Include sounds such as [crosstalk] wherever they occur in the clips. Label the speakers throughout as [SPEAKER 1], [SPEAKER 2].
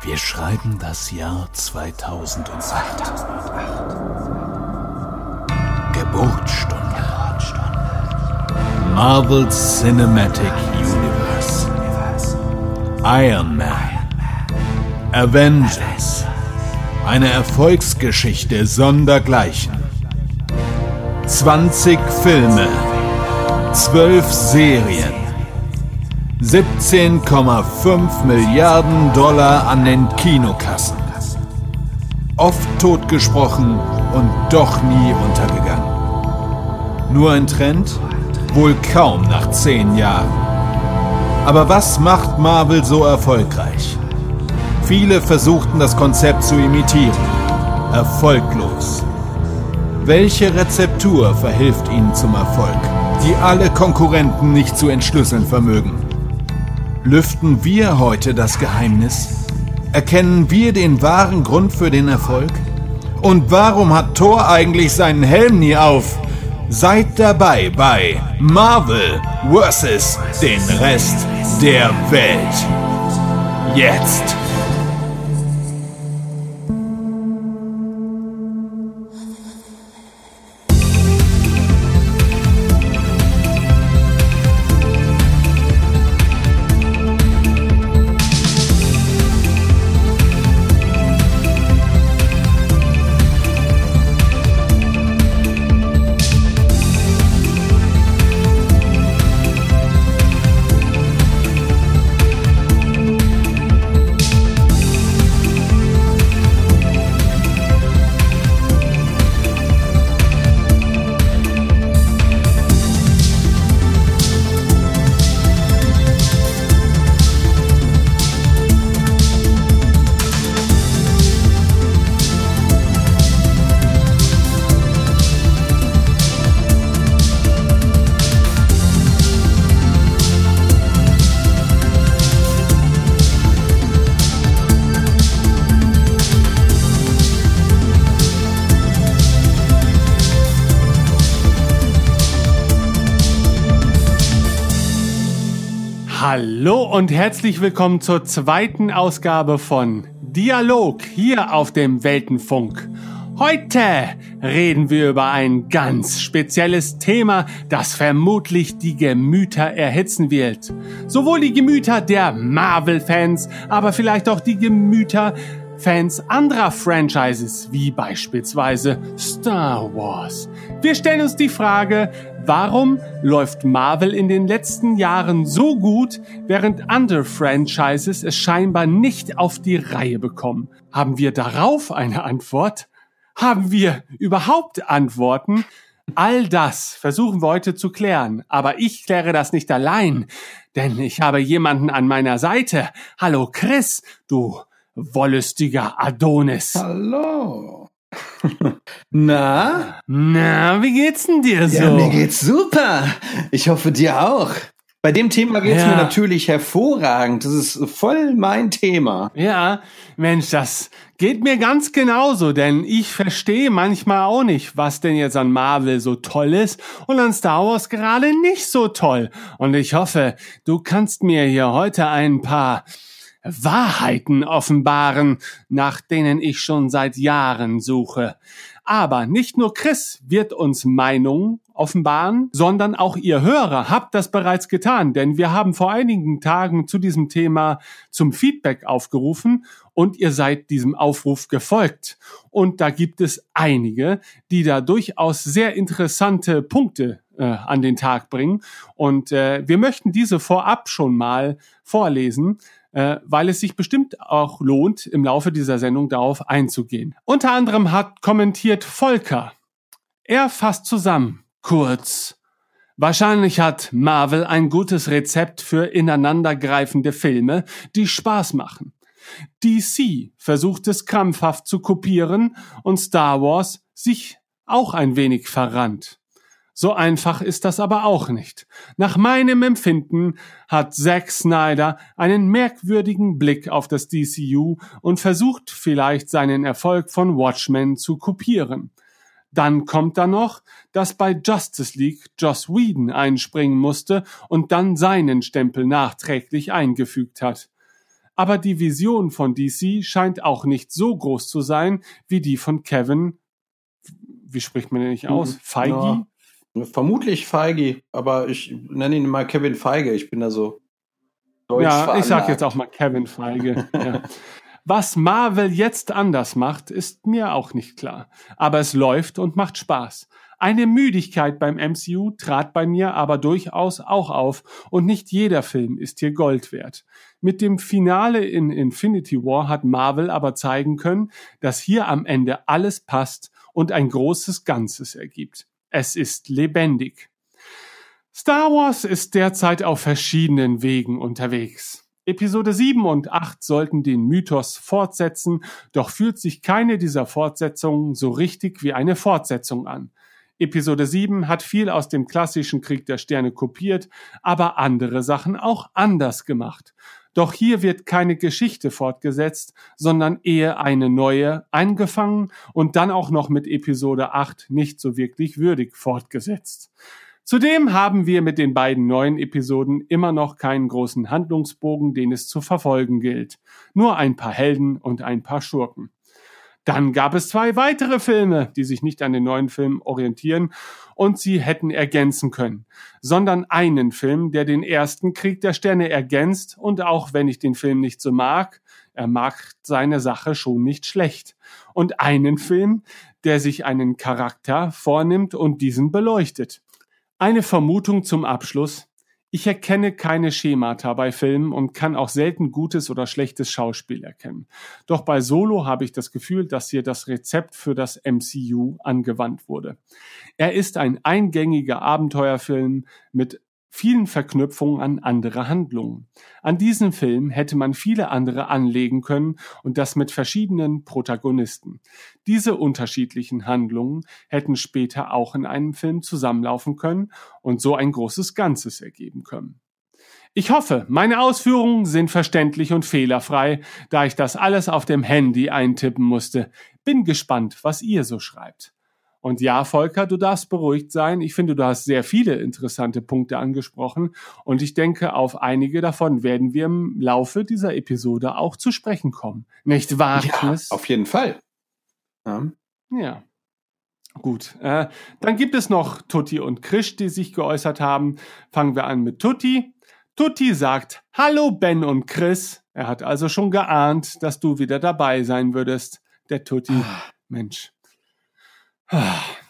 [SPEAKER 1] Wir schreiben das Jahr 2008. 2008. Geburtsstunde. Marvel Cinematic Universe. Iron Man. Avengers. Eine Erfolgsgeschichte sondergleichen. 20 Filme. 12 Serien. 17,5 Milliarden Dollar an den Kinokassen. Oft totgesprochen und doch nie untergegangen. Nur ein Trend? Wohl kaum nach zehn Jahren. Aber was macht Marvel so erfolgreich? Viele versuchten das Konzept zu imitieren. Erfolglos. Welche Rezeptur verhilft ihnen zum Erfolg, die alle Konkurrenten nicht zu entschlüsseln vermögen? Lüften wir heute das Geheimnis? Erkennen wir den wahren Grund für den Erfolg? Und warum hat Thor eigentlich seinen Helm nie auf? Seid dabei bei Marvel vs. den Rest der Welt. Jetzt.
[SPEAKER 2] Und herzlich willkommen zur zweiten Ausgabe von Dialog hier auf dem Weltenfunk. Heute reden wir über ein ganz spezielles Thema, das vermutlich die Gemüter erhitzen wird. Sowohl die Gemüter der Marvel-Fans, aber vielleicht auch die Gemüter Fans anderer Franchises, wie beispielsweise Star Wars. Wir stellen uns die Frage, warum läuft Marvel in den letzten Jahren so gut, während andere Franchises es scheinbar nicht auf die Reihe bekommen? Haben wir darauf eine Antwort? Haben wir überhaupt Antworten? All das versuchen wir heute zu klären, aber ich kläre das nicht allein, denn ich habe jemanden an meiner Seite. Hallo Chris, du wollüstiger Adonis.
[SPEAKER 3] Hallo. [laughs] Na?
[SPEAKER 2] Na, wie geht's denn dir so?
[SPEAKER 3] Ja, mir geht's super. Ich hoffe dir auch. Bei dem Thema geht's
[SPEAKER 2] Ja.
[SPEAKER 3] mir natürlich hervorragend. Das ist voll mein Thema.
[SPEAKER 2] Ja, Mensch, das geht mir ganz genauso, denn ich verstehe manchmal auch nicht, was denn jetzt an Marvel so toll ist und an Star Wars gerade nicht so toll. Und ich hoffe, du kannst mir hier heute ein paar Wahrheiten offenbaren, nach denen ich schon seit Jahren suche. Aber nicht nur Chris wird uns Meinungen offenbaren, sondern auch ihr Hörer habt das bereits getan, denn wir haben vor einigen Tagen zu diesem Thema zum Feedback aufgerufen und ihr seid diesem Aufruf gefolgt. Und da gibt es einige, die da durchaus sehr interessante Punkte äh, an den Tag bringen. Und äh, wir möchten diese vorab schon mal vorlesen, äh, weil es sich bestimmt auch lohnt, im Laufe dieser Sendung darauf einzugehen. Unter anderem hat kommentiert Volker. Er fasst zusammen. Kurz. Wahrscheinlich hat Marvel ein gutes Rezept für ineinandergreifende Filme, die Spaß machen. DC versucht es krampfhaft zu kopieren und Star Wars sich auch ein wenig verrannt. So einfach ist das aber auch nicht. Nach meinem Empfinden hat Zack Snyder einen merkwürdigen Blick auf das DCU und versucht vielleicht seinen Erfolg von Watchmen zu kopieren. Dann kommt da noch, dass bei Justice League Joss Whedon einspringen musste und dann seinen Stempel nachträglich eingefügt hat. aber die Vision von DC scheint auch nicht so groß zu sein wie die von Kevin. Wie spricht man den nicht aus?
[SPEAKER 1] Mhm.
[SPEAKER 2] Feige?
[SPEAKER 1] Ja, vermutlich Feige, aber ich nenne ihn mal Kevin Feige. Ich bin da so deutsch
[SPEAKER 2] Ja, ich
[SPEAKER 1] veranlagt.
[SPEAKER 2] sag jetzt auch mal Kevin Feige. ja. Was Marvel jetzt anders macht, ist mir auch nicht klar. Aber es läuft und macht Spaß. Eine Müdigkeit beim MCU trat bei mir aber durchaus auch auf und nicht jeder Film ist hier Gold wert. Mit dem Finale in Infinity War hat Marvel aber zeigen können, dass hier am Ende alles passt und ein großes Ganzes ergibt. Es ist lebendig. Star Wars ist derzeit auf verschiedenen Wegen unterwegs. Episode 7 und 8 sollten den Mythos fortsetzen, doch fühlt sich keine dieser Fortsetzungen so richtig wie eine Fortsetzung an. Episode 7 hat viel aus dem klassischen Krieg der Sterne kopiert, aber andere Sachen auch anders gemacht. Doch hier wird keine Geschichte fortgesetzt, sondern eher eine neue, angefangen und dann auch noch mit Episode 8 nicht so wirklich würdig fortgesetzt. Zudem haben wir mit den beiden neuen Episoden immer noch keinen großen Handlungsbogen, den es zu verfolgen gilt. Nur ein paar Helden und ein paar Schurken. Dann gab es zwei weitere Filme, die sich nicht an den neuen Filmen orientieren und sie hätten ergänzen können, sondern einen Film, der den ersten Krieg der Sterne ergänzt und auch wenn ich den Film nicht so mag, er mag seine Sache schon nicht schlecht. Und einen Film, der sich einen Charakter vornimmt und diesen beleuchtet. Eine Vermutung zum Abschluss. Ich erkenne keine Schemata bei Filmen und kann auch selten gutes oder schlechtes Schauspiel erkennen. Doch bei Solo habe ich das Gefühl, dass hier das Rezept für das MCU angewandt wurde. Er ist ein eingängiger Abenteuerfilm mit vielen Verknüpfungen an andere Handlungen. An diesen Film hätte man viele andere anlegen können und das mit verschiedenen Protagonisten. Diese unterschiedlichen Handlungen hätten später auch in einem Film zusammenlaufen können und so ein großes Ganzes ergeben können. Ich hoffe, meine Ausführungen sind verständlich und fehlerfrei, da ich das alles auf dem Handy eintippen musste. Bin gespannt, was ihr so schreibt. Und ja, Volker, du darfst beruhigt sein. Ich finde, du hast sehr viele interessante Punkte angesprochen und ich denke, auf einige davon werden wir im Laufe dieser Episode auch zu sprechen kommen. Nicht wahr,
[SPEAKER 1] Ja, auf jeden Fall. Ja.
[SPEAKER 2] Ja. Gut. Äh, dann gibt es noch Tutti und Krisch, die sich geäußert haben. Fangen wir an mit Tutti. Tutti sagt, Hallo Ben und Chris. Er hat also schon geahnt, dass du wieder dabei sein würdest. Der Tutti. Mensch.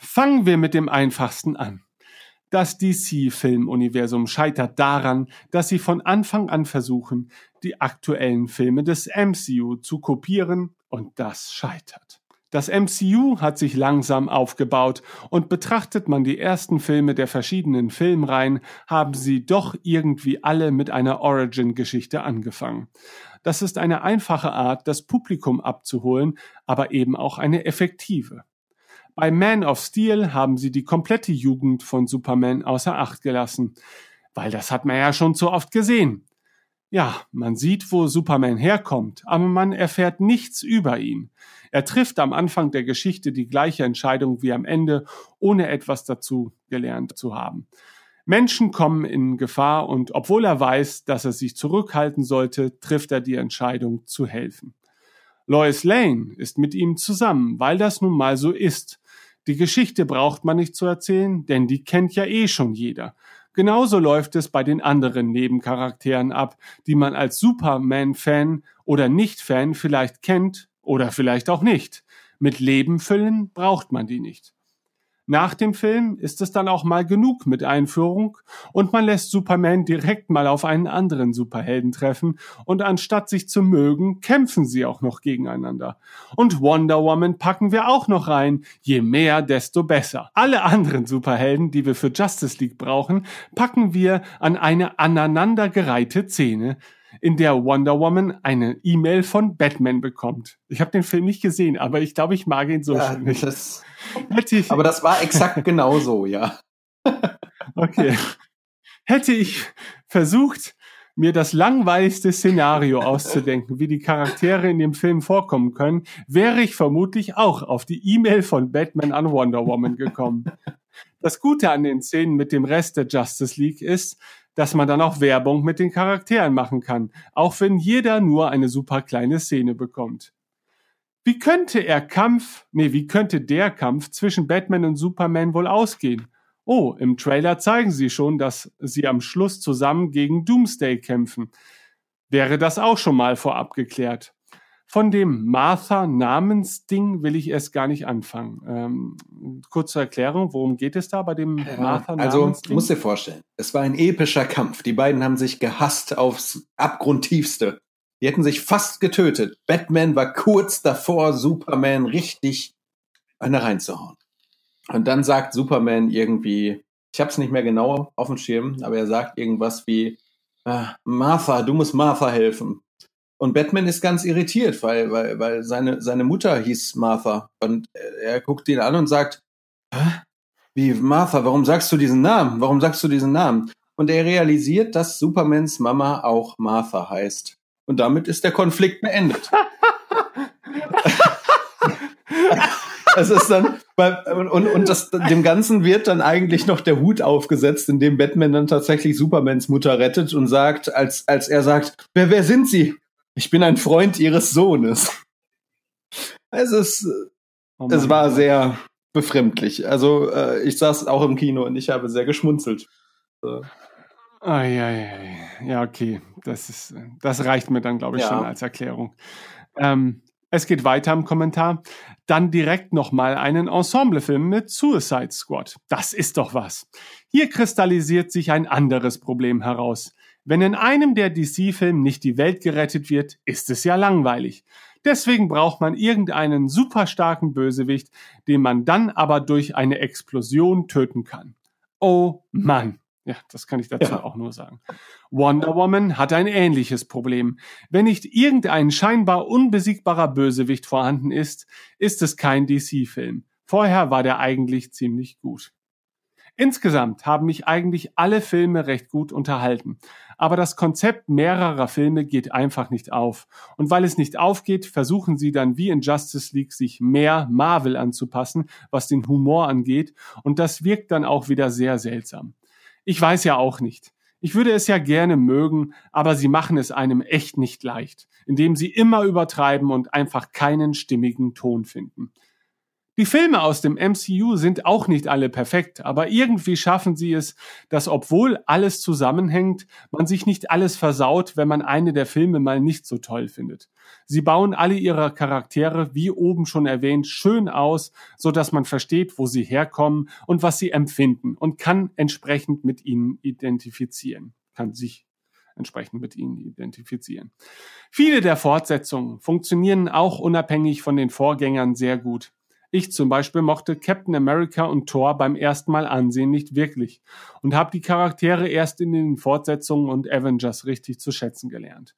[SPEAKER 2] Fangen wir mit dem einfachsten an. Das DC-Filmuniversum scheitert daran, dass sie von Anfang an versuchen, die aktuellen Filme des MCU zu kopieren und das scheitert. Das MCU hat sich langsam aufgebaut und betrachtet man die ersten Filme der verschiedenen Filmreihen, haben sie doch irgendwie alle mit einer Origin-Geschichte angefangen. Das ist eine einfache Art, das Publikum abzuholen, aber eben auch eine effektive. Bei Man of Steel haben sie die komplette Jugend von Superman außer Acht gelassen, weil das hat man ja schon zu oft gesehen. Ja, man sieht, wo Superman herkommt, aber man erfährt nichts über ihn. Er trifft am Anfang der Geschichte die gleiche Entscheidung wie am Ende, ohne etwas dazu gelernt zu haben. Menschen kommen in Gefahr und obwohl er weiß, dass er sich zurückhalten sollte, trifft er die Entscheidung zu helfen. Lois Lane ist mit ihm zusammen, weil das nun mal so ist. Die Geschichte braucht man nicht zu erzählen, denn die kennt ja eh schon jeder. Genauso läuft es bei den anderen Nebencharakteren ab, die man als Superman-Fan oder Nicht-Fan vielleicht kennt oder vielleicht auch nicht. Mit Leben füllen braucht man die nicht. Nach dem Film ist es dann auch mal genug mit Einführung und man lässt Superman direkt mal auf einen anderen Superhelden treffen und anstatt sich zu mögen, kämpfen sie auch noch gegeneinander. Und Wonder Woman packen wir auch noch rein. Je mehr, desto besser. Alle anderen Superhelden, die wir für Justice League brauchen, packen wir an eine aneinandergereihte Szene, in der Wonder Woman eine E-Mail von Batman bekommt. Ich habe den Film nicht gesehen, aber ich glaube, ich mag ihn so
[SPEAKER 1] Ja,
[SPEAKER 2] schon nicht.
[SPEAKER 1] das, aber das war exakt [laughs] genauso, ja.
[SPEAKER 2] Okay. Hätte ich versucht, mir das langweiligste Szenario auszudenken, wie die Charaktere in dem Film vorkommen können, wäre ich vermutlich auch auf die E-Mail von Batman an Wonder Woman gekommen. Das Gute an den Szenen mit dem Rest der Justice League ist, dass man dann auch Werbung mit den Charakteren machen kann, auch wenn jeder nur eine super kleine Szene bekommt. Wie könnte er Kampf, nee, wie könnte der Kampf zwischen Batman und Superman wohl ausgehen? Oh, im Trailer zeigen sie schon, dass sie am Schluss zusammen gegen Doomsday kämpfen. Wäre das auch schon mal vorab geklärt? Von dem Martha-Namensding will ich erst gar nicht anfangen. Ähm, kurze Erklärung, worum geht es da bei dem ja, Martha-Namensding?
[SPEAKER 1] Also, du musst dir vorstellen, es war ein epischer Kampf. Die beiden haben sich gehasst aufs Abgrundtiefste. Die hätten sich fast getötet. Batman war kurz davor, Superman richtig eine reinzuhauen. Und dann sagt Superman irgendwie, ich hab's nicht mehr genau auf dem Schirm, aber er sagt irgendwas wie, ah, Martha, du musst Martha helfen. Und Batman ist ganz irritiert, weil, weil, weil seine, seine Mutter hieß Martha. Und er guckt ihn an und sagt, Hä? wie Martha, warum sagst du diesen Namen? Warum sagst du diesen Namen? Und er realisiert, dass Supermans Mama auch Martha heißt. Und damit ist der Konflikt beendet. [laughs] Es ist dann, und, und das, dem Ganzen wird dann eigentlich noch der Hut aufgesetzt, indem Batman dann tatsächlich Supermans Mutter rettet und sagt, als, als er sagt, wer, wer sind Sie? Ich bin ein Freund Ihres Sohnes. Es ist, oh es war Gott. sehr befremdlich. Also, äh, ich saß auch im Kino und ich habe sehr geschmunzelt. So.
[SPEAKER 2] Ah, ja, ja, ja, okay. Das ist, das reicht mir dann, glaube ich, ja. schon als Erklärung. Ähm, es geht weiter im Kommentar. Dann direkt nochmal einen Ensemblefilm mit Suicide Squad. Das ist doch was. Hier kristallisiert sich ein anderes Problem heraus. Wenn in einem der DC-Filme nicht die Welt gerettet wird, ist es ja langweilig. Deswegen braucht man irgendeinen super starken Bösewicht, den man dann aber durch eine Explosion töten kann. Oh Mann. Ja, das kann ich dazu ja. auch nur sagen. Wonder Woman hat ein ähnliches Problem. Wenn nicht irgendein scheinbar unbesiegbarer Bösewicht vorhanden ist, ist es kein DC-Film. Vorher war der eigentlich ziemlich gut. Insgesamt haben mich eigentlich alle Filme recht gut unterhalten. Aber das Konzept mehrerer Filme geht einfach nicht auf. Und weil es nicht aufgeht, versuchen sie dann wie in Justice League sich mehr Marvel anzupassen, was den Humor angeht. Und das wirkt dann auch wieder sehr seltsam. Ich weiß ja auch nicht. Ich würde es ja gerne mögen, aber sie machen es einem echt nicht leicht, indem sie immer übertreiben und einfach keinen stimmigen Ton finden. Die Filme aus dem MCU sind auch nicht alle perfekt, aber irgendwie schaffen sie es, dass obwohl alles zusammenhängt, man sich nicht alles versaut, wenn man eine der Filme mal nicht so toll findet. Sie bauen alle ihre Charaktere, wie oben schon erwähnt, schön aus, so dass man versteht, wo sie herkommen und was sie empfinden und kann entsprechend mit ihnen identifizieren, kann sich entsprechend mit ihnen identifizieren. Viele der Fortsetzungen funktionieren auch unabhängig von den Vorgängern sehr gut. Ich zum Beispiel mochte Captain America und Thor beim ersten Mal ansehen nicht wirklich und habe die Charaktere erst in den Fortsetzungen und Avengers richtig zu schätzen gelernt.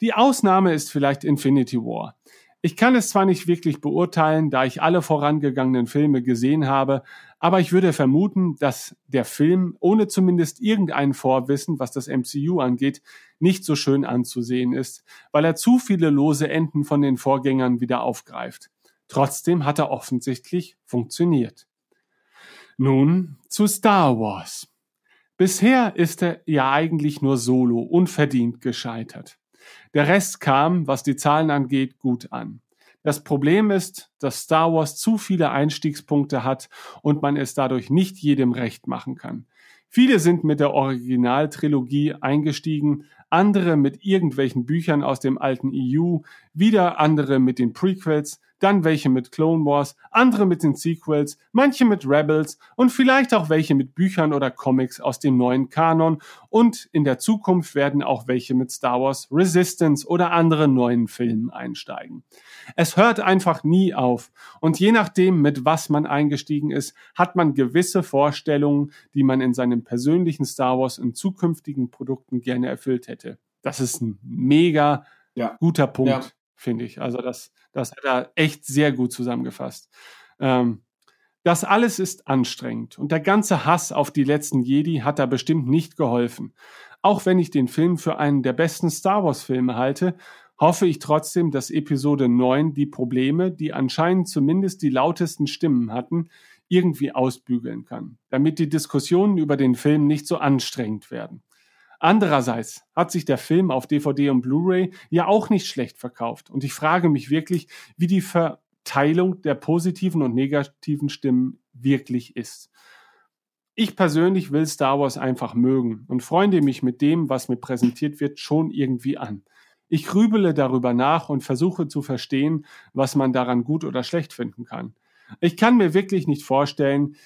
[SPEAKER 2] Die Ausnahme ist vielleicht Infinity War. Ich kann es zwar nicht wirklich beurteilen, da ich alle vorangegangenen Filme gesehen habe, aber ich würde vermuten, dass der Film, ohne zumindest irgendein Vorwissen, was das MCU angeht, nicht so schön anzusehen ist, weil er zu viele lose Enden von den Vorgängern wieder aufgreift. Trotzdem hat er offensichtlich funktioniert. Nun zu Star Wars. Bisher ist er ja eigentlich nur solo unverdient gescheitert. Der Rest kam, was die Zahlen angeht, gut an. Das Problem ist, dass Star Wars zu viele Einstiegspunkte hat und man es dadurch nicht jedem recht machen kann. Viele sind mit der Originaltrilogie eingestiegen, andere mit irgendwelchen Büchern aus dem alten EU, wieder andere mit den Prequels, dann welche mit Clone Wars, andere mit den Sequels, manche mit Rebels und vielleicht auch welche mit Büchern oder Comics aus dem neuen Kanon und in der Zukunft werden auch welche mit Star Wars Resistance oder anderen neuen Filmen einsteigen. Es hört einfach nie auf und je nachdem, mit was man eingestiegen ist, hat man gewisse Vorstellungen, die man in seinem persönlichen Star Wars in zukünftigen Produkten gerne erfüllt hätte. Das ist ein mega ja. guter Punkt. Ja finde ich. Also das, das hat er echt sehr gut zusammengefasst. Ähm, das alles ist anstrengend und der ganze Hass auf die letzten Jedi hat da bestimmt nicht geholfen. Auch wenn ich den Film für einen der besten Star Wars-Filme halte, hoffe ich trotzdem, dass Episode 9 die Probleme, die anscheinend zumindest die lautesten Stimmen hatten, irgendwie ausbügeln kann, damit die Diskussionen über den Film nicht so anstrengend werden. Andererseits hat sich der Film auf DVD und Blu-ray ja auch nicht schlecht verkauft. Und ich frage mich wirklich, wie die Verteilung der positiven und negativen Stimmen wirklich ist. Ich persönlich will Star Wars einfach mögen und freunde mich mit dem, was mir präsentiert wird, schon irgendwie an. Ich grübele darüber nach und versuche zu verstehen, was man daran gut oder schlecht finden kann. Ich kann mir wirklich nicht vorstellen,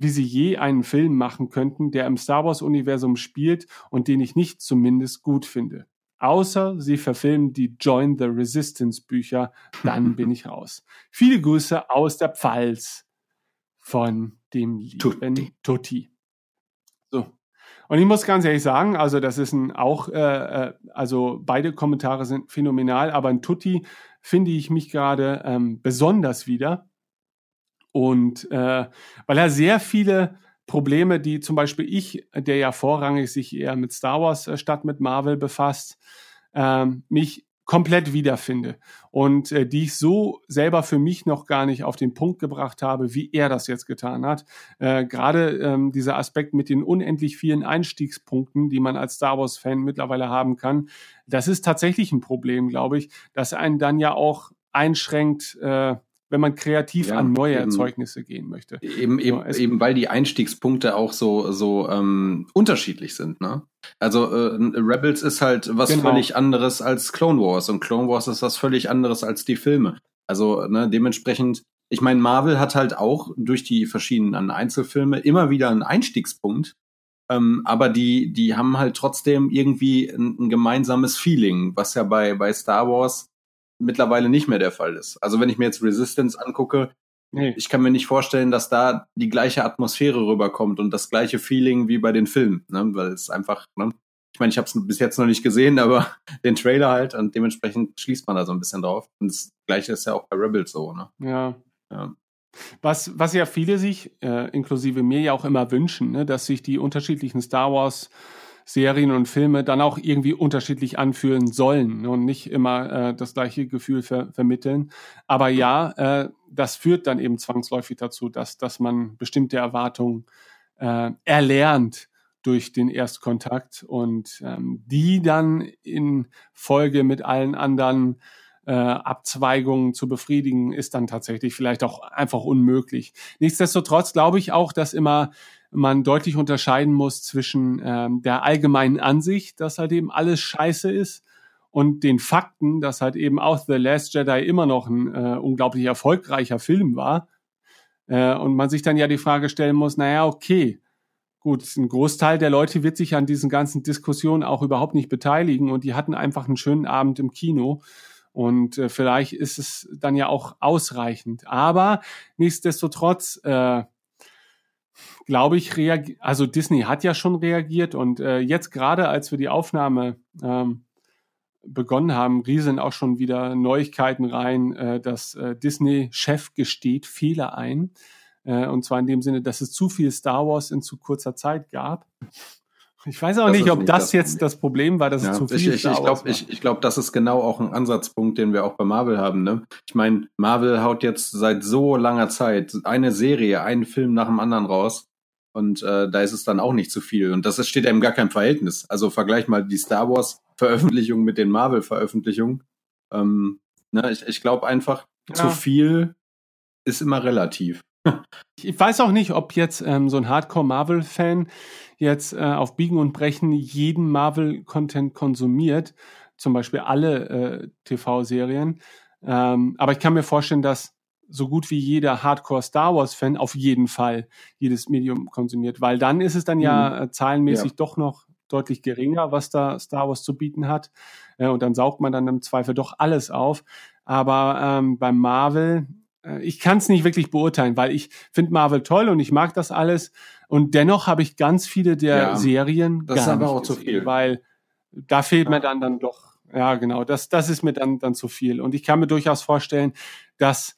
[SPEAKER 2] wie sie je einen Film machen könnten, der im Star Wars-Universum spielt und den ich nicht zumindest gut finde. Außer sie verfilmen die Join the Resistance Bücher, dann [laughs] bin ich raus. Viele Grüße aus der Pfalz von dem lieben Tutti. Tutti. So. Und ich muss ganz ehrlich sagen, also das ist ein auch, äh, äh also beide Kommentare sind phänomenal, aber in Tutti finde ich mich gerade ähm, besonders wieder und äh, weil er sehr viele Probleme, die zum Beispiel ich, der ja vorrangig sich eher mit Star Wars äh, statt mit Marvel befasst, äh, mich komplett wiederfinde und äh, die ich so selber für mich noch gar nicht auf den Punkt gebracht habe, wie er das jetzt getan hat. Äh, Gerade ähm, dieser Aspekt mit den unendlich vielen Einstiegspunkten, die man als Star Wars-Fan mittlerweile haben kann, das ist tatsächlich ein Problem, glaube ich, dass einen dann ja auch einschränkt, äh, wenn man kreativ ja, an neue eben, Erzeugnisse gehen möchte.
[SPEAKER 1] Eben, eben, eben weil die Einstiegspunkte auch so, so ähm, unterschiedlich sind. Ne? Also äh, Rebels ist halt was genau. völlig anderes als Clone Wars und Clone Wars ist was völlig anderes als die Filme. Also ne, dementsprechend, ich meine, Marvel hat halt auch durch die verschiedenen Einzelfilme immer wieder einen Einstiegspunkt, ähm, aber die, die haben halt trotzdem irgendwie ein, ein gemeinsames Feeling, was ja bei, bei Star Wars mittlerweile nicht mehr der Fall ist. Also wenn ich mir jetzt Resistance angucke, nee. ich kann mir nicht vorstellen, dass da die gleiche Atmosphäre rüberkommt und das gleiche Feeling wie bei den Filmen, ne? weil es einfach, ne? ich meine, ich habe es bis jetzt noch nicht gesehen, aber [laughs] den Trailer halt und dementsprechend schließt man da so ein bisschen drauf. Und das gleiche ist ja auch bei Rebels so, ne?
[SPEAKER 2] Ja. ja. Was, was ja viele sich, äh, inklusive mir ja auch immer wünschen, ne? dass sich die unterschiedlichen Star Wars Serien und Filme dann auch irgendwie unterschiedlich anfühlen sollen und nicht immer äh, das gleiche Gefühl ver vermitteln. Aber ja, äh, das führt dann eben zwangsläufig dazu, dass, dass man bestimmte Erwartungen äh, erlernt durch den Erstkontakt und ähm, die dann in Folge mit allen anderen äh, Abzweigungen zu befriedigen, ist dann tatsächlich vielleicht auch einfach unmöglich. Nichtsdestotrotz glaube ich auch, dass immer man deutlich unterscheiden muss zwischen ähm, der allgemeinen Ansicht, dass halt eben alles scheiße ist, und den Fakten, dass halt eben auch The Last Jedi immer noch ein äh, unglaublich erfolgreicher Film war. Äh, und man sich dann ja die Frage stellen muss, naja, okay, gut, ein Großteil der Leute wird sich an diesen ganzen Diskussionen auch überhaupt nicht beteiligen und die hatten einfach einen schönen Abend im Kino. Und äh, vielleicht ist es dann ja auch ausreichend. Aber nichtsdestotrotz, äh, glaube ich, reagiert, also Disney hat ja schon reagiert und äh, jetzt gerade, als wir die Aufnahme ähm, begonnen haben, rieseln auch schon wieder Neuigkeiten rein, äh, dass äh, Disney-Chef gesteht Fehler ein. Äh, und zwar in dem Sinne, dass es zu viel Star Wars in zu kurzer Zeit gab. Ich weiß auch das nicht, ob nicht das, das jetzt das Problem war, dass ja, es zu viel
[SPEAKER 1] ich, ich,
[SPEAKER 2] Star
[SPEAKER 1] ich
[SPEAKER 2] glaub,
[SPEAKER 1] Ich, ich glaube, das ist genau auch ein Ansatzpunkt, den wir auch bei Marvel haben. Ne? Ich meine, Marvel haut jetzt seit so langer Zeit eine Serie, einen Film nach dem anderen raus. Und äh, da ist es dann auch nicht zu viel. Und das steht eben gar kein Verhältnis. Also vergleich mal die Star Wars-Veröffentlichung mit den Marvel-Veröffentlichungen. Ähm, ne, ich ich glaube einfach, ja. zu viel ist immer relativ.
[SPEAKER 2] Ich weiß auch nicht, ob jetzt ähm, so ein Hardcore-Marvel-Fan jetzt äh, auf Biegen und Brechen jeden Marvel-Content konsumiert, zum Beispiel alle äh, TV-Serien. Ähm, aber ich kann mir vorstellen, dass so gut wie jeder Hardcore Star Wars Fan auf jeden Fall jedes Medium konsumiert, weil dann ist es dann ja mhm. äh, zahlenmäßig ja. doch noch deutlich geringer, was da Star Wars zu bieten hat. Äh, und dann saugt man dann im Zweifel doch alles auf. Aber ähm, beim Marvel, ich kann es nicht wirklich beurteilen, weil ich finde Marvel toll und ich mag das alles. Und dennoch habe ich ganz viele der ja, Serien
[SPEAKER 1] das ist aber auch gesehen, zu viel,
[SPEAKER 2] weil da fehlt ja. mir dann dann doch. Ja, genau. Das das ist mir dann dann zu viel. Und ich kann mir durchaus vorstellen, dass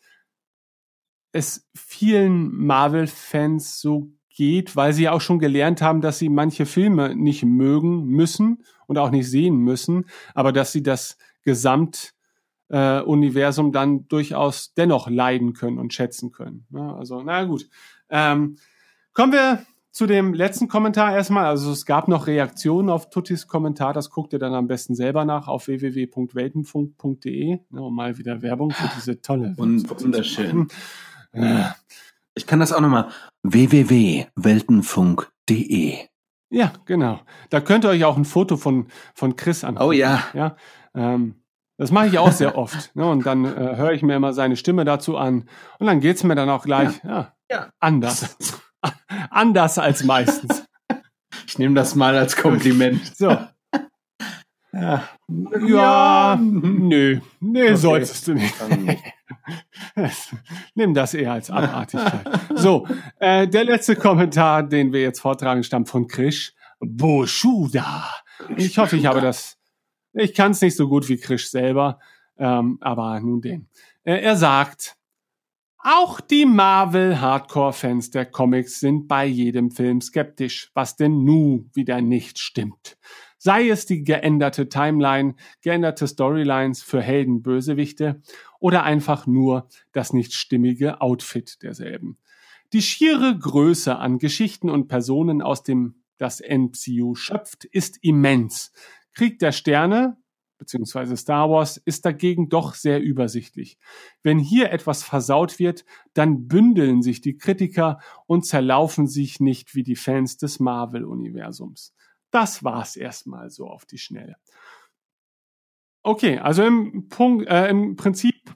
[SPEAKER 2] es vielen Marvel-Fans so geht, weil sie auch schon gelernt haben, dass sie manche Filme nicht mögen müssen und auch nicht sehen müssen, aber dass sie das Gesamtuniversum äh, dann durchaus dennoch leiden können und schätzen können. Ja, also, na gut. Ähm, kommen wir zu dem letzten Kommentar erstmal. Also es gab noch Reaktionen auf Tuttis Kommentar. Das guckt ihr dann am besten selber nach auf www.weltenfunk.de. Ne, um mal wieder Werbung für diese tolle.
[SPEAKER 1] Und wunderschön. Ja. Ich kann das auch nochmal. www.weltenfunk.de.
[SPEAKER 2] Ja, genau. Da könnt ihr euch auch ein Foto von, von Chris angucken.
[SPEAKER 1] Oh ja.
[SPEAKER 2] Ja. Ähm, das mache ich auch sehr oft. Ne? Und dann äh, höre ich mir immer seine Stimme dazu an. Und dann geht's mir dann auch gleich ja. Ja, ja. anders. anders als meistens.
[SPEAKER 1] Ich nehme das mal als Kompliment.
[SPEAKER 2] So. Ja, ja, nö, nee, okay. solltest du nicht. [laughs] Nimm das eher als Abartigkeit. so, äh, der letzte Kommentar, den wir jetzt vortragen, stammt von Krish Boschuda. Ich hoffe, ich habe das. Ich kann es nicht so gut wie Krish selber, ähm, aber nun den. Äh, er sagt, auch die Marvel-Hardcore-Fans der Comics sind bei jedem Film skeptisch, was denn nu wieder nicht stimmt. Sei es die geänderte Timeline, geänderte Storylines für Helden, Bösewichte oder einfach nur das nicht stimmige Outfit derselben. Die schiere Größe an Geschichten und Personen aus dem das MCU schöpft, ist immens. Krieg der Sterne beziehungsweise Star Wars ist dagegen doch sehr übersichtlich. Wenn hier etwas versaut wird, dann bündeln sich die Kritiker und zerlaufen sich nicht wie die Fans des Marvel-Universums. Das war's erstmal so auf die Schnelle. Okay, also im, Punkt, äh, im Prinzip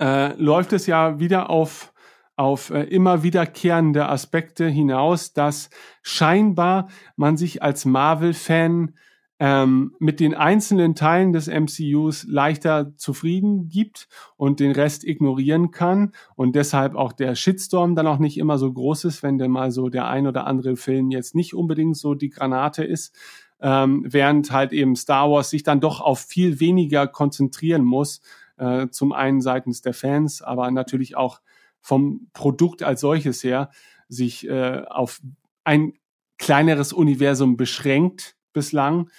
[SPEAKER 2] äh, läuft es ja wieder auf auf äh, immer wiederkehrende Aspekte hinaus, dass scheinbar man sich als Marvel-Fan ähm, mit den einzelnen Teilen des MCUs leichter zufrieden gibt und den Rest ignorieren kann und deshalb auch der Shitstorm dann auch nicht immer so groß ist, wenn denn mal so der ein oder andere Film jetzt nicht unbedingt so die Granate ist, ähm, während halt eben Star Wars sich dann doch auf viel weniger konzentrieren muss, äh, zum einen seitens der Fans, aber natürlich auch vom Produkt als solches her, sich äh, auf ein kleineres Universum beschränkt bislang,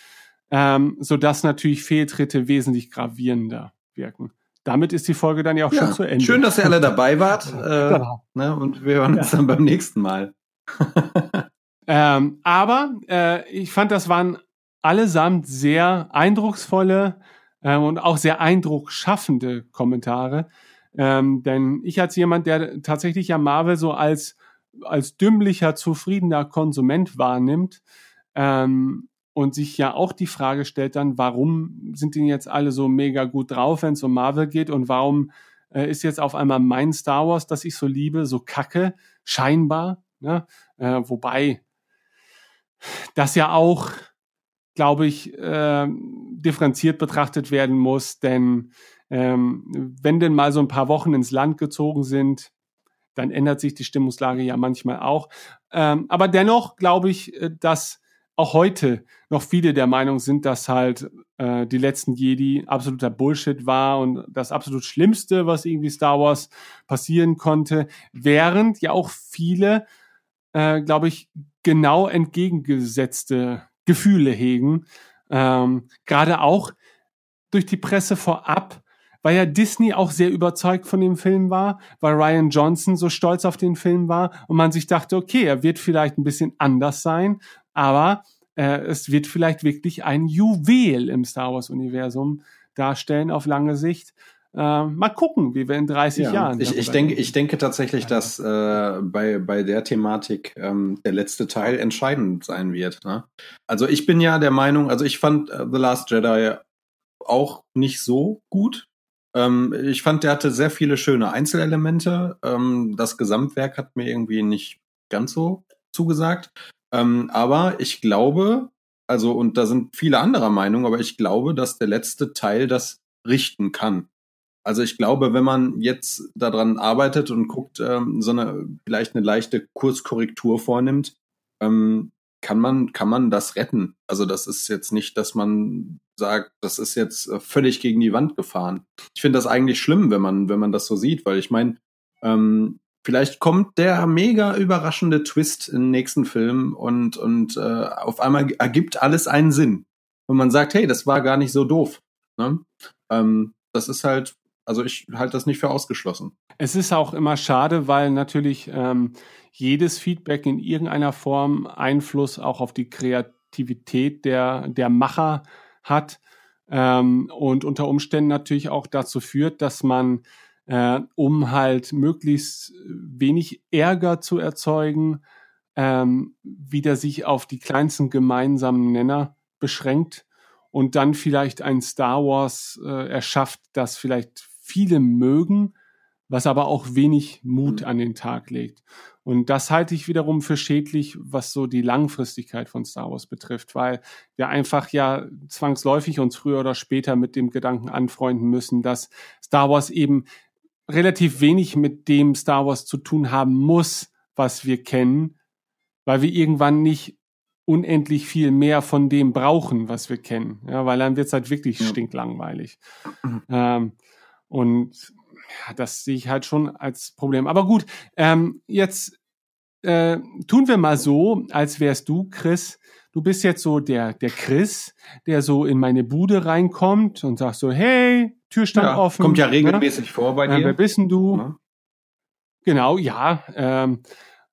[SPEAKER 2] ähm, sodass natürlich Fehltritte wesentlich gravierender wirken. Damit ist die Folge dann ja auch ja, schon zu Ende.
[SPEAKER 1] Schön, dass ihr alle dabei wart. [laughs] Äh, genau. ne, und wir hören uns ja. dann beim nächsten Mal. [laughs] [laughs]
[SPEAKER 2] ähm, aber äh, ich fand, das waren allesamt sehr eindrucksvolle äh, und auch sehr eindrucksschaffende Kommentare. Ähm, denn ich als jemand, der tatsächlich ja Marvel so als, als dümmlicher, zufriedener Konsument wahrnimmt, ähm, und sich ja auch die Frage stellt dann, warum sind die jetzt alle so mega gut drauf, wenn es um Marvel geht und warum äh, ist jetzt auf einmal mein Star Wars, das ich so liebe, so kacke, scheinbar, ne? Äh, wobei das ja auch, glaube ich, äh, differenziert betrachtet werden muss, denn ähm, wenn denn mal so ein paar Wochen ins Land gezogen sind, dann ändert sich die Stimmungslage ja manchmal auch. Ähm, aber dennoch glaube ich, äh, dass auch heute noch viele der Meinung sind, dass halt äh, die letzten Jedi absoluter Bullshit war und das absolut Schlimmste, was irgendwie Star Wars passieren konnte, während ja auch viele, äh, glaube ich, genau entgegengesetzte Gefühle hegen. Ähm, Gerade auch durch die Presse vorab, weil ja Disney auch sehr überzeugt von dem Film war, weil Ryan Johnson so stolz auf den Film war und man sich dachte, okay, er wird vielleicht ein bisschen anders sein, aber äh, es wird vielleicht wirklich ein Juwel im Star Wars-Universum darstellen auf lange Sicht. Äh, mal gucken, wie wir in 30 ja, Jahren.
[SPEAKER 1] Ich, ich denke, ich denke tatsächlich, dass äh, bei, bei der Thematik ähm, der letzte Teil entscheidend sein wird. Ne? Also ich bin ja der Meinung, also ich fand uh, The Last Jedi auch nicht so gut. Ähm, ich fand, der hatte sehr viele schöne Einzelelemente. Ähm, das Gesamtwerk hat mir irgendwie nicht ganz so zugesagt. Ähm, aber ich glaube, also, und da sind viele anderer Meinung, aber ich glaube, dass der letzte Teil das richten kann. Also ich glaube, wenn man jetzt daran arbeitet und guckt, ähm, so eine vielleicht eine leichte Kurskorrektur vornimmt, ähm, kann man kann man das retten. Also das ist jetzt nicht, dass man sagt, das ist jetzt äh, völlig gegen die Wand gefahren. Ich finde das eigentlich schlimm, wenn man wenn man das so sieht, weil ich meine, ähm, Vielleicht kommt der mega überraschende Twist im nächsten Film und, und äh, auf einmal ergibt alles einen Sinn. Und man sagt, hey, das war gar nicht so doof. Ne? Ähm, das ist halt, Also ich halte das nicht für ausgeschlossen.
[SPEAKER 2] Es ist auch immer schade, weil natürlich ähm, jedes Feedback in irgendeiner Form Einfluss auch auf die Kreativität der, der Macher hat ähm, und unter Umständen natürlich auch dazu führt, dass man, äh, um halt möglichst wenig Ärger zu erzeugen, ähm, wieder sich auf die kleinsten gemeinsamen Nenner beschränkt und dann vielleicht ein Star Wars äh, erschafft, das vielleicht viele mögen, was aber auch wenig Mut mhm. an den Tag legt. Und das halte ich wiederum für schädlich, was so die Langfristigkeit von Star Wars betrifft, weil wir einfach ja zwangsläufig uns früher oder später mit dem Gedanken anfreunden müssen, dass Star Wars eben relativ wenig mit dem Star Wars zu tun haben muss, was wir kennen, weil wir irgendwann nicht unendlich viel mehr von dem brauchen, was wir kennen. Ja, weil dann wird es halt wirklich ja. stinklangweilig. Mhm. Ähm, und ja, das sehe ich halt schon als Problem. Aber gut, ähm, jetzt äh, tun wir mal so, als wärst du, Chris. Du bist jetzt so der, der Chris, der so in meine Bude reinkommt und sagt so, hey, Tür stand ja, offen.
[SPEAKER 1] Kommt ja ne? regelmäßig ja? vor bei dir.
[SPEAKER 2] Äh, wer bist denn du? Ja. Genau, ja. Ähm,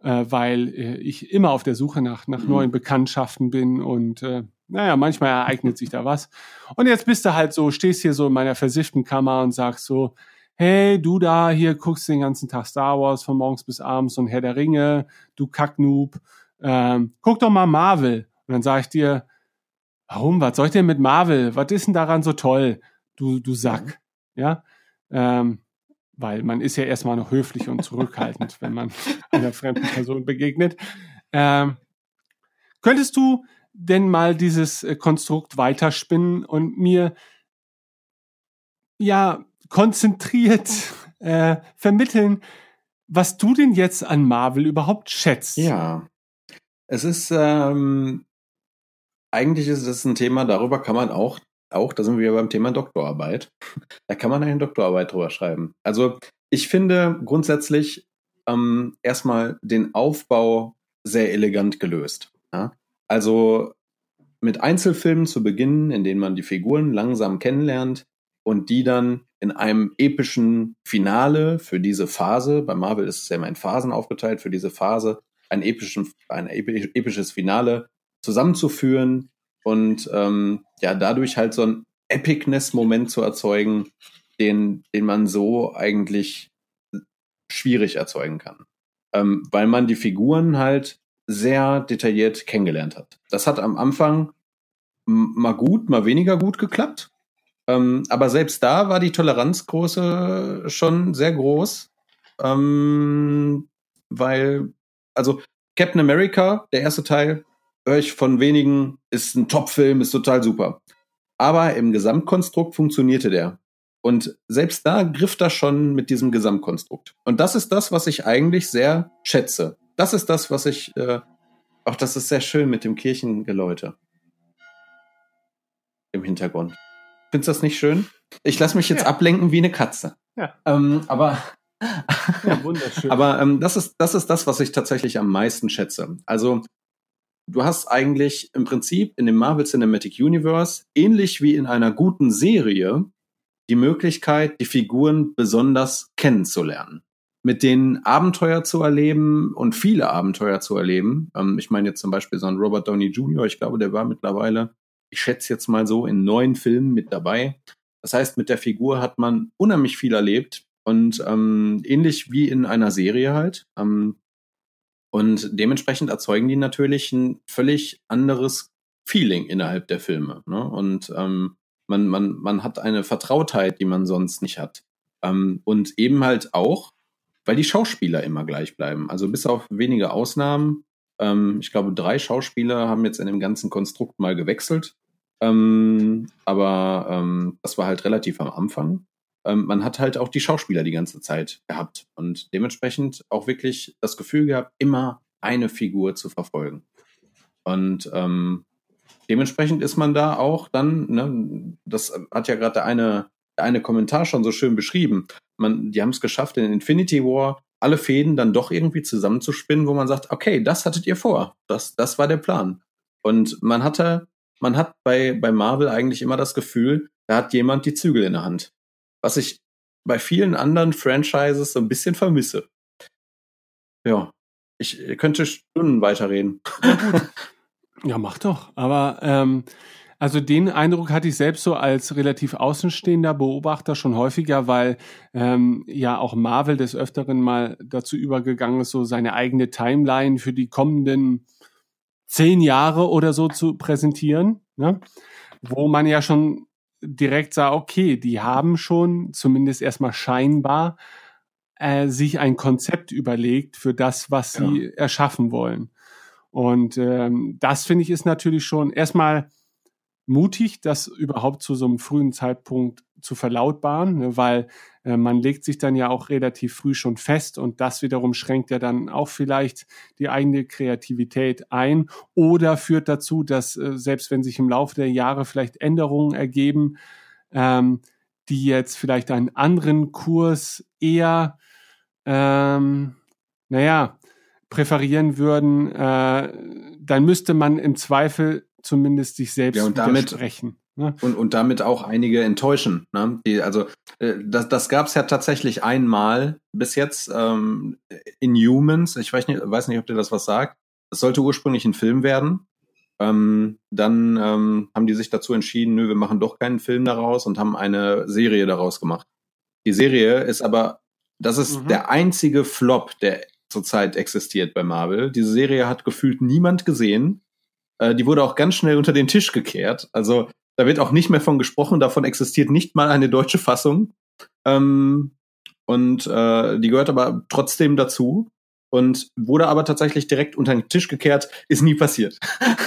[SPEAKER 2] äh, weil äh, ich immer auf der Suche nach, nach mhm. neuen Bekanntschaften bin und äh, naja, manchmal ereignet sich da was. Und jetzt bist du halt so, stehst hier so in meiner versifften Kammer und sagst so, hey, du da hier guckst den ganzen Tag Star Wars von morgens bis abends und Herr der Ringe, du Kacknoob, ähm, guck doch mal Marvel. Und dann sag ich dir, warum, was soll ich denn mit Marvel? Was ist denn daran so toll, du, du Sack? Ja, ähm, weil man ist ja erstmal noch höflich und zurückhaltend, [laughs] wenn man einer fremden Person begegnet. Ähm, könntest du denn mal dieses äh, Konstrukt weiterspinnen und mir ja konzentriert [laughs] äh, vermitteln, was du denn jetzt an Marvel überhaupt schätzt?
[SPEAKER 1] Ja, es ist ähm, eigentlich ist es ein Thema, darüber kann man auch auch, da sind wir beim Thema Doktorarbeit. Da kann man eine Doktorarbeit drüber schreiben. Also ich finde grundsätzlich ähm, erstmal den Aufbau sehr elegant gelöst. Ja? Also mit Einzelfilmen zu beginnen, in denen man die Figuren langsam kennenlernt und die dann in einem epischen Finale für diese Phase, bei Marvel ist es ja immer in Phasen aufgeteilt, für diese Phase ein, epischen, ein episches Finale zusammenzuführen, und ähm, ja, dadurch halt so ein Epicness-Moment zu erzeugen, den, den man so eigentlich schwierig erzeugen kann. Ähm, weil man die Figuren halt sehr detailliert kennengelernt hat. Das hat am Anfang mal gut, mal weniger gut geklappt. Ähm, aber selbst da war die Toleranzgröße schon sehr groß. Ähm, weil, also Captain America, der erste Teil, höre ich von wenigen, ist ein Top-Film, ist total super. Aber im Gesamtkonstrukt funktionierte der. Und selbst da griff das schon mit diesem Gesamtkonstrukt. Und das ist das, was ich eigentlich sehr schätze. Das ist das, was ich, äh, auch das ist sehr schön mit dem Kirchengeläute im Hintergrund. Findest du das nicht schön? Ich lasse mich jetzt ja. ablenken wie eine Katze. Ja. Ähm, aber ja, wunderschön. [laughs] aber ähm, das ist das ist das, was ich tatsächlich am meisten schätze. Also du hast eigentlich im Prinzip in dem Marvel Cinematic Universe, ähnlich wie in einer guten Serie, die Möglichkeit, die Figuren besonders kennenzulernen. Mit denen Abenteuer zu erleben und viele Abenteuer zu erleben. Ähm, ich meine jetzt zum Beispiel so ein Robert Downey Jr., ich glaube, der war mittlerweile, ich schätze jetzt mal so, in neun Filmen mit dabei. Das heißt, mit der Figur hat man unheimlich viel erlebt und ähm, ähnlich wie in einer Serie halt. Ähm, und dementsprechend erzeugen die natürlich ein völlig anderes Feeling innerhalb der Filme. Ne? Und ähm, man, man, man hat eine Vertrautheit, die man sonst nicht hat. Ähm, und eben halt auch, weil die Schauspieler immer gleich bleiben. Also bis auf wenige Ausnahmen. Ähm, ich glaube, drei Schauspieler haben jetzt in dem ganzen Konstrukt mal gewechselt. Ähm, aber ähm, das war halt relativ am Anfang ähm, man hat halt auch die Schauspieler die ganze Zeit gehabt und dementsprechend auch wirklich das Gefühl gehabt, immer eine Figur zu verfolgen. Und ähm, dementsprechend ist man da auch dann, ne, das hat ja gerade der eine, der eine Kommentar schon so schön beschrieben. Man, die haben es geschafft, in Infinity War alle Fäden dann doch irgendwie zusammenzuspinnen, wo man sagt, okay, das hattet ihr vor. Das, das war der Plan. Und man hatte, man hat bei, bei Marvel eigentlich immer das Gefühl, da hat jemand die Zügel in der Hand. Was ich bei vielen anderen Franchises so ein bisschen vermisse. Ja, ich könnte Stunden weiterreden. [laughs]
[SPEAKER 2] Ja, mach doch. Aber ähm, also den Eindruck hatte ich selbst so als relativ außenstehender Beobachter schon häufiger, weil ähm, ja auch Marvel des Öfteren mal dazu übergegangen ist, so seine eigene Timeline für die kommenden zehn Jahre oder so zu präsentieren, ne? wo man ja schon direkt sah, okay, die haben schon zumindest erstmal scheinbar äh, sich ein Konzept überlegt für das, was sie ja. erschaffen wollen. Und ähm, das finde ich ist natürlich schon erstmal mutig, das überhaupt zu so einem frühen Zeitpunkt zu verlautbaren, ne, weil äh, man legt sich dann ja auch relativ früh schon fest und das wiederum schränkt ja dann auch vielleicht die eigene Kreativität ein oder führt dazu, dass äh, selbst wenn sich im Laufe der Jahre vielleicht Änderungen ergeben, ähm, die jetzt vielleicht einen anderen Kurs eher, ähm, naja, präferieren würden, äh, dann müsste man im Zweifel zumindest sich selbst
[SPEAKER 1] ja, und damit, widersprechen. Ne? Und, und damit auch einige enttäuschen. Ne? Die, also äh, das, das gab es ja tatsächlich einmal bis jetzt ähm, in Humans. Ich weiß nicht, weiß nicht, ob dir das was sagt. Es sollte ursprünglich ein Film werden. Ähm, dann ähm, haben die sich dazu entschieden, nö, wir machen doch keinen Film daraus und haben eine Serie daraus gemacht. Die Serie ist aber, das ist mhm. der einzige Flop, der zurzeit existiert bei Marvel. Diese Serie hat gefühlt niemand gesehen. Äh, die wurde auch ganz schnell unter den Tisch gekehrt. Also da wird auch nicht mehr von gesprochen. Davon existiert nicht mal eine deutsche Fassung. Ähm, und äh, die gehört aber trotzdem dazu und wurde aber tatsächlich direkt unter den Tisch gekehrt, ist nie passiert.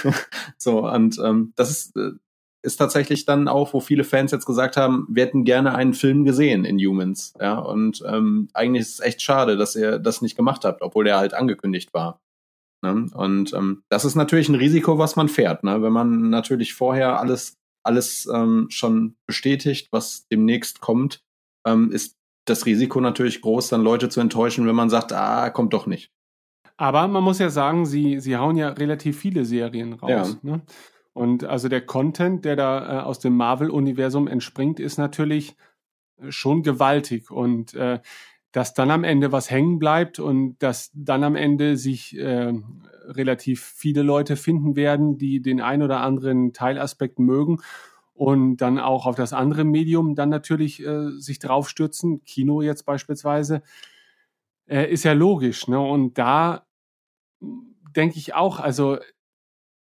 [SPEAKER 1] [laughs] so, und ähm, das ist, äh, ist tatsächlich dann auch, wo viele Fans jetzt gesagt haben, wir hätten gerne einen Film gesehen in Humans. Ja, und ähm, eigentlich ist es echt schade, dass ihr das nicht gemacht habt, obwohl er halt angekündigt war. Ne? Und ähm, das ist natürlich ein Risiko, was man fährt, ne? wenn man natürlich vorher alles, alles ähm, schon bestätigt, was demnächst kommt, ähm, ist das Risiko natürlich groß, dann Leute zu enttäuschen, wenn man sagt, ah, kommt doch nicht.
[SPEAKER 2] Aber man muss ja sagen, sie, sie hauen ja relativ viele Serien raus. Ja. Ne? Und also der Content, der da äh, aus dem Marvel-Universum entspringt, ist natürlich äh, schon gewaltig. Und äh, dass dann am Ende was hängen bleibt und dass dann am Ende sich äh, relativ viele Leute finden werden, die den ein oder anderen Teilaspekt mögen und dann auch auf das andere Medium dann natürlich äh, sich draufstürzen, Kino jetzt beispielsweise, äh, ist ja logisch. Ne? Und da denke ich auch, also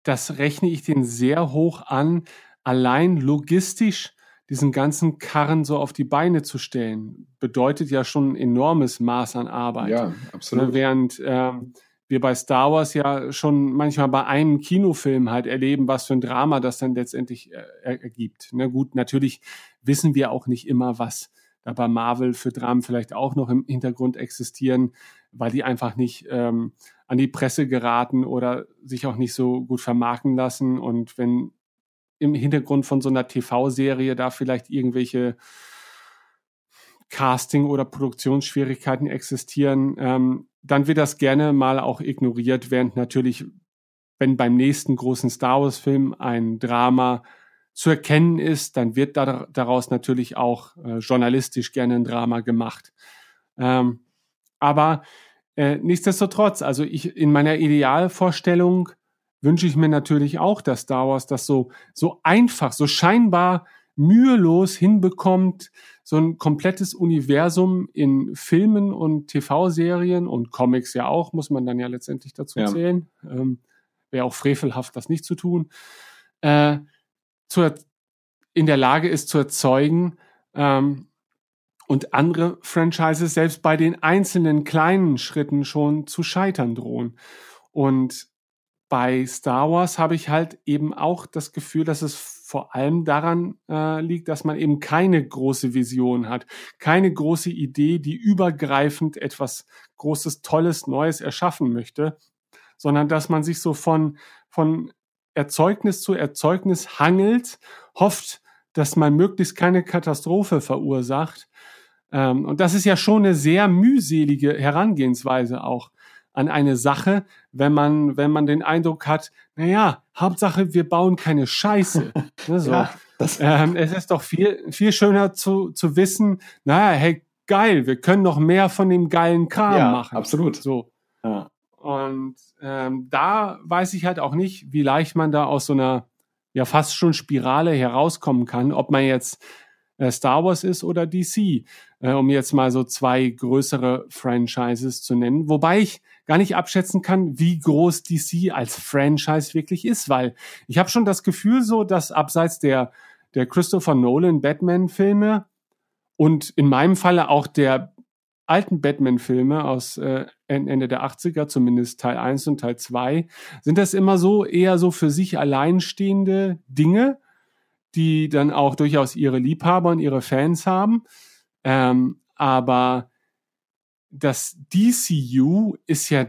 [SPEAKER 2] das rechne ich den sehr hoch an, allein logistisch diesen ganzen Karren so auf die Beine zu stellen, bedeutet ja schon ein enormes Maß an Arbeit.
[SPEAKER 1] Ja, absolut.
[SPEAKER 2] Ne, während ähm, wir bei Star Wars ja schon manchmal bei einem Kinofilm halt erleben, was für ein Drama das dann letztendlich äh, ergibt. Na gut, natürlich wissen wir auch nicht immer, was da bei Marvel für Dramen vielleicht auch noch im Hintergrund existieren, weil die einfach nicht ähm, an die Presse geraten oder sich auch nicht so gut vermarkten lassen. Und wenn im Hintergrund von so einer TV-Serie da vielleicht irgendwelche Casting- oder Produktionsschwierigkeiten existieren, ähm, dann wird das gerne mal auch ignoriert, während natürlich, wenn beim nächsten großen Star Wars-Film ein Drama zu erkennen ist, dann wird da, daraus natürlich auch äh, journalistisch gerne ein Drama gemacht. Ähm, aber äh, nichtsdestotrotz, also ich in meiner Idealvorstellung wünsche ich mir natürlich auch, dass Star Wars das so, so einfach, so scheinbar mühelos hinbekommt, so ein komplettes Universum in Filmen und TV-Serien und Comics ja auch, muss man dann ja letztendlich dazu ja. zählen. Ähm, Wäre auch frevelhaft, das nicht zu tun. Äh, zu, in der Lage ist zu erzeugen ähm, und andere Franchises selbst bei den einzelnen kleinen Schritten schon zu scheitern drohen. Und bei Star Wars habe ich halt eben auch das Gefühl, dass es vor allem daran äh, liegt, dass man eben keine große Vision hat, keine große Idee, die übergreifend etwas Großes, Tolles, Neues erschaffen möchte, sondern dass man sich so von, von Erzeugnis zu Erzeugnis hangelt, hofft, dass man möglichst keine Katastrophe verursacht. Ähm, und das ist ja schon eine sehr mühselige Herangehensweise auch an eine Sache, wenn man, wenn man den Eindruck hat, naja, Hauptsache, wir bauen keine Scheiße. [laughs] Ne, so. ja, ähm, es ist doch viel, viel schöner zu, zu wissen, naja, hey, geil, wir können noch mehr von dem geilen Kram
[SPEAKER 1] ja,
[SPEAKER 2] machen.
[SPEAKER 1] absolut.
[SPEAKER 2] So.
[SPEAKER 1] Ja.
[SPEAKER 2] Und ähm, da weiß ich halt auch nicht, wie leicht man da aus so einer ja fast schon Spirale herauskommen kann, ob man jetzt äh, Star Wars ist oder DC, äh, um jetzt mal so zwei größere Franchises zu nennen. Wobei ich gar nicht abschätzen kann, wie groß DC als Franchise wirklich ist, weil ich habe schon das Gefühl so, dass abseits der, der Christopher Nolan Batman-Filme und in meinem Falle auch der alten Batman-Filme aus äh, Ende der 80er, zumindest Teil 1 und Teil 2, sind das immer so eher so für sich alleinstehende Dinge, die dann auch durchaus ihre Liebhaber und ihre Fans haben. Ähm, aber das DCU ist ja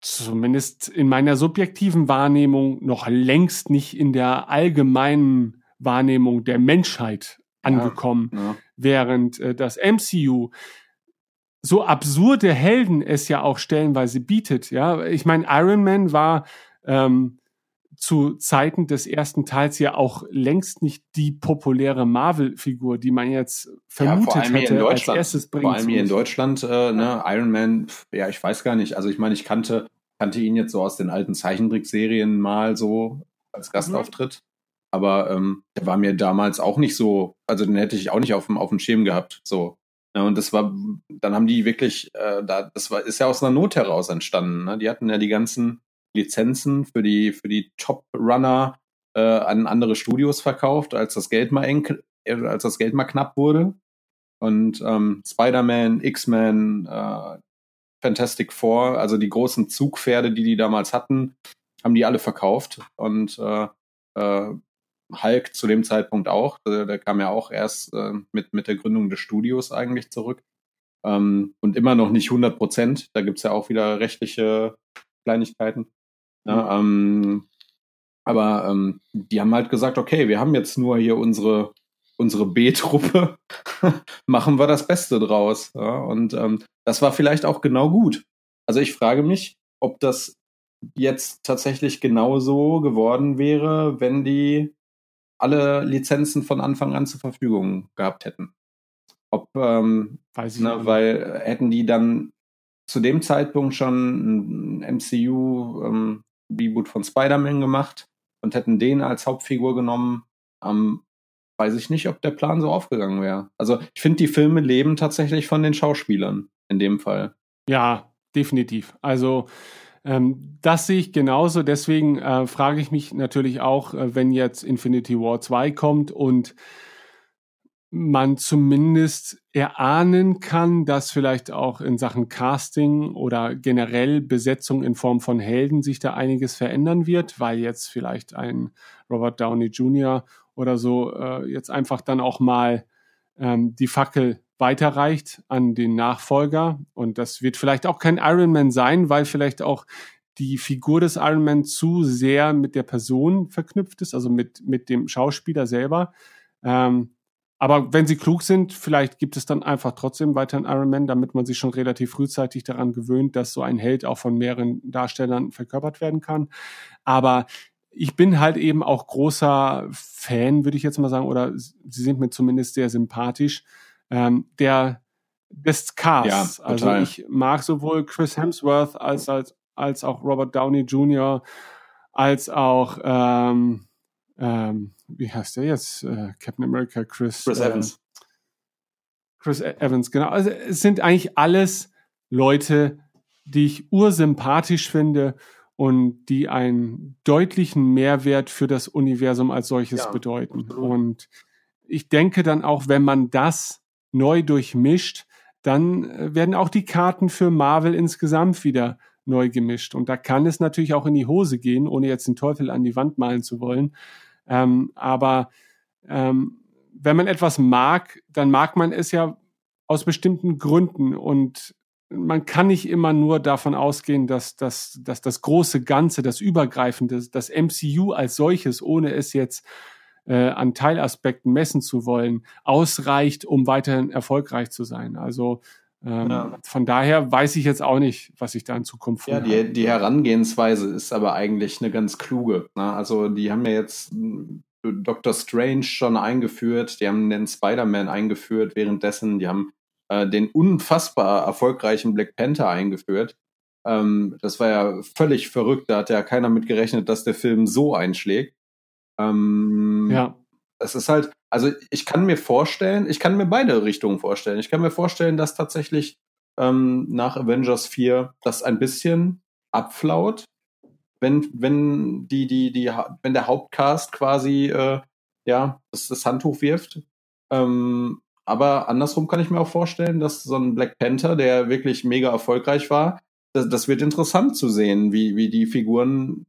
[SPEAKER 2] zumindest in meiner subjektiven Wahrnehmung noch längst nicht in der allgemeinen Wahrnehmung der Menschheit angekommen, ja, ja. während äh, das MCU so absurde Helden es ja auch stellenweise bietet. Ja, ich meine, Iron Man war ähm, zu Zeiten des ersten Teils ja auch längst nicht die populäre Marvel-Figur, die man jetzt vermutet ja, hätte als erstes
[SPEAKER 1] bringen Vor allem hier in Deutschland, äh, ne, Iron Man, ja, ich weiß gar nicht. Also ich meine, ich kannte, kannte ihn jetzt so aus den alten Zeichentrickserien mal so als Gastauftritt. Mhm. Aber ähm, der war mir damals auch nicht so, also den hätte ich auch nicht auf dem, auf dem Schirm gehabt. So. Ja, und das war, dann haben die wirklich, äh, da, das war, ist ja aus einer Not heraus entstanden. Ne? Die hatten ja die ganzen Lizenzen für die, für die Top-Runner äh, an andere Studios verkauft, als das Geld mal eng, äh, als das Geld mal knapp wurde. Und ähm, Spider-Man, X-Men, äh, Fantastic Four, also die großen Zugpferde, die die damals hatten, haben die alle verkauft. Und äh, äh, Hulk zu dem Zeitpunkt auch. Der, der kam ja auch erst äh, mit, mit der Gründung des Studios eigentlich zurück. Ähm, und immer noch nicht 100 Prozent. Da gibt's ja auch wieder rechtliche Kleinigkeiten. Ja, ähm, aber ähm, die haben halt gesagt, okay, wir haben jetzt nur hier unsere unsere B-Truppe, [laughs] machen wir das Beste draus. Ja, und ähm, das war vielleicht auch genau gut. Also ich frage mich, ob das jetzt tatsächlich genauso geworden wäre, wenn die alle Lizenzen von Anfang an zur Verfügung gehabt hätten. Ob, ähm, Weiß ich ne, weil hätten die dann zu dem Zeitpunkt schon ein MCU ähm, Reboot von Spider-Man gemacht und hätten den als Hauptfigur genommen, ähm, weiß ich nicht, ob der Plan so aufgegangen wäre. Also ich finde, die Filme leben tatsächlich von den Schauspielern in dem Fall.
[SPEAKER 2] Ja, definitiv. Also ähm, das sehe ich genauso. Deswegen äh, frage ich mich natürlich auch, äh, wenn jetzt Infinity War 2 kommt und man zumindest erahnen kann, dass vielleicht auch in Sachen Casting oder generell Besetzung in Form von Helden sich da einiges verändern wird, weil jetzt vielleicht ein Robert Downey Jr. oder so äh, jetzt einfach dann auch mal ähm, die Fackel weiterreicht an den Nachfolger. Und das wird vielleicht auch kein Iron Man sein, weil vielleicht auch die Figur des Iron Man zu sehr mit der Person verknüpft ist, also mit, mit dem Schauspieler selber. Ähm, aber wenn sie klug sind, vielleicht gibt es dann einfach trotzdem weiterhin Iron Man, damit man sich schon relativ frühzeitig daran gewöhnt, dass so ein Held auch von mehreren Darstellern verkörpert werden kann. Aber ich bin halt eben auch großer Fan, würde ich jetzt mal sagen, oder sie sind mir zumindest sehr sympathisch ähm, der des Casts. Ja, also ich mag sowohl Chris Hemsworth als, als, als auch Robert Downey Jr., als auch ähm, ähm, wie heißt der jetzt? Äh, Captain America, Chris,
[SPEAKER 1] Chris
[SPEAKER 2] äh,
[SPEAKER 1] Evans.
[SPEAKER 2] Chris e-, Evans, genau. Also es sind eigentlich alles Leute, die ich ursympathisch finde und die einen deutlichen Mehrwert für das Universum als solches ja, bedeuten. Absolut. Und ich denke dann auch, wenn man das neu durchmischt, dann äh, werden auch die Karten für Marvel insgesamt wieder neu gemischt. Und da kann es natürlich auch in die Hose gehen, ohne jetzt den Teufel an die Wand malen zu wollen. Ähm, aber ähm, wenn man etwas mag, dann mag man es ja aus bestimmten Gründen. Und man kann nicht immer nur davon ausgehen, dass, dass, dass das große Ganze, das Übergreifende, das MCU als solches, ohne es jetzt äh, an Teilaspekten messen zu wollen, ausreicht, um weiterhin erfolgreich zu sein. Also ähm, ja. von daher weiß ich jetzt auch nicht, was ich da in Zukunft
[SPEAKER 1] Ja, die, die Herangehensweise ist aber eigentlich eine ganz kluge. Ne? Also die haben ja jetzt Doctor Strange schon eingeführt, die haben den Spider-Man eingeführt währenddessen, die haben äh, den unfassbar erfolgreichen Black Panther eingeführt. Ähm, das war ja völlig verrückt. Da hat ja keiner mit gerechnet, dass der Film so einschlägt. Ähm, ja. Es ist halt, also ich kann mir vorstellen, ich kann mir beide Richtungen vorstellen. Ich kann mir vorstellen, dass tatsächlich ähm, nach Avengers 4 das ein bisschen abflaut, wenn, wenn die, die, die, wenn der Hauptcast quasi äh, ja, das, das Handtuch wirft. Ähm, aber andersrum kann ich mir auch vorstellen, dass so ein Black Panther, der wirklich mega erfolgreich war, das, das wird interessant zu sehen, wie, wie die Figuren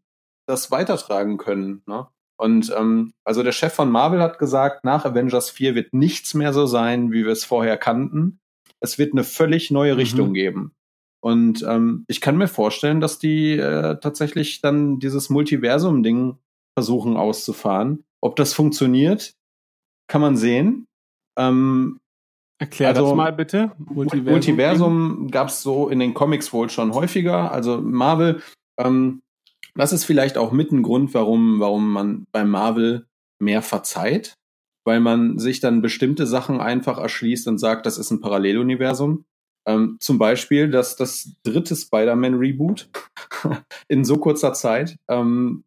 [SPEAKER 1] das weitertragen können. Ne? Und ähm, also der Chef von Marvel hat gesagt, nach Avengers 4 wird nichts mehr so sein, wie wir es vorher kannten. Es wird eine völlig neue mhm. Richtung geben. Und ähm, ich kann mir vorstellen, dass die äh, tatsächlich dann dieses Multiversum-Ding versuchen auszufahren. Ob das funktioniert, kann man sehen.
[SPEAKER 2] Ähm, Erklär also, das mal bitte.
[SPEAKER 1] Multiversum, Multiversum gab es so in den Comics wohl schon häufiger. Also Marvel, ähm, das ist vielleicht auch mit ein Grund, warum, warum man bei Marvel mehr verzeiht, weil man sich dann bestimmte Sachen einfach erschließt und sagt, das ist ein Paralleluniversum. Ähm, zum Beispiel, dass das dritte Spider-Man-Reboot [laughs] in so kurzer Zeit, ähm,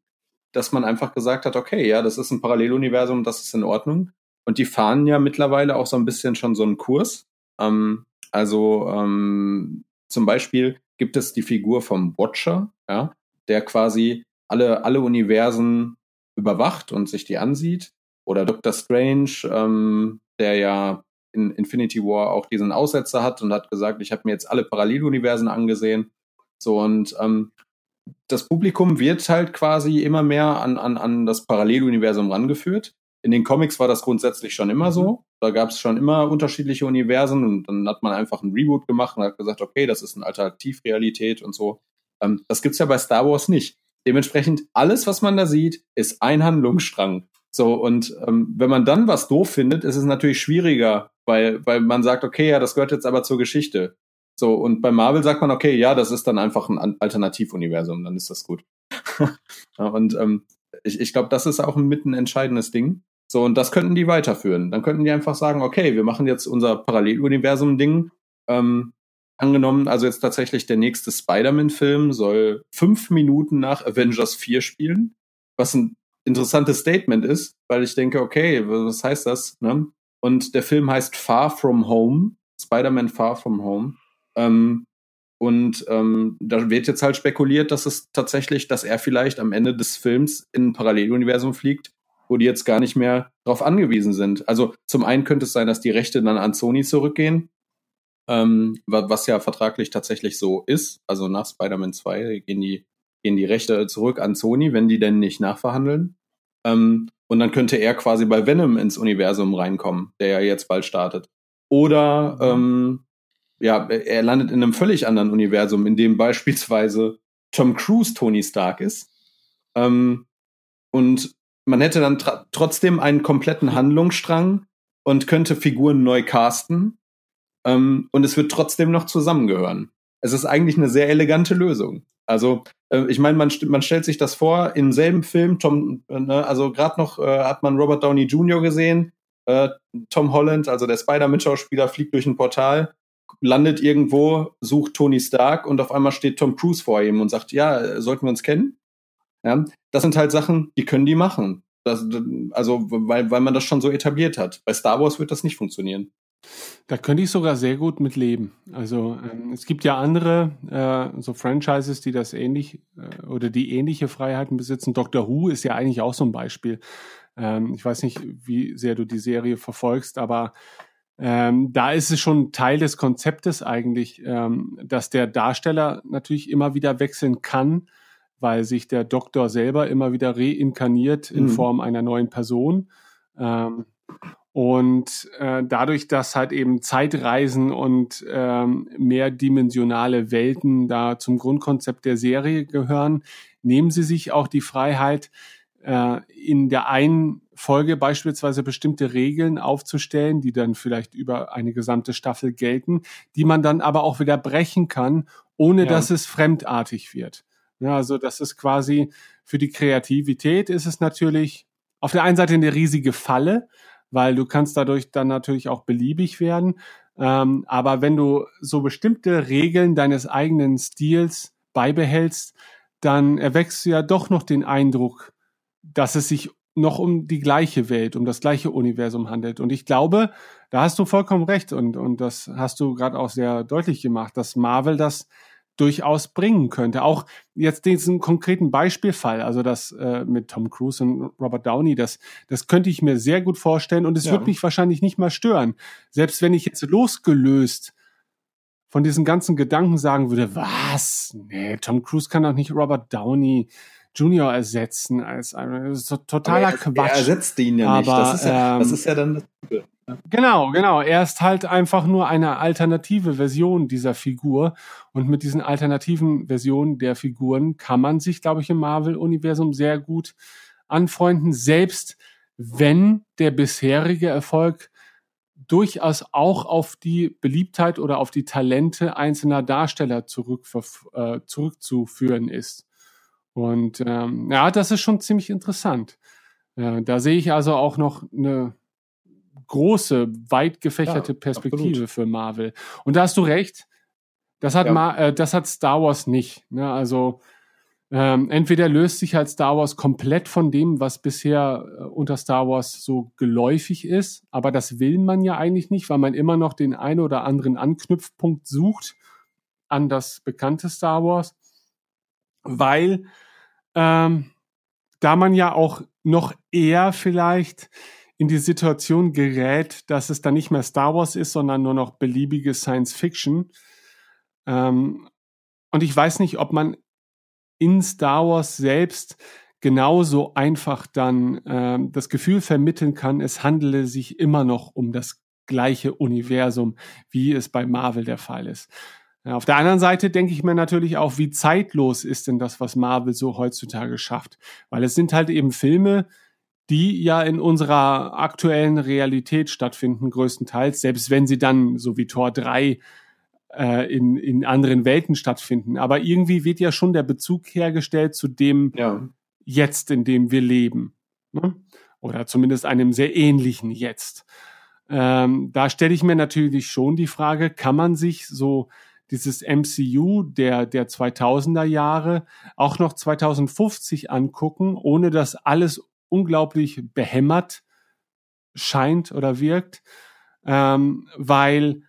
[SPEAKER 1] dass man einfach gesagt hat, okay, ja, das ist ein Paralleluniversum, das ist in Ordnung. Und die fahren ja mittlerweile auch so ein bisschen schon so einen Kurs. Ähm, also ähm, zum Beispiel gibt es die Figur vom Watcher, ja, der quasi alle, alle Universen überwacht und sich die ansieht. Oder Doctor Strange, ähm, der ja in Infinity War auch diesen Aussetzer hat und hat gesagt, ich habe mir jetzt alle Paralleluniversen angesehen. So und ähm, das Publikum wird halt quasi immer mehr an, an, an das Paralleluniversum rangeführt. In den Comics war das grundsätzlich schon immer so. Mhm. Da gab es schon immer unterschiedliche Universen und dann hat man einfach ein Reboot gemacht und hat gesagt, okay, das ist eine Alternativrealität und so. Ähm, das gibt's ja bei Star Wars nicht. Dementsprechend alles, was man da sieht, ist ein Handlungsstrang. So, und ähm, wenn man dann was doof findet, ist es natürlich schwieriger, weil, weil man sagt, okay, ja, das gehört jetzt aber zur Geschichte. So, und bei Marvel sagt man, okay, ja, das ist dann einfach ein Alternativuniversum, dann ist das gut. [laughs] und ähm, ich, ich glaube, das ist auch ein mit ein entscheidendes Ding. So, und das könnten die weiterführen. Dann könnten die einfach sagen, okay, wir machen jetzt unser Paralleluniversum-Ding. Ähm, angenommen, also jetzt tatsächlich der nächste Spider-Man-Film soll fünf Minuten nach Avengers 4 spielen, was ein interessantes Statement ist, weil ich denke, okay, was heißt das? Ne? Und der Film heißt Far From Home, Spider-Man Far From Home. Ähm, und ähm, da wird jetzt halt spekuliert, dass es tatsächlich, dass er vielleicht am Ende des Films in ein Paralleluniversum fliegt, wo die jetzt gar nicht mehr darauf angewiesen sind. Also zum einen könnte es sein, dass die Rechte dann an Sony zurückgehen, ähm, was ja vertraglich tatsächlich so ist. Also nach Spider-Man 2 gehen die, gehen die Rechte zurück an Sony, wenn die denn nicht nachverhandeln. Ähm, und dann könnte er quasi bei Venom ins Universum reinkommen, der ja jetzt bald startet. Oder ähm, ja, er landet in einem völlig anderen Universum, in dem beispielsweise Tom Cruise Tony Stark ist. Ähm, und man hätte dann trotzdem einen kompletten Handlungsstrang und könnte Figuren neu casten. Ähm, und es wird trotzdem noch zusammengehören. Es ist eigentlich eine sehr elegante Lösung. Also, äh, ich meine, man, man stellt sich das vor, im selben Film, Tom, äh, ne, also gerade noch äh, hat man Robert Downey Jr. gesehen, äh, Tom Holland, also der Spider-Man-Schauspieler, fliegt durch ein Portal landet irgendwo, sucht Tony Stark und auf einmal steht Tom Cruise vor ihm und sagt, ja, sollten wir uns kennen? Ja, das sind halt Sachen, die können die machen. Das, also, weil, weil man das schon so etabliert hat. Bei Star Wars wird das nicht funktionieren.
[SPEAKER 2] Da könnte ich sogar sehr gut mit leben. Also ähm, es gibt ja andere äh, so Franchises, die das ähnlich äh, oder die ähnliche Freiheiten besitzen. Doctor Who ist ja eigentlich auch so ein Beispiel. Ähm, ich weiß nicht, wie sehr du die Serie verfolgst, aber ähm, da ist es schon Teil des Konzeptes eigentlich, ähm, dass der Darsteller natürlich immer wieder wechseln kann, weil sich der Doktor selber immer wieder reinkarniert in mhm. Form einer neuen Person. Ähm, und äh, dadurch, dass halt eben Zeitreisen und ähm, mehrdimensionale Welten da zum Grundkonzept der Serie gehören, nehmen sie sich auch die Freiheit, äh, in der einen Folge beispielsweise bestimmte Regeln aufzustellen, die dann vielleicht über eine gesamte Staffel gelten, die man dann aber auch wieder brechen kann, ohne ja. dass es fremdartig wird. Ja, also das ist quasi für die Kreativität ist es natürlich auf der einen Seite eine riesige Falle, weil du kannst dadurch dann natürlich auch beliebig werden. Ähm, aber wenn du so bestimmte Regeln deines eigenen Stils beibehältst, dann erwächst du ja doch noch den Eindruck, dass es sich noch um die gleiche Welt, um das gleiche Universum handelt. Und ich glaube, da hast du vollkommen recht und, und das hast du gerade auch sehr deutlich gemacht, dass Marvel das durchaus bringen könnte. Auch jetzt diesen konkreten Beispielfall, also das äh, mit Tom Cruise und Robert Downey, das, das könnte ich mir sehr gut vorstellen und es ja. wird mich wahrscheinlich nicht mal stören. Selbst wenn ich jetzt losgelöst von diesen ganzen Gedanken sagen würde, was? Nee, Tom Cruise kann doch nicht Robert Downey Junior ersetzen als ein totaler
[SPEAKER 1] er,
[SPEAKER 2] Quatsch.
[SPEAKER 1] Er ersetzt ihn ja nicht. das, ist ja, ähm, das ist ja dann das Gute.
[SPEAKER 2] Genau, genau. Er ist halt einfach nur eine alternative Version dieser Figur. Und mit diesen alternativen Versionen der Figuren kann man sich, glaube ich, im Marvel-Universum sehr gut anfreunden, selbst wenn der bisherige Erfolg durchaus auch auf die Beliebtheit oder auf die Talente einzelner Darsteller äh, zurückzuführen ist. Und ähm, ja, das ist schon ziemlich interessant. Äh, da sehe ich also auch noch eine große, weit gefächerte ja, Perspektive absolut. für Marvel. Und da hast du recht. Das hat, ja. Ma äh, das hat Star Wars nicht. Ne? Also ähm, entweder löst sich halt Star Wars komplett von dem, was bisher äh, unter Star Wars so geläufig ist, aber das will man ja eigentlich nicht, weil man immer noch den einen oder anderen Anknüpfpunkt sucht an das bekannte Star Wars, weil ähm, da man ja auch noch eher vielleicht in die Situation gerät, dass es dann nicht mehr Star Wars ist, sondern nur noch beliebige Science Fiction. Ähm, und ich weiß nicht, ob man in Star Wars selbst genauso einfach dann ähm, das Gefühl vermitteln kann, es handele sich immer noch um das gleiche Universum, wie es bei Marvel der Fall ist. Auf der anderen Seite denke ich mir natürlich auch, wie zeitlos ist denn das, was Marvel so heutzutage schafft? Weil es sind halt eben Filme, die ja in unserer aktuellen Realität stattfinden, größtenteils, selbst wenn sie dann, so wie Tor 3, äh, in, in anderen Welten stattfinden. Aber irgendwie wird ja schon der Bezug hergestellt zu dem ja. Jetzt, in dem wir leben. Ne? Oder zumindest einem sehr ähnlichen Jetzt. Ähm, da stelle ich mir natürlich schon die Frage, kann man sich so dieses MCU der, der 2000er Jahre auch noch 2050 angucken, ohne dass alles unglaublich behämmert scheint oder wirkt, ähm, weil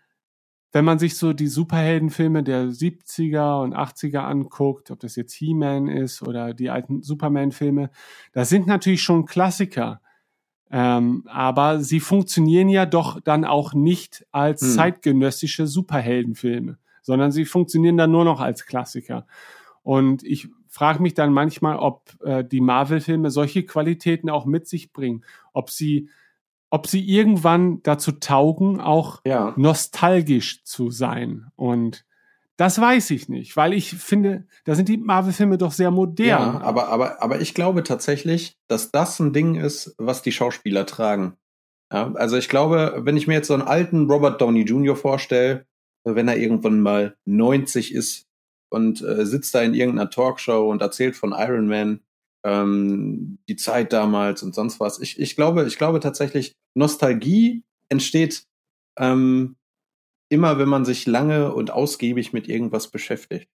[SPEAKER 2] wenn man sich so die Superheldenfilme der 70er und 80er anguckt, ob das jetzt He-Man ist oder die alten Superman-Filme, das sind natürlich schon Klassiker. Ähm, aber sie funktionieren ja doch dann auch nicht als hm. zeitgenössische Superheldenfilme, sondern sie funktionieren dann nur noch als Klassiker. Und ich frage mich dann manchmal, ob äh, die Marvel-Filme solche Qualitäten auch mit sich bringen, ob sie, ob sie irgendwann dazu taugen, auch ja. nostalgisch zu sein. Und das weiß ich nicht, weil ich finde, da sind die Marvel-Filme doch sehr modern. Ja,
[SPEAKER 1] aber, aber, aber ich glaube tatsächlich, dass das ein Ding ist, was die Schauspieler tragen. Ja, also ich glaube, wenn ich mir jetzt so einen alten Robert Downey Jr. vorstelle, wenn er irgendwann mal 90 ist, und äh, sitzt da in irgendeiner Talkshow und erzählt von Iron Man, ähm, die Zeit damals und sonst was. Ich, ich glaube, ich glaube tatsächlich, Nostalgie entsteht ähm, immer, wenn man sich lange und ausgiebig mit irgendwas beschäftigt.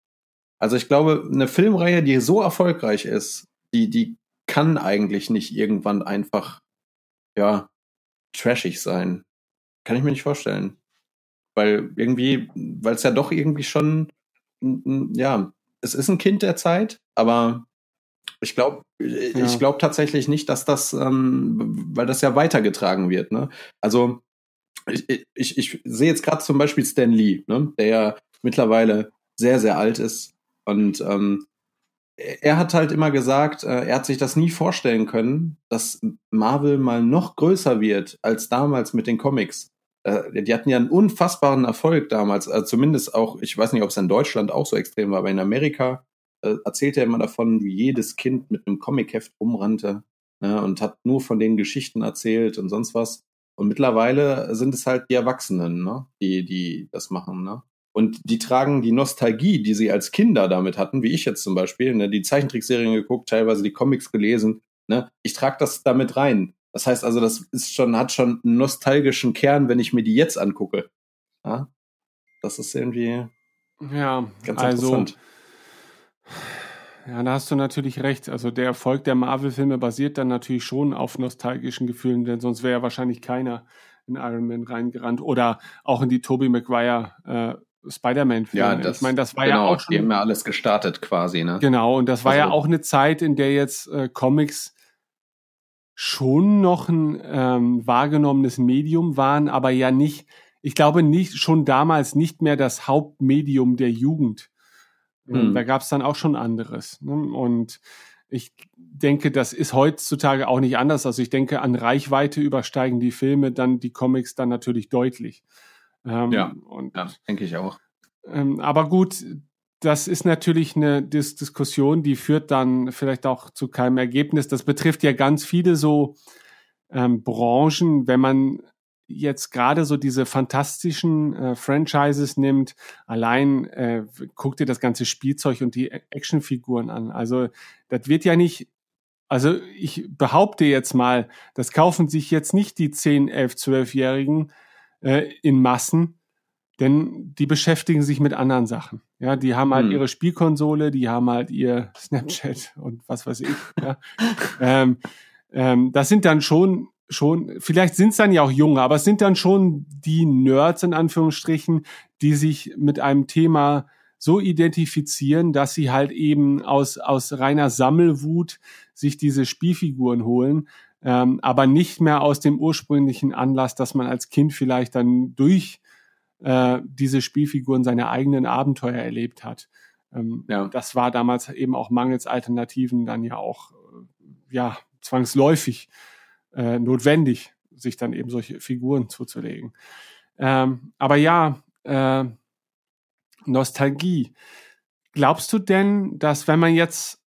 [SPEAKER 1] Also ich glaube, eine Filmreihe, die so erfolgreich ist, die, die kann eigentlich nicht irgendwann einfach, ja, trashig sein. Kann ich mir nicht vorstellen. Weil irgendwie, weil es ja doch irgendwie schon ja, es ist ein Kind der Zeit, aber ich glaube, ja. ich glaube tatsächlich nicht, dass das, ähm, weil das ja weitergetragen wird. Ne? Also ich, ich, ich sehe jetzt gerade zum Beispiel Stan Lee, ne? der ja mittlerweile sehr, sehr alt ist. Und ähm, er hat halt immer gesagt, äh, er hat sich das nie vorstellen können, dass Marvel mal noch größer wird als damals mit den Comics die hatten ja einen unfassbaren Erfolg damals, also zumindest auch, ich weiß nicht, ob es in Deutschland auch so extrem war, aber in Amerika äh, erzählt er immer davon, wie jedes Kind mit einem Comicheft rumrannte ne, und hat nur von den Geschichten erzählt und sonst was. Und mittlerweile sind es halt die Erwachsenen, ne, die, die das machen. Ne? Und die tragen die Nostalgie, die sie als Kinder damit hatten, wie ich jetzt zum Beispiel, ne, die Zeichentrickserien geguckt, teilweise die Comics gelesen. Ne? Ich trage das damit rein. Das heißt also, das ist schon, hat schon einen nostalgischen Kern, wenn ich mir die jetzt angucke. Ja? Das ist irgendwie
[SPEAKER 2] ja,
[SPEAKER 1] ganz
[SPEAKER 2] also,
[SPEAKER 1] interessant.
[SPEAKER 2] Ja, da hast du natürlich recht. Also der Erfolg der Marvel-Filme basiert dann natürlich schon auf nostalgischen Gefühlen, denn sonst wäre ja wahrscheinlich keiner in Iron Man reingerannt oder auch in die Tobey Maguire äh, Spider-Man-Filme.
[SPEAKER 1] Ja, das,
[SPEAKER 2] ich meine, das war
[SPEAKER 1] genau,
[SPEAKER 2] ja auch schon.
[SPEAKER 1] Die haben ja alles gestartet quasi, ne?
[SPEAKER 2] Genau, und das war
[SPEAKER 1] Also-
[SPEAKER 2] ja auch eine Zeit, in der jetzt äh, Comics schon noch ein ähm, wahrgenommenes Medium waren, aber ja nicht, ich glaube nicht, schon damals nicht mehr das Hauptmedium der Jugend. Ähm,
[SPEAKER 1] Hm.
[SPEAKER 2] Da gab es dann auch schon anderes. Ne? Und ich denke, das ist heutzutage auch nicht anders. Also ich denke, an Reichweite übersteigen die Filme dann die Comics dann natürlich deutlich. Ähm,
[SPEAKER 1] Ja.
[SPEAKER 2] Und
[SPEAKER 1] Ja, denke ich auch.
[SPEAKER 2] ähm, aber gut, das ist natürlich eine Dis Diskussion, die führt dann vielleicht auch zu keinem Ergebnis. Das betrifft ja ganz viele so ähm, Branchen, wenn man jetzt gerade so diese fantastischen äh, Franchises nimmt, allein äh, guck dir das ganze Spielzeug und die Actionfiguren an. Also das wird ja nicht, also ich behaupte jetzt mal, das kaufen sich jetzt nicht die 10, 11, 12-Jährigen äh, in Massen, denn die beschäftigen sich mit anderen Sachen. Ja, die haben halt
[SPEAKER 1] Hm.
[SPEAKER 2] ihre Spielkonsole, die haben halt ihr [laughs] Snapchat und was weiß ich. Ja. [laughs] ähm, ähm, das sind dann schon schon, vielleicht sind es dann ja auch junge, aber es sind dann schon die Nerds in Anführungsstrichen, die sich mit einem Thema so identifizieren, dass sie halt eben aus, aus reiner Sammelwut sich diese Spielfiguren holen, ähm, aber nicht mehr aus dem ursprünglichen Anlass, dass man als Kind vielleicht dann durch äh, diese Spielfiguren seine eigenen Abenteuer erlebt hat. Ähm,
[SPEAKER 1] Ja.
[SPEAKER 2] Das war damals eben auch mangels Alternativen dann ja auch äh, ja zwangsläufig äh, notwendig, sich dann eben solche Figuren zuzulegen. Ähm, aber ja, äh, Nostalgie. Glaubst du denn, dass wenn man jetzt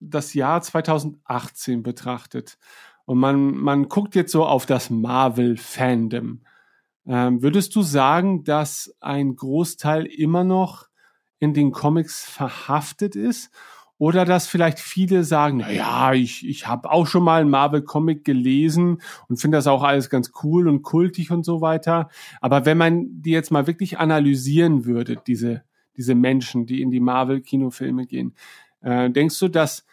[SPEAKER 2] das Jahr 2018 betrachtet und man, man guckt jetzt so auf das Marvel-Fandom, ähm, würdest du sagen, dass ein Großteil immer noch in den Comics verhaftet ist? Oder dass vielleicht viele sagen, na ja, ich, ich habe auch schon mal einen Marvel-Comic gelesen und finde das auch alles ganz cool und kultig und so weiter. Aber wenn man die jetzt mal wirklich analysieren würde, diese, diese Menschen, die in die Marvel-Kinofilme gehen, äh, denkst du, dass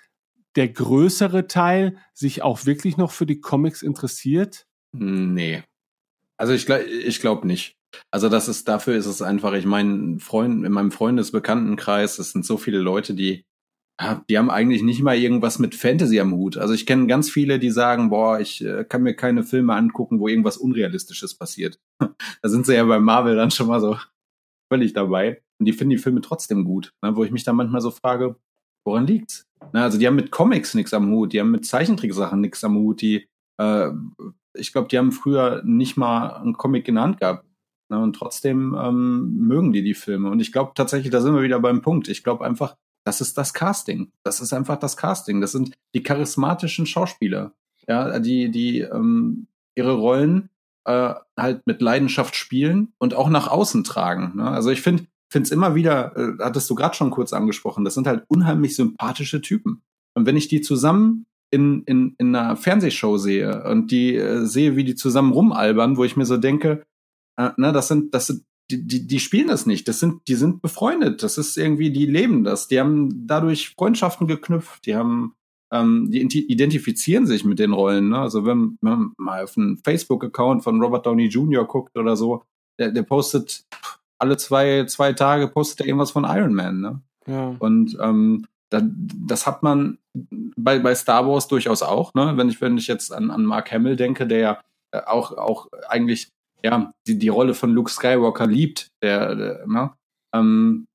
[SPEAKER 2] der größere Teil sich auch wirklich noch für die Comics interessiert?
[SPEAKER 1] Nee. Also ich, glaub- ich glaube nicht. Also das ist, dafür ist es einfach, ich meine, Freund, in meinem Freundesbekanntenkreis, es sind so viele Leute, die, ja, die haben eigentlich nicht mal irgendwas mit Fantasy am Hut. Also ich kenne ganz viele, die sagen, boah, ich äh, kann mir keine Filme angucken, wo irgendwas Unrealistisches passiert. [laughs] da sind sie ja bei Marvel dann schon mal so völlig dabei. Und die finden die Filme trotzdem gut. Ne? Wo ich mich dann manchmal so frage, woran liegt's? Na, also die haben mit Comics nichts am Hut, die haben mit Zeichentricksachen nichts am Hut, die äh, ich glaube, die haben früher nicht mal einen Comic Hand gehabt. Ne, und trotzdem ähm, mögen die die Filme. Und ich glaube tatsächlich, da sind wir wieder beim Punkt. Ich glaube einfach, das ist das Casting. Das ist einfach das Casting. Das sind die charismatischen Schauspieler, ja, die die ähm, ihre Rollen äh, halt mit Leidenschaft spielen und auch nach außen tragen. Ne? Also ich finde finde es immer wieder, äh, hattest du gerade schon kurz angesprochen, das sind halt unheimlich sympathische Typen. Und wenn ich die zusammen in, in, in einer Fernsehshow sehe und die äh, sehe, wie die zusammen rumalbern, wo ich mir so denke, äh, na, das sind, das sind, die, die, die spielen das nicht. Das sind, die sind befreundet. Das ist irgendwie, die leben das. Die haben dadurch Freundschaften geknüpft. Die haben, ähm, die identifizieren sich mit den Rollen. Ne? Also wenn wenn man mal auf einen Facebook-Account von Robert Downey Jr. guckt oder so, der, der postet alle zwei, zwei Tage postet er irgendwas von Iron Man. Ne?
[SPEAKER 2] Ja.
[SPEAKER 1] Und ähm, das hat man bei, bei Star Wars durchaus auch, ne? Wenn ich, wenn ich jetzt an, an Mark Hamill denke, der ja äh, auch, auch eigentlich ja, die, die Rolle von Luke Skywalker liebt, der, der, ne? ähm,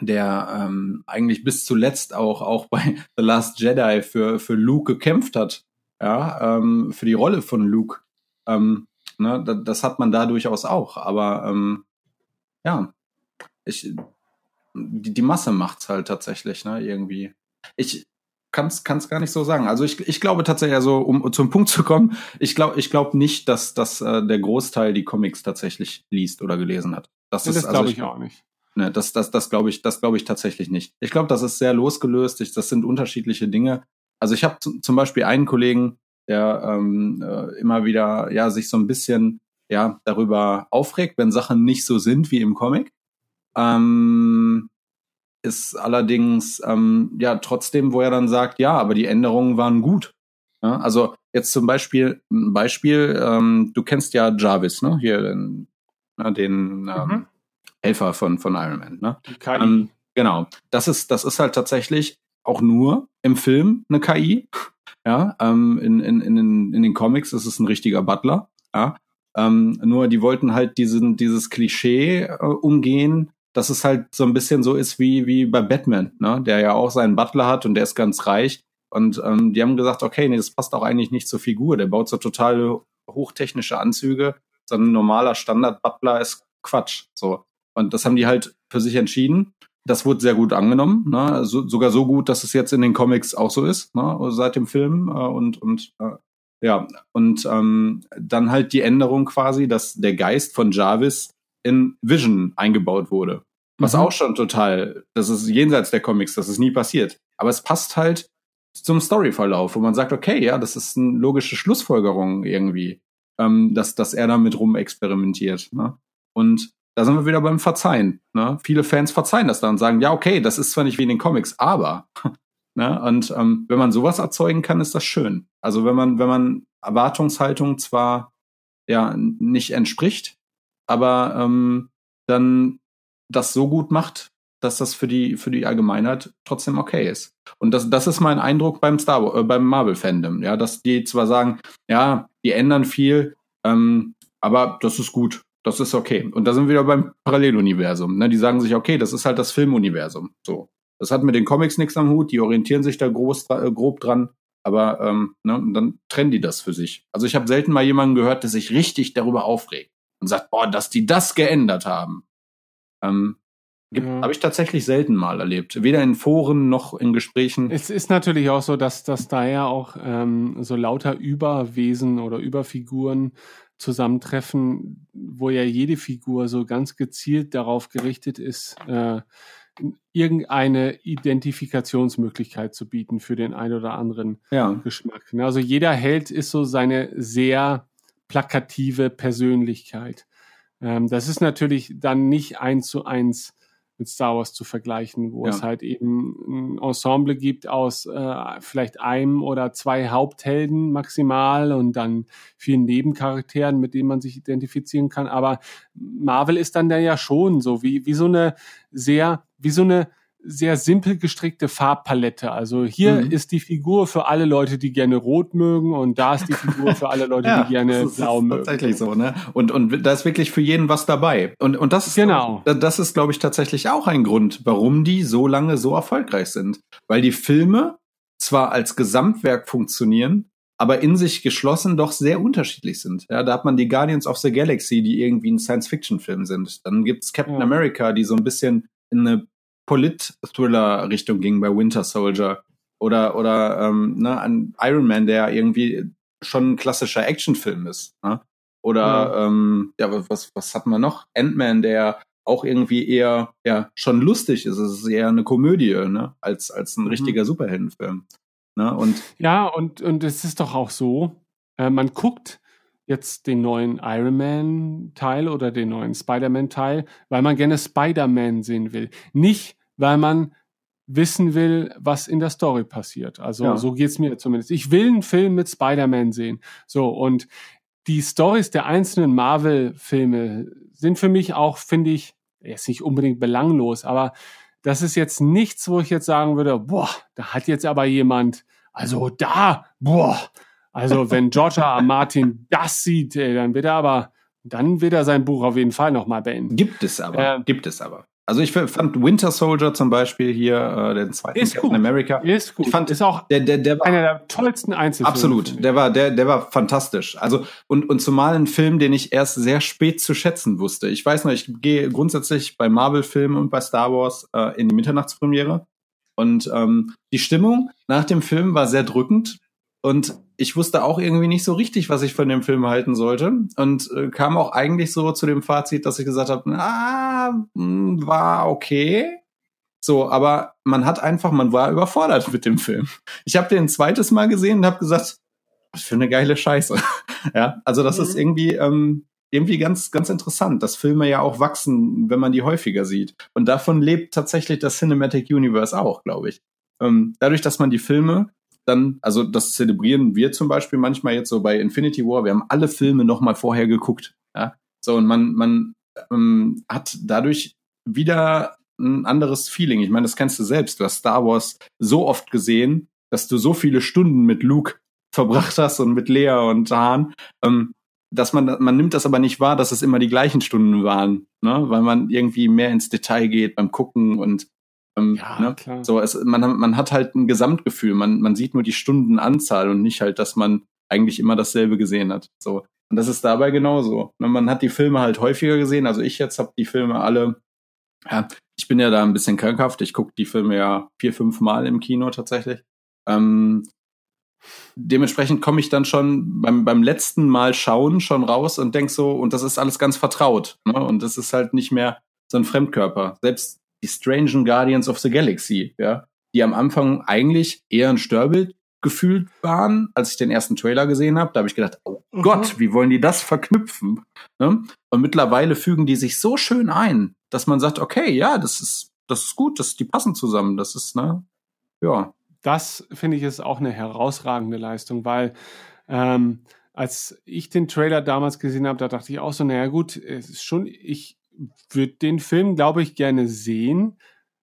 [SPEAKER 1] der ähm, eigentlich bis zuletzt auch, auch bei [laughs] The Last Jedi für, für Luke gekämpft hat, ja, ähm, für die Rolle von Luke. Ähm, ne? das, das hat man da durchaus auch, aber ähm, ja, ich, die, die Masse macht's halt tatsächlich, ne, irgendwie. Ich kann's, kann's gar nicht so sagen. Also ich, ich glaube tatsächlich, also um zum Punkt zu kommen, ich glaube ich glaube nicht, dass, dass äh, der Großteil die Comics tatsächlich liest oder gelesen hat. Das,
[SPEAKER 2] Das,
[SPEAKER 1] ist
[SPEAKER 2] glaube
[SPEAKER 1] also
[SPEAKER 2] ich auch nicht.
[SPEAKER 1] Ne, das, das, das glaube ich, das glaube ich tatsächlich nicht. Ich glaube, das ist sehr losgelöst. Ich, das sind unterschiedliche Dinge. Also ich habe zum Beispiel einen Kollegen, der ähm, äh, immer wieder ja sich so ein bisschen ja darüber aufregt, wenn Sachen nicht so sind wie im Comic. Ähm, ist allerdings ähm, ja trotzdem, wo er dann sagt, ja, aber die Änderungen waren gut. Ja, also jetzt zum Beispiel ein Beispiel, ähm, du kennst ja Jarvis, ne? Hier den, ne, den ähm, mhm. Helfer von von Iron Man, ne? Ähm, genau. Das ist das ist halt tatsächlich auch nur im Film eine KI. [laughs] Ja, ähm, in, in, in, den, in den Comics ist es ein richtiger Butler. Ja, ähm, nur die wollten halt diesen, dieses Klischee äh, umgehen, dass es halt so ein bisschen so ist wie, wie bei Batman, ne? der ja auch seinen Butler hat und der ist ganz reich. Und ähm, die haben gesagt, okay, nee, das passt auch eigentlich nicht zur Figur. Der baut so total hochtechnische Anzüge. So ein normaler Standard-Butler ist Quatsch. So. Und das haben die halt für sich entschieden. Das wurde sehr gut angenommen, ne? so, sogar so gut, dass es jetzt in den Comics auch so ist, ne? seit dem Film. Äh, und und äh, ja, und ähm, dann halt die Änderung quasi, dass der Geist von Jarvis in Vision eingebaut wurde. Was mhm. auch schon total, das ist jenseits der Comics, das ist nie passiert. Aber es passt halt zum Storyverlauf, wo man sagt, okay, ja, das ist eine logische Schlussfolgerung irgendwie, ähm, dass, dass er damit rumexperimentiert. Ne? Und da sind wir wieder beim Verzeihen. Ne? Viele Fans verzeihen das dann und sagen, ja, okay, das ist zwar nicht wie in den Comics, aber. [laughs] ne? Und ähm, wenn man sowas erzeugen kann, ist das schön. Also wenn man, wenn man Erwartungshaltung zwar ja nicht entspricht, aber ähm, dann das so gut macht, dass das für die für die Allgemeinheit trotzdem okay ist. Und das das ist mein Eindruck beim Star äh, beim Marvel Fandom, ja, dass die zwar sagen, ja, die ändern viel, ähm, aber das ist gut, das ist okay. Und da sind wir wieder beim Paralleluniversum. Ne? Die sagen sich, okay, das ist halt das Filmuniversum. So, das hat mit den Comics nichts am Hut. Die orientieren sich da groß, äh, grob dran. Aber ähm, ne, dann trennen die das für sich. Also ich habe selten mal jemanden gehört, der sich richtig darüber aufregt und sagt, boah, dass die das geändert haben. Ähm, ja. Habe ich tatsächlich selten mal erlebt. Weder in Foren noch in Gesprächen.
[SPEAKER 2] Es ist natürlich auch so, dass, dass daher auch ähm, so lauter Überwesen oder Überfiguren zusammentreffen, wo ja jede Figur so ganz gezielt darauf gerichtet ist, äh, irgendeine Identifikationsmöglichkeit zu bieten für den ein oder anderen ja. Geschmack. Also jeder Held ist so seine sehr plakative Persönlichkeit. Ähm, das ist natürlich dann nicht eins zu eins mit Star Wars zu vergleichen, wo ja. es halt eben ein Ensemble gibt aus äh, vielleicht einem oder zwei Haupthelden maximal und dann vielen Nebencharakteren, mit denen man sich identifizieren kann. Aber Marvel ist dann ja schon so wie, wie so eine sehr, wie so eine sehr simpel gestrickte Farbpalette. Also hier mhm. ist die Figur für alle Leute, die gerne rot mögen und da ist die Figur für alle Leute, [laughs] ja, die gerne
[SPEAKER 1] das
[SPEAKER 2] ist, blau mögen.
[SPEAKER 1] Tatsächlich so, ne? Und und da ist wirklich für jeden was dabei. Und und das ist genau. das ist glaube ich tatsächlich auch ein Grund, warum die so lange so erfolgreich sind, weil die Filme zwar als Gesamtwerk funktionieren, aber in sich geschlossen doch sehr unterschiedlich sind. Ja, da hat man die Guardians of the Galaxy, die irgendwie ein Science-Fiction-Film sind. Dann gibt's Captain ja. America, die so ein bisschen in eine Polit-Thriller-Richtung ging bei Winter Soldier. Oder, oder ähm, ne, an Iron Man, der irgendwie schon ein klassischer Actionfilm ist. Ne? Oder ja. ähm, ja, was, was hat man noch? Ant-Man, der auch irgendwie eher ja schon lustig ist. Es ist eher eine Komödie, ne? Als, als ein mhm. richtiger Superheldenfilm. Ne? Und
[SPEAKER 2] ja, und, und es ist doch auch so, äh, man guckt jetzt den neuen Iron Man Teil oder den neuen Spider-Man Teil, weil man gerne Spider-Man sehen will. Nicht, weil man wissen will, was in der Story passiert. Also ja. so geht's mir zumindest. Ich will einen Film mit Spider-Man sehen. So, und die Stories der einzelnen Marvel-Filme sind für mich auch, finde ich, jetzt nicht unbedingt belanglos, aber das ist jetzt nichts, wo ich jetzt sagen würde, boah, da hat jetzt aber jemand, also da, boah, also [laughs] wenn George R. Martin das sieht, ey, dann wird er aber, dann wird er sein Buch auf jeden Fall nochmal beenden.
[SPEAKER 1] Gibt es aber, äh, gibt es aber. Also ich fand Winter Soldier zum Beispiel hier, äh, den zweiten
[SPEAKER 2] ist Captain gut.
[SPEAKER 1] America.
[SPEAKER 2] Ist gut.
[SPEAKER 1] Ich fand,
[SPEAKER 2] ist auch der, der, der war, einer der tollsten Einzelfilme.
[SPEAKER 1] Absolut. Der war, der, der war fantastisch. Also, und, und zumal ein Film, den ich erst sehr spät zu schätzen wusste. Ich weiß noch, ich gehe grundsätzlich bei Marvel-Filmen und bei Star Wars äh, in die Mitternachtspremiere. Und ähm, die Stimmung nach dem Film war sehr drückend. Und ich wusste auch irgendwie nicht so richtig, was ich von dem Film halten sollte. Und äh, kam auch eigentlich so zu dem Fazit, dass ich gesagt habe, ah, war okay. So, aber man hat einfach, man war überfordert mit dem Film. Ich habe den ein zweites Mal gesehen und habe gesagt, was für eine geile Scheiße. [laughs] ja, also das mhm. ist irgendwie, ähm, irgendwie ganz, ganz interessant, dass Filme ja auch wachsen, wenn man die häufiger sieht. Und davon lebt tatsächlich das Cinematic Universe auch, glaube ich. Ähm, dadurch, dass man die Filme dann, also das zelebrieren wir zum Beispiel manchmal jetzt so bei Infinity War, wir haben alle Filme nochmal vorher geguckt. Ja? So, und man, man ähm, hat dadurch wieder ein anderes Feeling. Ich meine, das kennst du selbst. Du hast Star Wars so oft gesehen, dass du so viele Stunden mit Luke verbracht hast und mit Lea und Han, ähm, dass man, man nimmt das aber nicht wahr, dass es immer die gleichen Stunden waren, ne? weil man irgendwie mehr ins Detail geht beim Gucken und ähm, ja, ne? klar. so es, man, man hat halt ein Gesamtgefühl, man, man sieht nur die Stundenanzahl und nicht halt, dass man eigentlich immer dasselbe gesehen hat. So. Und das ist dabei genauso. Ne? Man hat die Filme halt häufiger gesehen. Also ich jetzt habe die Filme alle, ja, ich bin ja da ein bisschen krankhaft. Ich gucke die Filme ja vier, fünf Mal im Kino tatsächlich. Ähm, dementsprechend komme ich dann schon beim, beim letzten Mal schauen schon raus und denk so, und das ist alles ganz vertraut. Ne? Und das ist halt nicht mehr so ein Fremdkörper. Selbst die Strange Guardians of the Galaxy, ja, die am Anfang eigentlich eher ein Störbild gefühlt waren, als ich den ersten Trailer gesehen habe. Da habe ich gedacht, oh mhm. Gott, wie wollen die das verknüpfen? Ne? Und mittlerweile fügen die sich so schön ein, dass man sagt, okay, ja, das ist, das ist gut, das, die passen zusammen. Das ist, ne, ja
[SPEAKER 2] das finde ich ist auch eine herausragende Leistung, weil ähm, als ich den Trailer damals gesehen habe, da dachte ich auch so, naja gut, es ist schon, ich würde den Film, glaube ich, gerne sehen,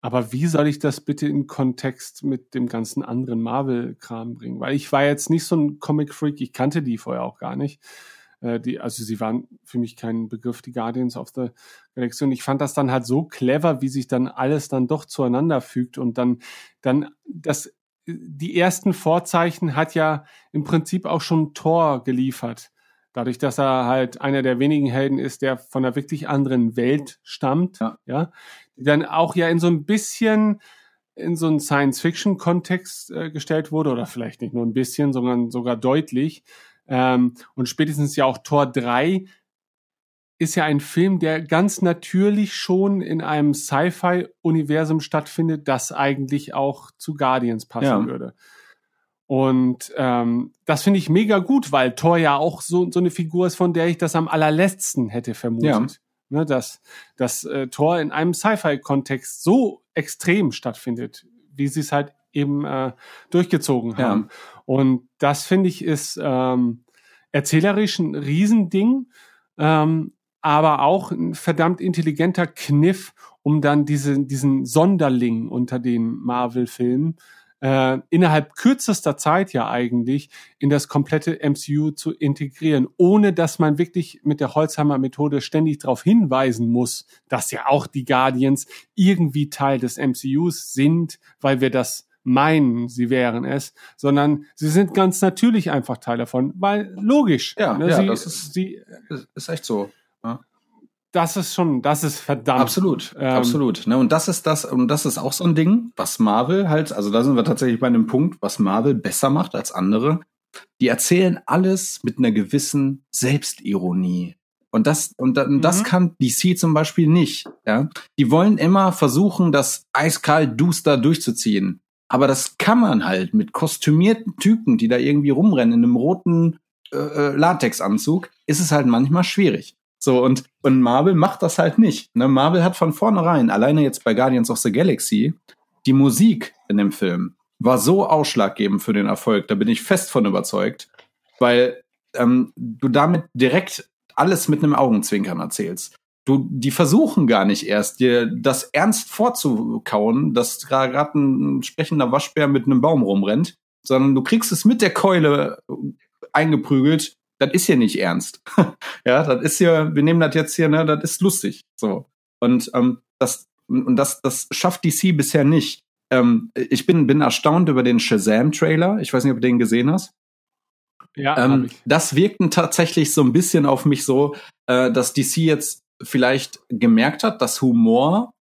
[SPEAKER 2] aber wie soll ich das bitte in Kontext mit dem ganzen anderen Marvel-Kram bringen? Weil ich war jetzt nicht so ein Comic-Freak, ich kannte die vorher auch gar nicht. Äh, die, also sie waren für mich kein Begriff, die Guardians of the Galaxy. Und ich fand das dann halt so clever, wie sich dann alles dann doch zueinander fügt und dann, dann das die ersten Vorzeichen hat ja im Prinzip auch schon Thor geliefert. Dadurch, dass er halt einer der wenigen Helden ist, der von einer wirklich anderen Welt stammt, ja, ja die dann auch ja in so ein bisschen in so einen Science-Fiction-Kontext äh, gestellt wurde, oder vielleicht nicht nur ein bisschen, sondern sogar deutlich. Ähm, und spätestens ja auch Tor 3 ist ja ein Film, der ganz natürlich schon in einem Sci-Fi-Universum stattfindet, das eigentlich auch zu Guardians passen ja. würde. Und ähm, das finde ich mega gut, weil Thor ja auch so, so eine Figur ist, von der ich das am allerletzten hätte vermutet. Ja. Ne, dass, dass äh, Thor in einem Sci-Fi-Kontext so extrem stattfindet, wie sie es halt eben äh, durchgezogen haben. Ja. Und das finde ich ist ähm, erzählerisch ein Riesending. Ähm, aber auch ein verdammt intelligenter Kniff, um dann diese, diesen Sonderling unter den Marvel-Filmen äh, innerhalb kürzester Zeit ja eigentlich in das komplette MCU zu integrieren, ohne dass man wirklich mit der Holzhammer-Methode ständig darauf hinweisen muss, dass ja auch die Guardians irgendwie Teil des MCUs sind, weil wir das meinen, sie wären es, sondern sie sind ganz natürlich einfach Teil davon, weil logisch.
[SPEAKER 1] Ja,
[SPEAKER 2] ne,
[SPEAKER 1] ja
[SPEAKER 2] sie,
[SPEAKER 1] das ist, sie, ist echt so
[SPEAKER 2] das ist schon, das ist verdammt.
[SPEAKER 1] Absolut, ähm, absolut. Ne, und das ist das, und das ist auch so ein Ding, was Marvel halt, also da sind wir tatsächlich bei einem Punkt, was Marvel besser macht als andere. Die erzählen alles mit einer gewissen Selbstironie. Und das, und das mhm. kann DC zum Beispiel nicht, ja. Die wollen immer versuchen, das eiskalt duster durchzuziehen. Aber das kann man halt mit kostümierten Typen, die da irgendwie rumrennen in einem roten äh, äh Latexanzug, ist es halt manchmal schwierig. So, und, und Marvel macht das halt nicht. Ne? Marvel hat von vornherein, alleine jetzt bei Guardians of the Galaxy, die Musik in dem Film war so ausschlaggebend für den Erfolg, da bin ich fest von überzeugt, weil ähm, du damit direkt alles mit einem Augenzwinkern erzählst. Du, die versuchen gar nicht erst, dir das ernst vorzukauen, dass gerade ein sprechender Waschbär mit einem Baum rumrennt, sondern du kriegst es mit der Keule eingeprügelt das ist hier nicht ernst. [laughs] ja, das ist hier, wir nehmen das jetzt hier, ne, das ist lustig. So. Und ähm, das, und das, das schafft DC bisher nicht. Ähm, ich bin, bin erstaunt über den Shazam-Trailer. Ich weiß nicht, ob du den gesehen hast. Ja, ähm, das wirkten tatsächlich so ein bisschen auf mich so, äh, dass DC jetzt vielleicht gemerkt hat, dass Humor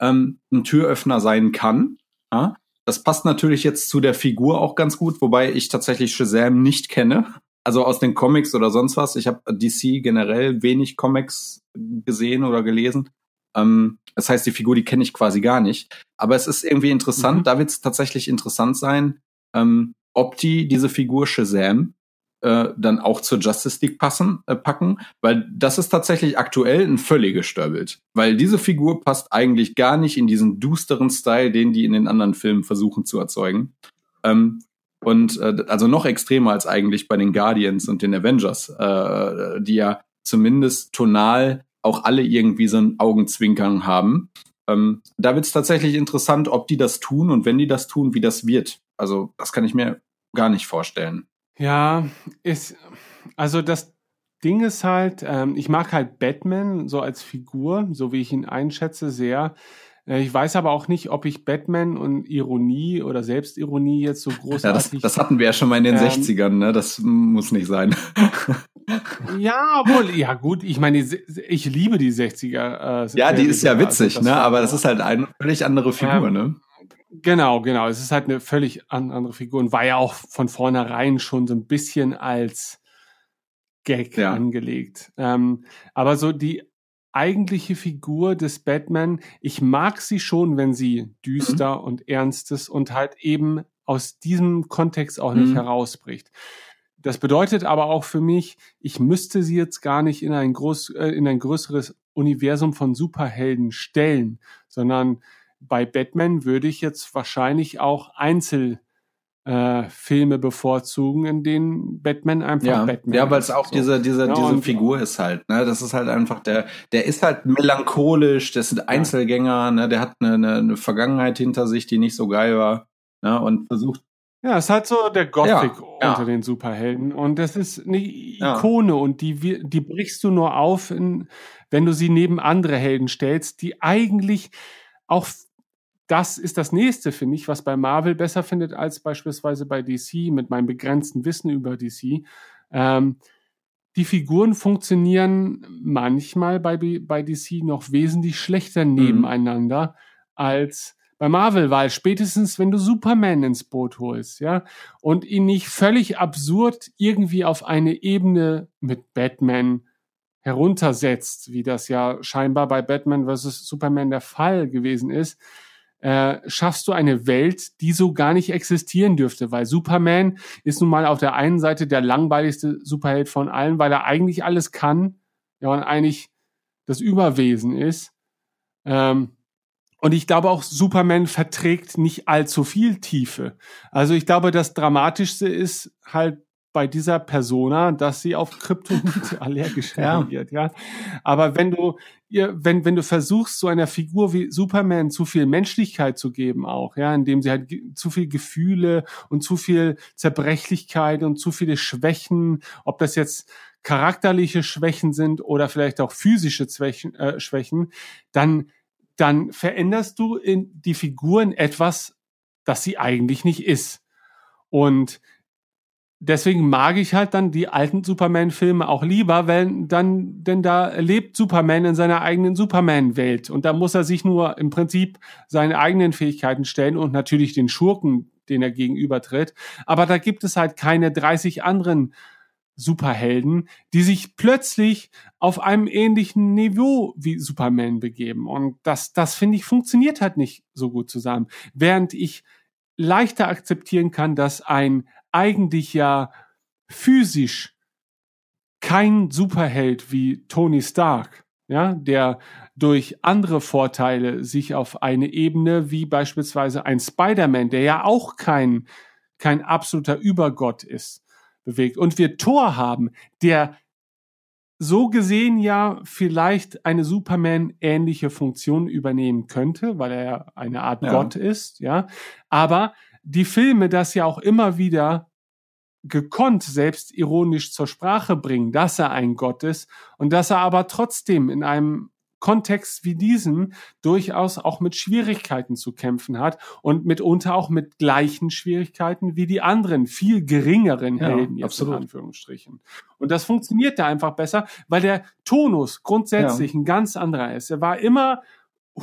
[SPEAKER 1] ähm, ein Türöffner sein kann. Ja? Das passt natürlich jetzt zu der Figur auch ganz gut, wobei ich tatsächlich Shazam nicht kenne also aus den Comics oder sonst was. Ich habe DC generell wenig Comics gesehen oder gelesen. Ähm, das heißt, die Figur, die kenne ich quasi gar nicht. Aber es ist irgendwie interessant, mhm. da wird es tatsächlich interessant sein, ähm, ob die diese Figur Shazam äh, dann auch zur Justice League passen, äh, packen, weil das ist tatsächlich aktuell ein völliges Störbild. Weil diese Figur passt eigentlich gar nicht in diesen dusteren Style, den die in den anderen Filmen versuchen zu erzeugen. Ähm, und äh, also noch extremer als eigentlich bei den Guardians und den Avengers, äh, die ja zumindest tonal auch alle irgendwie so ein Augenzwinkern haben. Ähm, da wird es tatsächlich interessant, ob die das tun und wenn die das tun, wie das wird. Also das kann ich mir gar nicht vorstellen.
[SPEAKER 2] Ja, ist, also das Ding ist halt, ähm, ich mag halt Batman so als Figur, so wie ich ihn einschätze, sehr. Äh, ich weiß aber auch nicht, ob ich Batman und Ironie oder Selbstironie jetzt so großartig. [laughs] Ja,
[SPEAKER 1] das, das hatten wir ja schon mal in den ähm, 60ern, ne? Das muss nicht sein. [laughs]
[SPEAKER 2] ja, obwohl, ja gut, ich meine, ich liebe die 60er.
[SPEAKER 1] Äh, ja, die ist ja witzig, also ne? Aber das ist halt eine völlig andere Figur, ähm, ne?
[SPEAKER 2] Genau, genau. Es ist halt eine völlig andere Figur und war ja auch von vornherein schon so ein bisschen als Gag ja. angelegt. Ähm, aber so die eigentliche Figur des Batman, ich mag sie schon, wenn sie düster mhm. und ernst ist und halt eben aus diesem Kontext auch nicht mhm. herausbricht. Das bedeutet aber auch für mich, ich müsste sie jetzt gar nicht in ein, groß, äh, in ein größeres Universum von Superhelden stellen, sondern bei Batman würde ich jetzt wahrscheinlich auch Einzelfilme äh, bevorzugen, in denen Batman einfach
[SPEAKER 1] ja,
[SPEAKER 2] Batman
[SPEAKER 1] Ja, weil es auch so. diese, diese, ja, diese Figur ist halt, ne? Das ist halt einfach der, der ist halt melancholisch, ist ein Einzelgänger, ne? Der hat eine, eine, eine Vergangenheit hinter sich, die nicht so geil war, ne? Und versucht
[SPEAKER 2] ja, es hat so der Gothic ja, unter ja. den Superhelden und das ist eine Ikone ja. und die die brichst du nur auf, in, wenn du sie neben andere Helden stellst, die eigentlich auch das ist das nächste, finde ich, was bei Marvel besser findet als beispielsweise bei DC mit meinem begrenzten Wissen über DC. Ähm, die Figuren funktionieren manchmal bei, bei DC noch wesentlich schlechter mhm. nebeneinander als bei Marvel, weil spätestens, wenn du Superman ins Boot holst, ja, und ihn nicht völlig absurd irgendwie auf eine Ebene mit Batman heruntersetzt, wie das ja scheinbar bei Batman vs. Superman der Fall gewesen ist, äh, schaffst du eine Welt, die so gar nicht existieren dürfte, weil Superman ist nun mal auf der einen Seite der langweiligste Superheld von allen, weil er eigentlich alles kann, ja, und eigentlich das Überwesen ist. Ähm, und ich glaube auch, Superman verträgt nicht allzu viel Tiefe. Also ich glaube, das Dramatischste ist halt bei dieser Persona, dass sie auf Kryptonit [laughs] allergisch reagiert, ja. Aber wenn du ihr, wenn, wenn du versuchst, so einer Figur wie Superman zu viel Menschlichkeit zu geben auch, ja, indem sie halt zu viel Gefühle und zu viel Zerbrechlichkeit und zu viele Schwächen, ob das jetzt charakterliche Schwächen sind oder vielleicht auch physische Schwächen, äh, Schwächen dann, dann veränderst du in die Figuren etwas, das sie eigentlich nicht ist. Und deswegen mag ich halt dann die alten Superman-Filme auch lieber, weil dann, denn da lebt Superman in seiner eigenen Superman-Welt und da muss er sich nur im Prinzip seine eigenen Fähigkeiten stellen und natürlich den Schurken, den er gegenübertritt. Aber da gibt es halt keine 30 anderen Superhelden, die sich plötzlich auf einem ähnlichen Niveau wie Superman begeben. Und das, das finde ich, funktioniert halt nicht so gut zusammen. Während ich leichter akzeptieren kann, dass ein eigentlich ja physisch kein Superheld wie Tony Stark, ja, der durch andere Vorteile sich auf eine Ebene wie beispielsweise ein Spider-Man, der ja auch kein, kein absoluter Übergott ist, bewegt. Und wir Thor haben, der so gesehen ja vielleicht eine Superman-ähnliche Funktion übernehmen könnte, weil er ja eine Art ja. Gott ist, ja. Aber die Filme das ja auch immer wieder gekonnt selbst ironisch zur Sprache bringen, dass er ein Gott ist und dass er aber trotzdem in einem Kontext wie diesem durchaus auch mit Schwierigkeiten zu kämpfen hat und mitunter auch mit gleichen Schwierigkeiten wie die anderen, viel geringeren ja, Helden jetzt absolut. in Anführungsstrichen. Und das funktioniert da einfach besser, weil der Tonus grundsätzlich ja. ein ganz anderer ist. Er war immer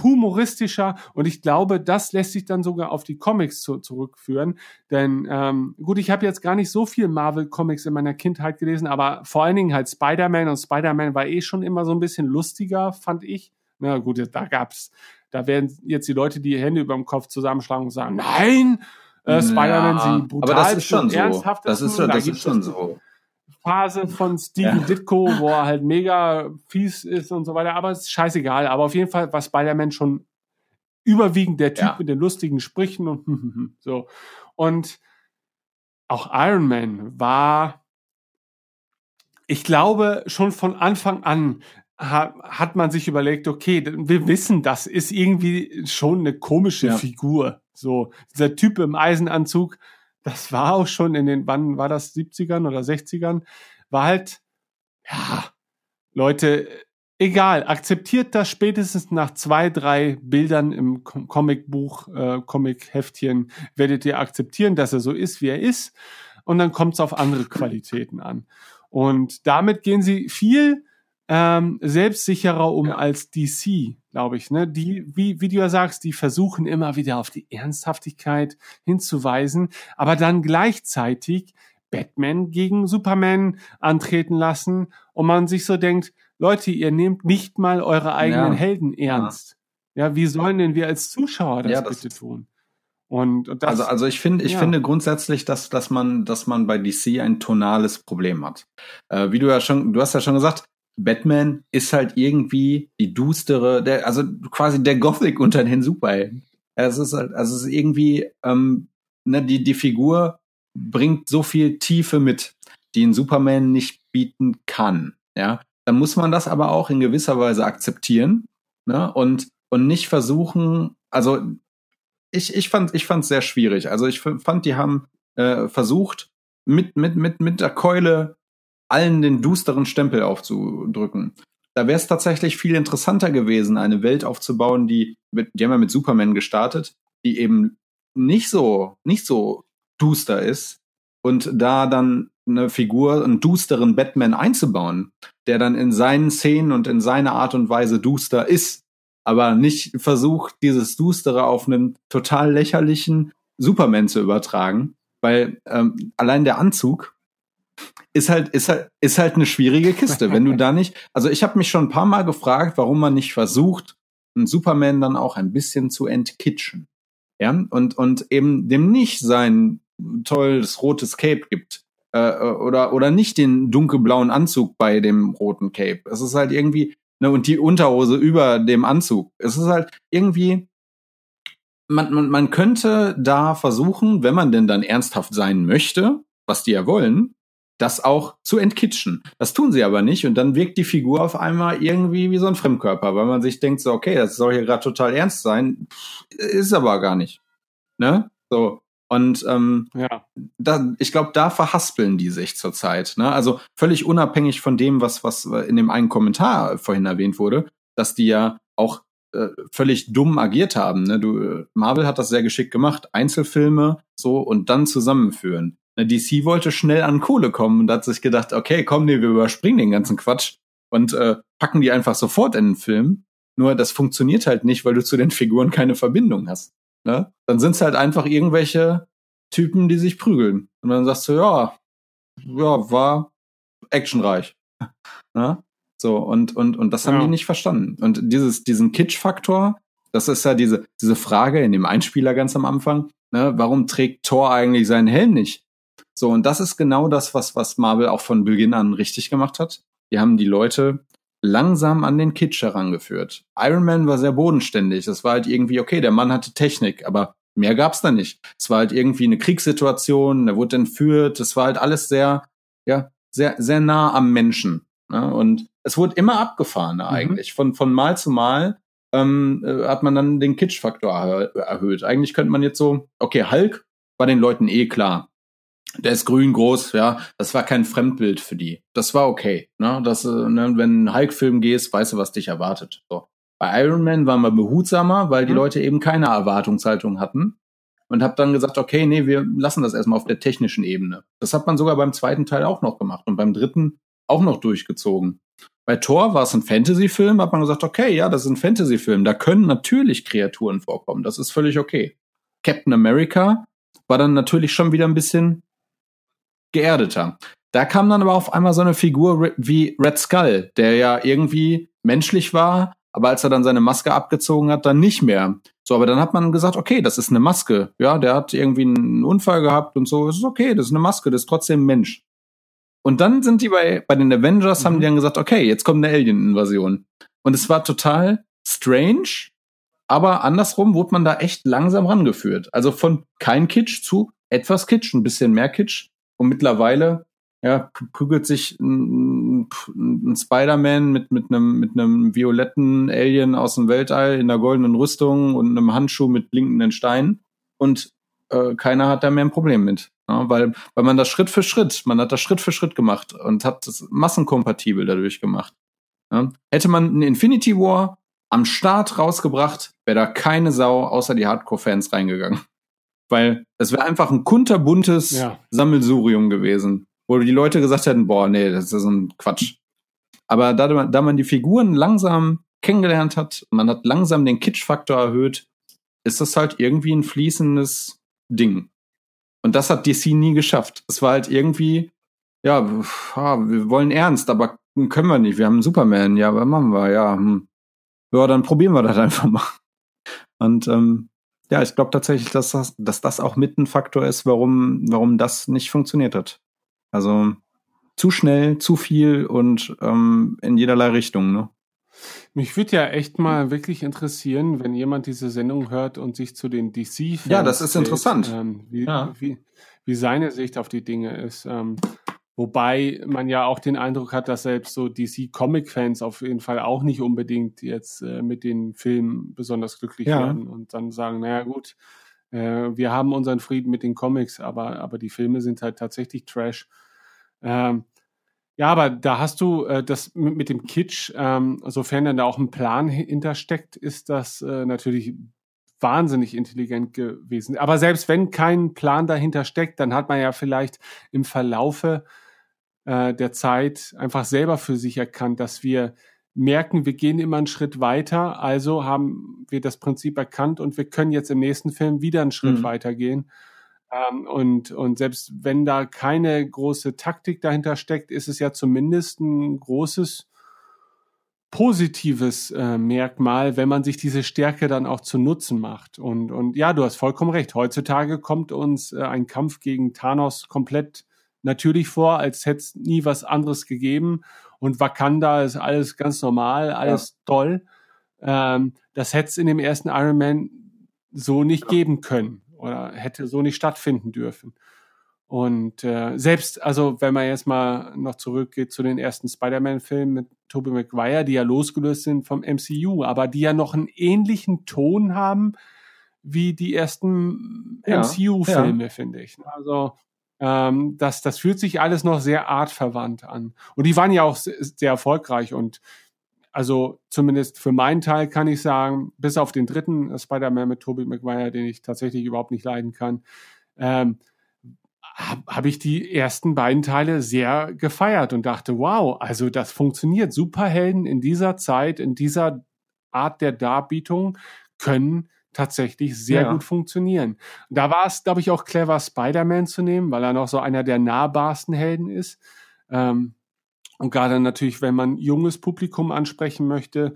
[SPEAKER 2] humoristischer und ich glaube, das lässt sich dann sogar auf die Comics zu, zurückführen. Denn ähm, gut, ich habe jetzt gar nicht so viel Marvel-Comics in meiner Kindheit gelesen, aber vor allen Dingen halt Spider-Man und Spider-Man war eh schon immer so ein bisschen lustiger, fand ich. Na gut, da gab's, da werden jetzt die Leute die Hände über dem Kopf zusammenschlagen und sagen, nein, äh, Spider-Man ja, sie brutal
[SPEAKER 1] aber das ist schon so. ernsthaft. Das ist, schon, das ist schon so.
[SPEAKER 2] Phase von Steven ja. Ditko, wo er halt mega fies ist und so weiter, aber es ist scheißegal. Aber auf jeden Fall war Spider-Man schon überwiegend der Typ ja. mit den lustigen Sprüchen und [laughs] so. Und auch Iron Man war, ich glaube, schon von Anfang an hat man sich überlegt, okay, wir wissen, das ist irgendwie schon eine komische ja. Figur. So, dieser Typ im Eisenanzug, das war auch schon in den, wann war das, 70ern oder 60ern, war halt, ja, Leute, egal, akzeptiert das spätestens nach zwei, drei Bildern im Comicbuch, äh, Comic-Heftchen, werdet ihr akzeptieren, dass er so ist, wie er ist. Und dann kommt es auf andere Qualitäten an. Und damit gehen sie viel ähm, selbstsicherer um ja. als DC, glaube ich. Ne? Die, wie, wie du ja sagst, die versuchen immer wieder auf die Ernsthaftigkeit hinzuweisen, aber dann gleichzeitig Batman gegen Superman antreten lassen und man sich so denkt, Leute, ihr nehmt nicht mal eure eigenen ja. Helden ernst. Ja. ja. wie sollen denn wir als Zuschauer das, ja, das bitte tun? Und, und das,
[SPEAKER 1] also, also ich finde, ich finde grundsätzlich, dass, dass man, dass man bei DC ein tonales Problem hat. Äh, wie du ja schon, du hast ja schon gesagt, Batman ist halt irgendwie die dustere, der, also quasi der Gothic unter den Superhelden. Es ist halt, also es ist irgendwie, ähm, ne, die, die Figur bringt so viel Tiefe mit, die ein Superman nicht bieten kann. Ja, dann muss man das aber auch in gewisser Weise akzeptieren, ne, und, und nicht versuchen, also ich, ich fand, ich fand es sehr schwierig. Also ich fand, die haben äh, versucht, mit, mit, mit, mit der Keule allen den dusteren Stempel aufzudrücken. Da wäre es tatsächlich viel interessanter gewesen, eine Welt aufzubauen, die, mit, die haben ja mit Superman gestartet, die eben nicht so, nicht so duster ist und da dann eine Figur, einen dusteren Batman einzubauen, der dann in seinen Szenen und in seiner Art und Weise duster ist, aber nicht versucht, dieses Dustere auf einen total lächerlichen Superman zu übertragen, weil ähm, allein der Anzug ist halt, ist halt, ist halt eine schwierige Kiste. Wenn du [laughs] da nicht, also ich habe mich schon ein paar Mal gefragt, warum man nicht versucht, einen Superman dann auch ein bisschen zu entkitschen. Ja, und, und eben dem nicht sein tolles rotes Cape gibt. Äh, oder, oder nicht den dunkelblauen Anzug bei dem roten Cape. Es ist halt irgendwie, ne, und die Unterhose über dem Anzug. Es ist halt irgendwie, man, man, man könnte da versuchen, wenn man denn dann ernsthaft sein möchte, was die ja wollen, das auch zu entkitschen. Das tun sie aber nicht und dann wirkt die Figur auf einmal irgendwie wie so ein Fremdkörper, weil man sich denkt so, okay, das soll hier gerade total ernst sein, Pff, ist aber gar nicht. Ne? So. Und ähm, ja. da, ich glaube, da verhaspeln die sich zurzeit. Ne? Also völlig unabhängig von dem, was, was in dem einen Kommentar vorhin erwähnt wurde, dass die ja auch äh, völlig dumm agiert haben. Ne? Du, Marvel hat das sehr geschickt gemacht. Einzelfilme so und dann zusammenführen. DC wollte schnell an Kohle kommen und hat sich gedacht, okay, komm, nee, wir überspringen den ganzen Quatsch und äh, packen die einfach sofort in den Film. Nur das funktioniert halt nicht, weil du zu den Figuren keine Verbindung hast. Ne? Dann sind es halt einfach irgendwelche Typen, die sich prügeln. Und dann sagst du, ja, ja, war actionreich. [laughs] ne? So, und, und, und das haben ja. die nicht verstanden. Und dieses, diesen Kitsch-Faktor, das ist ja diese, diese Frage in dem Einspieler ganz am Anfang, ne, warum trägt Thor eigentlich seinen Helm nicht? So, und das ist genau das, was, was Marvel auch von Beginn an richtig gemacht hat. Die haben die Leute langsam an den Kitsch herangeführt. Iron Man war sehr bodenständig. Das war halt irgendwie, okay, der Mann hatte Technik, aber mehr gab's da nicht. Es war halt irgendwie eine Kriegssituation, er wurde entführt, es war halt alles sehr, ja, sehr, sehr nah am Menschen. Ne? Und es wurde immer abgefahrener mhm. eigentlich. Von, von Mal zu Mal ähm, äh, hat man dann den Kitsch-Faktor erhöht. Eigentlich könnte man jetzt so, okay, Hulk war den Leuten eh klar der ist grün groß, ja, das war kein Fremdbild für die. Das war okay. Ne? Das, äh, ne, wenn ein Hulk-Film gehst, weißt du, was dich erwartet. So. Bei Iron Man waren wir behutsamer, weil die mhm. Leute eben keine Erwartungshaltung hatten. Und hab dann gesagt, okay, nee, wir lassen das erstmal auf der technischen Ebene. Das hat man sogar beim zweiten Teil auch noch gemacht und beim dritten auch noch durchgezogen. Bei Thor war es ein Fantasy-Film, hat man gesagt, okay, ja, das ist ein Fantasy-Film. Da können natürlich Kreaturen vorkommen. Das ist völlig okay. Captain America war dann natürlich schon wieder ein bisschen geerdeter. Da kam dann aber auf einmal so eine Figur wie Red Skull, der ja irgendwie menschlich war, aber als er dann seine Maske abgezogen hat, dann nicht mehr. So, aber dann hat man gesagt, okay, das ist eine Maske. Ja, der hat irgendwie einen Unfall gehabt und so. Es ist okay, das ist eine Maske, das ist trotzdem Mensch. Und dann sind die bei, bei den Avengers, mhm. haben die dann gesagt, okay, jetzt kommt eine Alien-Invasion. Und es war total strange, aber andersrum wurde man da echt langsam rangeführt. Also von kein Kitsch zu etwas Kitsch, ein bisschen mehr Kitsch. Und mittlerweile ja, prügelt sich ein, ein Spider-Man mit, mit, einem, mit einem violetten Alien aus dem Weltall in der goldenen Rüstung und einem Handschuh mit blinkenden Steinen. Und äh, keiner hat da mehr ein Problem mit. Ja, weil, weil man das Schritt für Schritt, man hat das Schritt für Schritt gemacht und hat das massenkompatibel dadurch gemacht. Ja, hätte man einen Infinity War am Start rausgebracht, wäre da keine Sau außer die Hardcore-Fans reingegangen. Weil es wäre einfach ein kunterbuntes ja. Sammelsurium gewesen, wo die Leute gesagt hätten, boah, nee, das ist so ein Quatsch. Aber da, da man die Figuren langsam kennengelernt hat, man hat langsam den Kitsch-Faktor erhöht, ist das halt irgendwie ein fließendes Ding. Und das hat DC nie geschafft. Es war halt irgendwie, ja, wir wollen ernst, aber können wir nicht. Wir haben einen Superman, ja, was machen wir? Ja, hm. ja, dann probieren wir das einfach mal. Und ähm, ja, ich glaube tatsächlich, dass das, dass das auch mit ein Faktor ist, warum, warum das nicht funktioniert hat. Also zu schnell, zu viel und ähm, in jederlei Richtung, ne?
[SPEAKER 2] Mich würde ja echt mal wirklich interessieren, wenn jemand diese Sendung hört und sich zu den DC-Fans.
[SPEAKER 1] Ja, das ist interessant.
[SPEAKER 2] Ähm, wie, ja. wie, wie, seine Sicht auf die Dinge ist. Ähm, wobei man ja auch den Eindruck hat, dass selbst so DC-Comic-Fans auf jeden Fall auch nicht unbedingt jetzt äh, mit den Filmen besonders glücklich ja. werden und dann sagen, naja gut, äh, wir haben unseren Frieden mit den Comics, aber, aber die Filme sind halt tatsächlich Trash. Ähm, ja, aber da hast du äh, das mit, mit dem Kitsch, ähm, sofern dann da auch ein Plan hintersteckt, ist das äh, natürlich wahnsinnig intelligent gewesen. Aber selbst wenn kein Plan dahinter steckt, dann hat man ja vielleicht im Verlaufe äh, der Zeit einfach selber für sich erkannt, dass wir merken, wir gehen immer einen Schritt weiter, also haben wir das Prinzip erkannt und wir können jetzt im nächsten Film wieder einen Schritt mhm. weiter gehen. Ähm, und, und selbst wenn da keine große Taktik dahinter steckt, ist es ja zumindest ein großes positives äh, Merkmal, wenn man sich diese Stärke dann auch zu Nutzen macht. Und, und ja, du hast vollkommen recht. Heutzutage kommt uns äh, ein Kampf gegen Thanos komplett natürlich vor, als hätte es nie was anderes gegeben. Und Wakanda ist alles ganz normal, alles ja. toll. Ähm, das hätte es in dem ersten Iron Man so nicht ja. geben können oder hätte so nicht stattfinden dürfen. Und äh, selbst, also wenn man jetzt mal noch zurückgeht zu den ersten Spider-Man-Filmen mit Tobey Maguire, die ja losgelöst sind vom MCU, aber die ja noch einen ähnlichen Ton haben wie die ersten ja, MCU-Filme, ja. finde ich. Also ähm, das, das fühlt sich alles noch sehr artverwandt an. Und die waren ja auch sehr, sehr erfolgreich und also zumindest für meinen Teil kann ich sagen, bis auf den dritten Spider-Man mit Tobey Maguire, den ich tatsächlich überhaupt nicht leiden kann, ähm, habe hab ich die ersten beiden Teile sehr gefeiert und dachte, wow, also das funktioniert. Superhelden in dieser Zeit, in dieser Art der Darbietung können tatsächlich sehr ja. gut funktionieren. Da war es, glaube ich, auch clever, Spider-Man zu nehmen, weil er noch so einer der nahbarsten Helden ist. Ähm, und gerade natürlich, wenn man junges Publikum ansprechen möchte,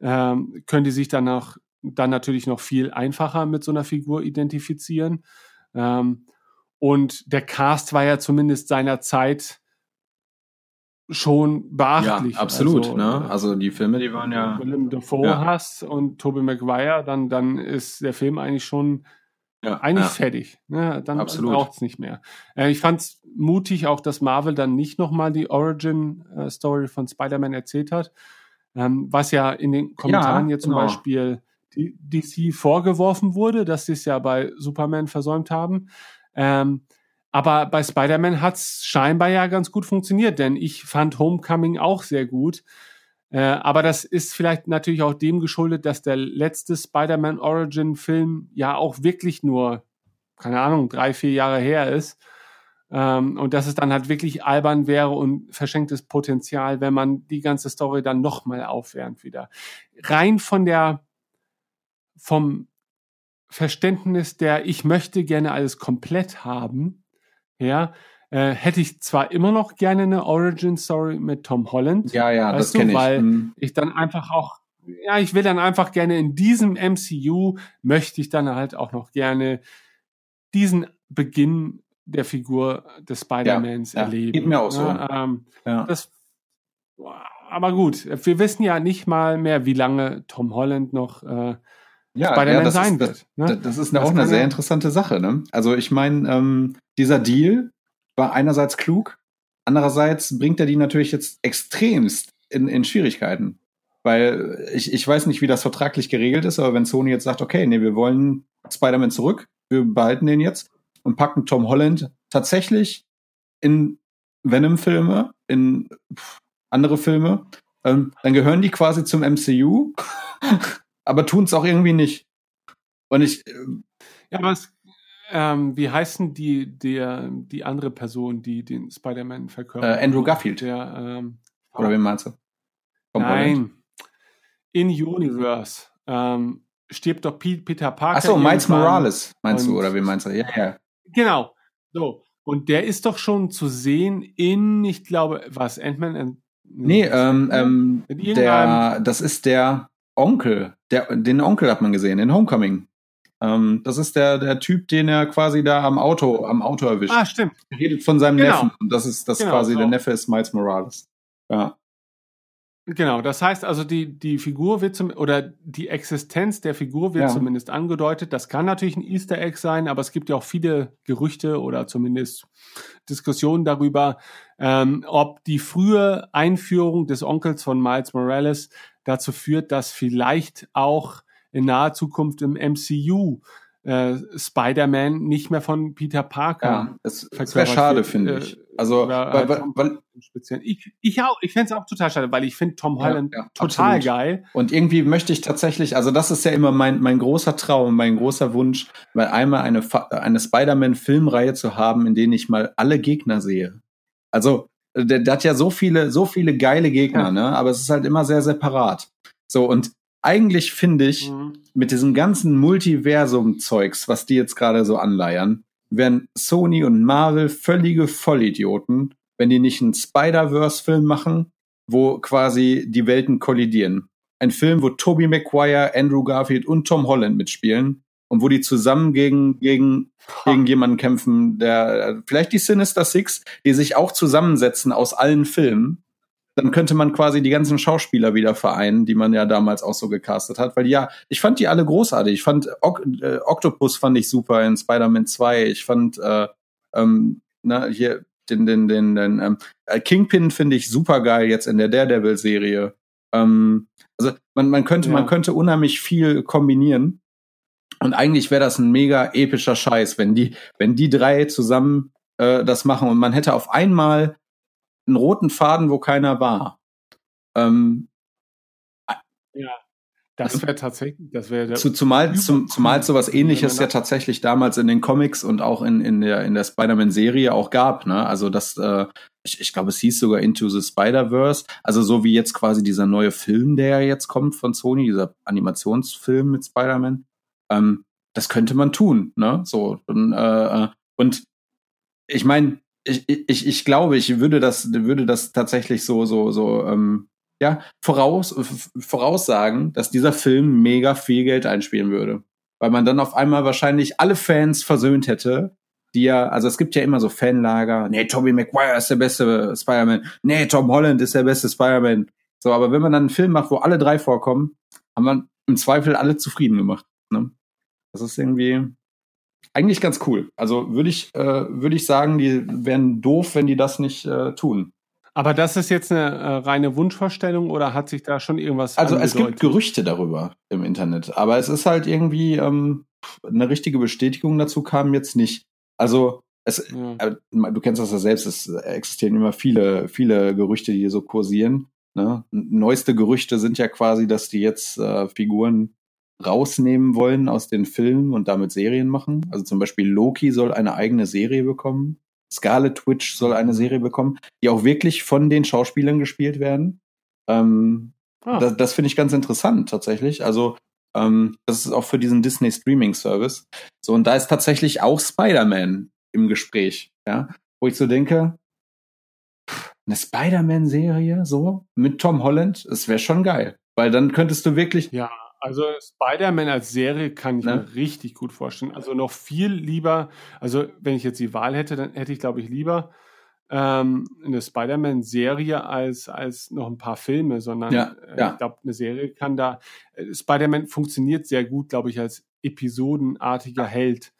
[SPEAKER 2] ähm, können die sich danach dann natürlich noch viel einfacher mit so einer Figur identifizieren. Ähm, und der Cast war ja zumindest seiner Zeit schon beachtlich.
[SPEAKER 1] Ja, absolut. Also, ne? also die Filme, die waren ja.
[SPEAKER 2] Willem Dafoe ja. hast und Tobey Maguire, dann, dann ist der Film eigentlich schon ja, eigentlich ja. fertig. Ne? Dann braucht es nicht mehr. Äh, ich fand es mutig auch, dass Marvel dann nicht nochmal die Origin-Story äh, von Spider-Man erzählt hat, ähm, was ja in den Kommentaren ja, hier zum genau. Beispiel DC vorgeworfen wurde, dass sie es ja bei Superman versäumt haben. Ähm, aber bei Spider-Man hat es scheinbar ja ganz gut funktioniert, denn ich fand Homecoming auch sehr gut. Äh, aber das ist vielleicht natürlich auch dem geschuldet, dass der letzte Spider-Man Origin-Film ja auch wirklich nur, keine Ahnung, drei, vier Jahre her ist. Ähm, und dass es dann halt wirklich albern wäre und verschenktes Potenzial, wenn man die ganze Story dann nochmal aufwärmt wieder. Rein von der, vom Verständnis der, ich möchte gerne alles komplett haben, ja, äh, hätte ich zwar immer noch gerne eine Origin Story mit Tom Holland.
[SPEAKER 1] Ja, ja, das kenne ich.
[SPEAKER 2] Weil mhm. ich dann einfach auch, ja, ich will dann einfach gerne in diesem MCU möchte ich dann halt auch noch gerne diesen Beginn der Figur des Spider-Mans
[SPEAKER 1] ja,
[SPEAKER 2] erleben.
[SPEAKER 1] geht mir auch so.
[SPEAKER 2] Ja, ähm,
[SPEAKER 1] Ja.
[SPEAKER 2] das, aber gut, wir wissen ja nicht mal mehr, wie lange Tom Holland noch äh,
[SPEAKER 1] ja,
[SPEAKER 2] Spider-Man
[SPEAKER 1] das
[SPEAKER 2] sein
[SPEAKER 1] ist,
[SPEAKER 2] wird.
[SPEAKER 1] Das,
[SPEAKER 2] Ne?
[SPEAKER 1] das ist
[SPEAKER 2] Das
[SPEAKER 1] auch eine sehr
[SPEAKER 2] ja-
[SPEAKER 1] interessante Sache. Ne? Also ich meine, ähm, dieser Deal war einerseits klug, andererseits bringt er die natürlich jetzt extremst in, in Schwierigkeiten. Weil ich, ich weiß nicht, wie das vertraglich geregelt ist, aber wenn Sony jetzt sagt, okay, nee, wir wollen Spider-Man zurück, wir behalten den jetzt und packen Tom Holland tatsächlich in Venom-Filme, in andere Filme, ähm, dann gehören die quasi zum MCU, [laughs] aber tun es auch irgendwie nicht. Und ich, äh,
[SPEAKER 2] Ja, was, ähm, wie heißen die, der, die andere Person, die den Spider-Man verkörpert?
[SPEAKER 1] Äh, Andrew Garfield.
[SPEAKER 2] Der, ähm,
[SPEAKER 1] oder wen meinst du? Holland?
[SPEAKER 2] nein, in Universe ähm, stirbt doch Pe- Peter Parker.
[SPEAKER 1] Ach so, Miles. Morales meinst du, oder wen meinst du? Ja, ja.
[SPEAKER 2] Genau. So. Und der ist doch schon zu sehen in, ich glaube, was, Ant-Man?
[SPEAKER 1] Nee, ähm, ähm, der, das ist der Onkel. Der, den Onkel hat man gesehen, in Homecoming. Ähm, das ist der, der Typ, den er quasi da am Auto, am Auto erwischt.
[SPEAKER 2] Ah, stimmt.
[SPEAKER 1] Er redet von seinem
[SPEAKER 2] Genau.
[SPEAKER 1] Neffen. Und das ist das
[SPEAKER 2] Genau,
[SPEAKER 1] quasi,
[SPEAKER 2] so.
[SPEAKER 1] der Neffe ist Miles Morales. Ja.
[SPEAKER 2] Genau, das heißt also, die, die Figur wird zum, oder die Existenz der Figur wird
[SPEAKER 1] Ja.
[SPEAKER 2] zumindest angedeutet. Das kann natürlich ein Easter Egg sein, aber es gibt ja auch viele Gerüchte oder zumindest Diskussionen darüber, ähm, ob die frühe Einführung des Onkels von Miles Morales dazu führt, dass vielleicht auch in naher Zukunft im MCU äh, Spider-Man nicht mehr von Peter Parker
[SPEAKER 1] Ja, es, es wäre schade,
[SPEAKER 2] wird,
[SPEAKER 1] finde
[SPEAKER 2] äh,
[SPEAKER 1] ich. Also, weil,
[SPEAKER 2] halt
[SPEAKER 1] weil, weil.
[SPEAKER 2] Ich, ich auch, ich fände es auch total schade, weil ich finde Tom
[SPEAKER 1] Ja,
[SPEAKER 2] Holland
[SPEAKER 1] ja,
[SPEAKER 2] total
[SPEAKER 1] absolut.
[SPEAKER 2] geil.
[SPEAKER 1] Und irgendwie möchte ich tatsächlich, also das ist ja immer mein, mein großer Traum, mein großer Wunsch, mal einmal eine, eine Spider-Man-Filmreihe zu haben, in denen ich mal alle Gegner sehe. Also, der, der hat ja so viele, so viele geile Gegner,
[SPEAKER 2] Ja.
[SPEAKER 1] ne? Aber es ist halt immer sehr separat. So, und eigentlich finde ich,
[SPEAKER 2] Mhm.
[SPEAKER 1] mit diesem ganzen Multiversum-Zeugs, was die jetzt gerade so anleiern, wären Sony und Marvel völlige Vollidioten, wenn die nicht einen Spider-Verse-Film machen, wo quasi die Welten kollidieren. Ein Film, wo Tobey Maguire, Andrew Garfield und Tom Holland mitspielen und wo die zusammen gegen, gegen, gegen jemanden kämpfen, der vielleicht die Sinister Six, die sich auch zusammensetzen aus allen Filmen dann könnte man quasi die ganzen Schauspieler wieder vereinen, die man ja damals auch so gecastet hat. Weil ja, ich fand die alle großartig. Ich fand ok äh, Octopus fand ich super in Spider-Man 2. Ich fand äh, ähm, na, hier den, den, den, den ähm, äh, Kingpin finde ich super geil jetzt in der Daredevil-Serie. Ähm, also man, man könnte,
[SPEAKER 2] Ja.
[SPEAKER 1] man könnte unheimlich viel kombinieren. Und eigentlich wäre das ein mega epischer Scheiß, wenn die, wenn die drei zusammen äh, das machen und man hätte auf einmal einen roten Faden, wo keiner war. Ähm,
[SPEAKER 2] Das wäre tatsächlich, das wäre
[SPEAKER 1] zu, zumal, zum, zumal sowas ähnliches ja tatsächlich damals in den Comics und auch in, in der, in der Spider-Man-Serie auch gab, ne? Also das, äh, ich, ich glaube, es hieß sogar Into the Spider-Verse. Also so wie jetzt quasi dieser neue Film, der jetzt kommt von Sony, dieser Animationsfilm mit Spider-Man. Ähm, das könnte man tun, ne? So, und, äh, äh, und ich meine, ich, ich, ich glaube, ich würde das, würde das tatsächlich so, so, so, ähm, ja, voraus, f- voraussagen, dass dieser Film mega viel Geld einspielen würde. Weil man dann auf einmal wahrscheinlich alle Fans versöhnt hätte, die ja, also es gibt ja immer so Fanlager, nee, Tobey Maguire ist der beste Spider-Man, nee, Tom Holland ist der beste Spider-Man. So, aber wenn man dann einen Film macht, wo alle drei vorkommen, haben man im Zweifel alle zufrieden gemacht. Ne? Das ist irgendwie eigentlich ganz cool. Also würde ich, äh, würde ich sagen, die wären doof, wenn die das nicht äh, tun.
[SPEAKER 2] Aber das ist jetzt eine äh, reine Wunschvorstellung oder hat sich da schon irgendwas
[SPEAKER 1] Also es gibt
[SPEAKER 2] angedeutet?
[SPEAKER 1] Gerüchte darüber im Internet, aber es ist halt irgendwie ähm, eine richtige Bestätigung dazu kam jetzt nicht. Also es,
[SPEAKER 2] Ja.
[SPEAKER 1] äh, du kennst das ja selbst, es existieren immer viele, viele Gerüchte, die so kursieren. Ne? Neueste Gerüchte sind ja quasi, dass die jetzt äh, Figuren rausnehmen wollen aus den Filmen und damit Serien machen. Also zum Beispiel Loki soll eine eigene Serie bekommen. Scarlet Witch soll eine Serie bekommen, die auch wirklich von den Schauspielern gespielt werden. Ähm,
[SPEAKER 2] Ah.
[SPEAKER 1] das, das finde ich ganz interessant tatsächlich. Also ähm, das ist auch für diesen Disney Streaming Service. So und da ist tatsächlich auch Spider-Man im Gespräch, ja, wo ich so denke, pff, eine Spider-Man-Serie so mit Tom Holland, es wäre schon geil, weil dann könntest du wirklich,
[SPEAKER 2] ja, also Spider-Man als Serie kann ich
[SPEAKER 1] Ne?
[SPEAKER 2] mir richtig gut vorstellen. Also noch viel lieber, also wenn ich jetzt die Wahl hätte, dann hätte ich, glaube ich, lieber ähm, eine Spider-Man-Serie als, als noch ein paar Filme, sondern
[SPEAKER 1] Ja,
[SPEAKER 2] äh,
[SPEAKER 1] ja.
[SPEAKER 2] ich glaube, eine Serie kann da, äh, Spider-Man funktioniert sehr gut, glaube ich, als episodenartiger Held.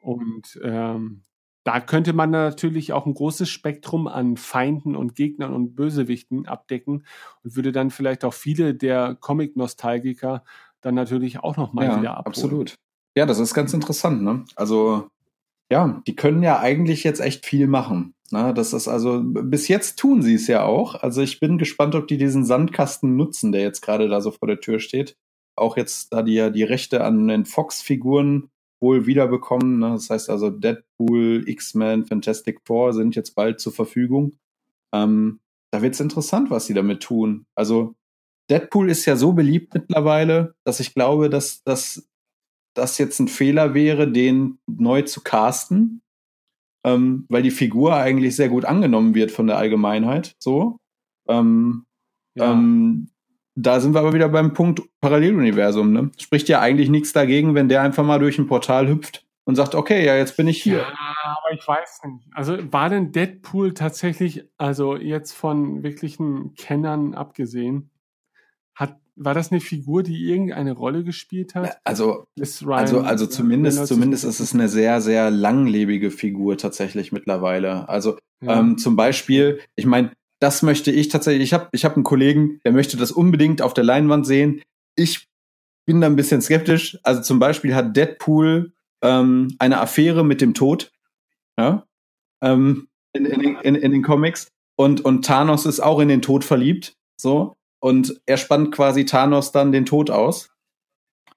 [SPEAKER 2] Und ähm, da könnte man natürlich auch ein großes Spektrum an Feinden und Gegnern und Bösewichten abdecken und würde dann vielleicht auch viele der Comic-Nostalgiker dann natürlich auch noch mal wieder
[SPEAKER 1] ja,
[SPEAKER 2] abholen.
[SPEAKER 1] absolut. Ja, das ist ganz interessant, ne? Also, ja, die können ja eigentlich jetzt echt viel machen. Ne? Das ist also, bis jetzt tun sie es ja auch. Also ich bin gespannt, ob die diesen Sandkasten nutzen, der jetzt gerade da so vor der Tür steht. Auch jetzt, da die ja die Rechte an den Fox-Figuren wohl wiederbekommen. Ne? Das heißt also, Deadpool, X-Men, Fantastic Four sind jetzt bald zur Verfügung. Ähm, da wird's interessant, was sie damit tun. Also, Deadpool ist ja so beliebt mittlerweile, dass ich glaube, dass dass das jetzt ein Fehler wäre, den neu zu casten, ähm, weil die Figur eigentlich sehr gut angenommen wird von der Allgemeinheit. So, ähm,
[SPEAKER 2] Ja.
[SPEAKER 1] ähm, da sind wir aber wieder beim Punkt Paralleluniversum. Ne? Spricht ja eigentlich nichts dagegen, wenn der einfach mal durch ein Portal hüpft und sagt, okay, ja, jetzt bin ich hier.
[SPEAKER 2] Ja, aber ich weiß nicht. Also war denn Deadpool tatsächlich, also jetzt von wirklichen Kennern abgesehen, hat, war das eine Figur, die irgendeine Rolle gespielt hat?
[SPEAKER 1] Also Also, also zumindest,
[SPEAKER 2] Reynolds-
[SPEAKER 1] zumindest ist es eine sehr, sehr langlebige Figur tatsächlich mittlerweile. Also
[SPEAKER 2] Ja.
[SPEAKER 1] ähm, zum Beispiel, ich meine, das möchte ich tatsächlich, ich habe ich hab einen Kollegen, der möchte das unbedingt auf der Leinwand sehen. Ich bin da ein bisschen skeptisch. Also zum Beispiel hat Deadpool ähm, eine Affäre mit dem Tod. Ja? Ähm, in, in, den- in, in den Comics. Und, und Thanos ist auch in den Tod verliebt. So. Und er spannt quasi Thanos dann den Tod aus.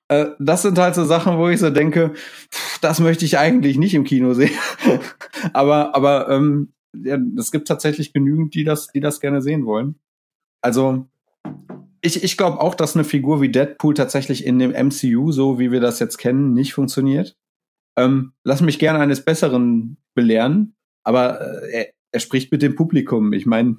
[SPEAKER 1] Äh, das sind halt so Sachen, wo ich so denke, pff, das möchte ich eigentlich nicht im Kino sehen. [laughs] aber aber ähm, ja, es gibt tatsächlich genügend, die das, die das gerne sehen wollen. Also ich, ich glaube auch, dass eine Figur wie Deadpool tatsächlich in dem MCU, so wie wir das jetzt kennen, nicht funktioniert. Ähm, lass mich gerne eines Besseren belehren, aber äh, er, er spricht mit dem Publikum. Ich meine,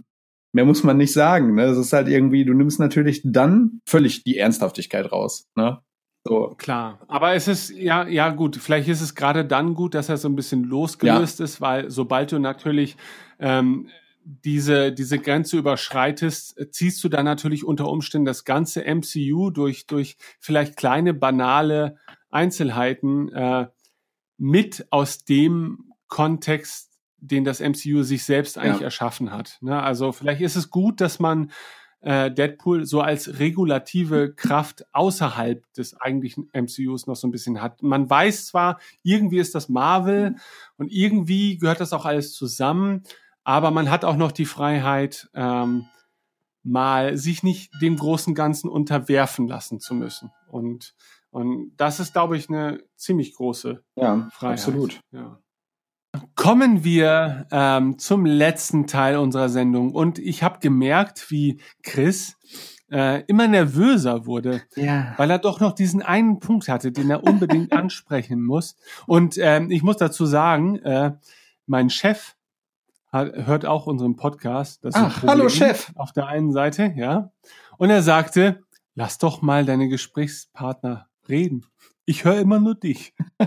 [SPEAKER 1] mehr muss man nicht sagen. Ne? Es ist halt irgendwie, du nimmst natürlich dann völlig die Ernsthaftigkeit raus. Ne? So,
[SPEAKER 2] Klar, aber es ist, ja, ja gut, vielleicht ist es gerade dann gut, dass er so ein bisschen losgelöst ist, weil sobald du natürlich ähm, diese, diese Grenze überschreitest, ziehst du dann natürlich unter Umständen das ganze MCU durch, durch vielleicht kleine, banale Einzelheiten äh, mit aus dem Kontext, den das MCU sich selbst eigentlich
[SPEAKER 1] Ja.
[SPEAKER 2] erschaffen hat. Ne? Also vielleicht ist es gut, dass man äh, Deadpool so als regulative Kraft außerhalb des eigentlichen MCUs noch so ein bisschen hat. Man weiß zwar, irgendwie ist das Marvel und irgendwie gehört das auch alles zusammen, aber man hat auch noch die Freiheit, ähm, mal sich nicht dem großen Ganzen unterwerfen lassen zu müssen. Und, und das ist, glaube ich, eine ziemlich große
[SPEAKER 1] ja,
[SPEAKER 2] Freiheit.
[SPEAKER 1] absolut.
[SPEAKER 2] Ja. Kommen wir ähm, zum letzten Teil unserer Sendung. Und ich habe gemerkt, wie Chris äh, immer nervöser wurde,
[SPEAKER 1] Ja.
[SPEAKER 2] weil er doch noch diesen einen Punkt hatte, den er unbedingt [laughs] ansprechen muss. Und ähm, ich muss dazu sagen, äh, mein Chef hat, hört auch unseren Podcast. Das
[SPEAKER 1] Ach, hallo, Chef.
[SPEAKER 2] Auf der einen Seite, ja. Und er sagte, lass doch mal deine Gesprächspartner reden. Ich höre immer nur dich. [laughs]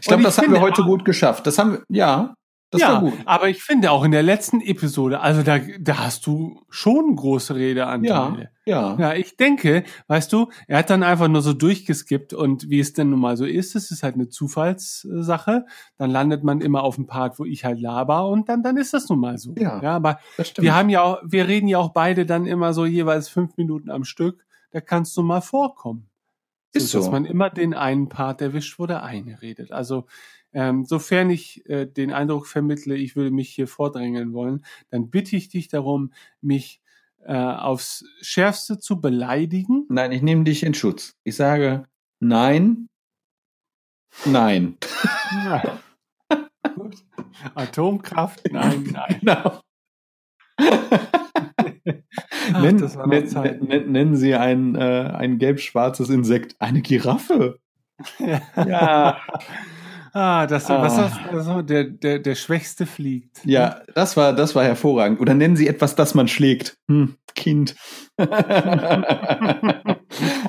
[SPEAKER 1] Ich glaube,
[SPEAKER 2] ich
[SPEAKER 1] das haben wir heute
[SPEAKER 2] auch-
[SPEAKER 1] gut geschafft. Das haben wir, ja, das
[SPEAKER 2] ja,
[SPEAKER 1] war gut.
[SPEAKER 2] aber ich finde auch in der letzten Episode, also da, da hast du schon große Redeanteile.
[SPEAKER 1] Ja, ja.
[SPEAKER 2] Ja, ich denke, weißt du, er hat dann einfach nur so durchgeskippt und wie es denn nun mal so ist, es ist halt eine Zufallssache. Dann landet man immer auf dem Part, wo ich halt laber und dann, dann ist das nun mal so.
[SPEAKER 1] Ja.
[SPEAKER 2] ja aber wir haben ja auch, wir reden ja auch beide dann immer so jeweils fünf Minuten am Stück. Da kannst du mal vorkommen.
[SPEAKER 1] Ist
[SPEAKER 2] Dass
[SPEAKER 1] so.
[SPEAKER 2] man immer den einen Part erwischt, wo der eine redet. Also, ähm, sofern ich äh, den Eindruck vermittle, ich würde mich hier vordrängeln wollen, dann bitte ich dich darum, mich äh, aufs Schärfste zu beleidigen.
[SPEAKER 1] Nein, ich nehme dich in Schutz. Ich sage nein, nein. [laughs]
[SPEAKER 2] Ja. Atomkraft? Nein, [laughs] nein.
[SPEAKER 1] Genau.
[SPEAKER 2] Ach,
[SPEAKER 1] Nenn,
[SPEAKER 2] das war noch
[SPEAKER 1] nenn,
[SPEAKER 2] Zeit.
[SPEAKER 1] nenn, nennen Sie ein, äh, ein gelb-schwarzes Insekt eine Giraffe. [laughs] Ja.
[SPEAKER 2] Ah, das,
[SPEAKER 1] Ah.
[SPEAKER 2] was das, also der, der, der Schwächste fliegt.
[SPEAKER 1] Ja, das war, das war hervorragend. Oder nennen Sie etwas, das man schlägt. Hm, Kind. [laughs]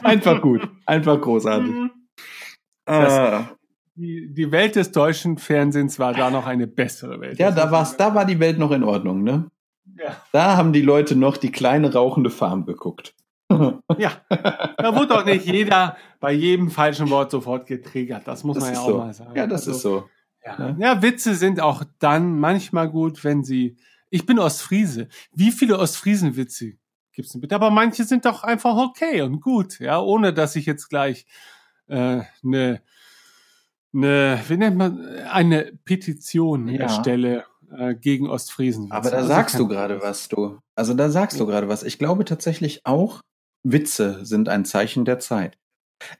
[SPEAKER 1] einfach gut. Einfach großartig. [laughs] Ah.
[SPEAKER 2] Die, die Welt des deutschen Fernsehens war da noch eine bessere Welt.
[SPEAKER 1] Ja, da war's, da war die Welt noch in Ordnung, ne?
[SPEAKER 2] Ja.
[SPEAKER 1] Da haben die Leute noch die kleine rauchende Farm geguckt. [laughs]
[SPEAKER 2] ja. Da wurde doch nicht jeder bei jedem falschen Wort sofort getriggert. Das muss
[SPEAKER 1] Das
[SPEAKER 2] man ja auch
[SPEAKER 1] so.
[SPEAKER 2] mal sagen.
[SPEAKER 1] Ja, das
[SPEAKER 2] Also,
[SPEAKER 1] ist so.
[SPEAKER 2] Ja. ja, Witze sind auch dann manchmal gut, wenn sie. Ich bin Ostfriese. Wie viele Ostfriesen-Witze gibt's denn bitte? Aber manche sind doch einfach okay und gut, ja, ohne dass ich jetzt gleich äh, eine, eine, wie nennt man, eine Petition
[SPEAKER 1] Ja.
[SPEAKER 2] erstelle äh, gegen Ostfriesen.
[SPEAKER 1] Aber da sagst du gerade was, du. Also da sagst du gerade was. Ich glaube tatsächlich auch, Witze sind ein Zeichen der Zeit.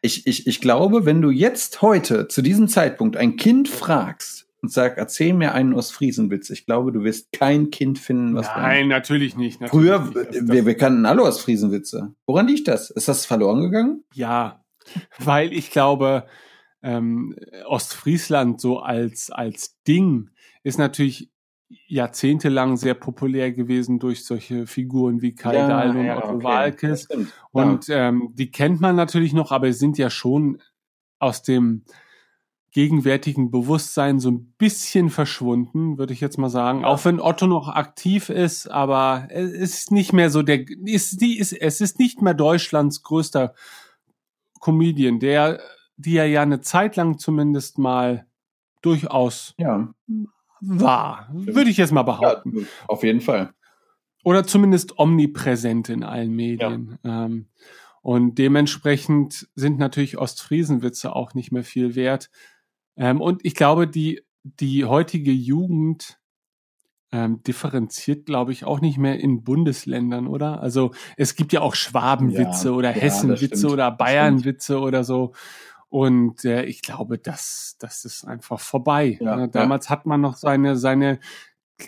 [SPEAKER 1] Ich, ich, ich glaube, wenn du jetzt heute zu diesem Zeitpunkt ein Kind fragst und sag, erzähl mir einen Ostfriesenwitz, ich glaube, du wirst kein Kind finden, was
[SPEAKER 2] Nein, natürlich nicht. Natürlich
[SPEAKER 1] Früher,
[SPEAKER 2] nicht. Das-
[SPEAKER 1] wir, wir kannten alle Ostfriesenwitze. Woran liegt das? Ist das verloren gegangen?
[SPEAKER 2] Ja, [laughs] weil ich glaube, ähm, Ostfriesland so als, als Ding ist natürlich jahrzehntelang sehr populär gewesen durch solche Figuren wie Kai Dahl und Otto
[SPEAKER 1] okay.
[SPEAKER 2] Walkes. Und ähm, die kennt man natürlich noch, aber sind ja schon aus dem gegenwärtigen Bewusstsein so ein bisschen verschwunden, würde ich jetzt mal sagen.
[SPEAKER 1] Ja.
[SPEAKER 2] Auch wenn Otto noch aktiv ist, aber es ist nicht mehr so der, ist, die ist, es ist nicht mehr Deutschlands größter Comedian, der, die er ja eine Zeit lang zumindest mal durchaus
[SPEAKER 1] ja,
[SPEAKER 2] war, würde ich jetzt mal
[SPEAKER 1] ja,
[SPEAKER 2] behaupten.
[SPEAKER 1] auf jeden Fall.
[SPEAKER 2] Oder zumindest omnipräsent in allen Medien. Ähm, und dementsprechend sind natürlich Ostfriesenwitze auch nicht mehr viel wert. Ähm, und ich glaube, die, die heutige Jugend ähm, differenziert, glaube ich, auch nicht mehr in Bundesländern, oder? Also es gibt ja auch Schwabenwitze
[SPEAKER 1] Ja,
[SPEAKER 2] oder
[SPEAKER 1] ja,
[SPEAKER 2] Hessenwitze oder Bayernwitze oder so. Und äh, ich glaube, das, das ist einfach vorbei.
[SPEAKER 1] Ja,
[SPEAKER 2] Ne? Damals hat man noch seine, seine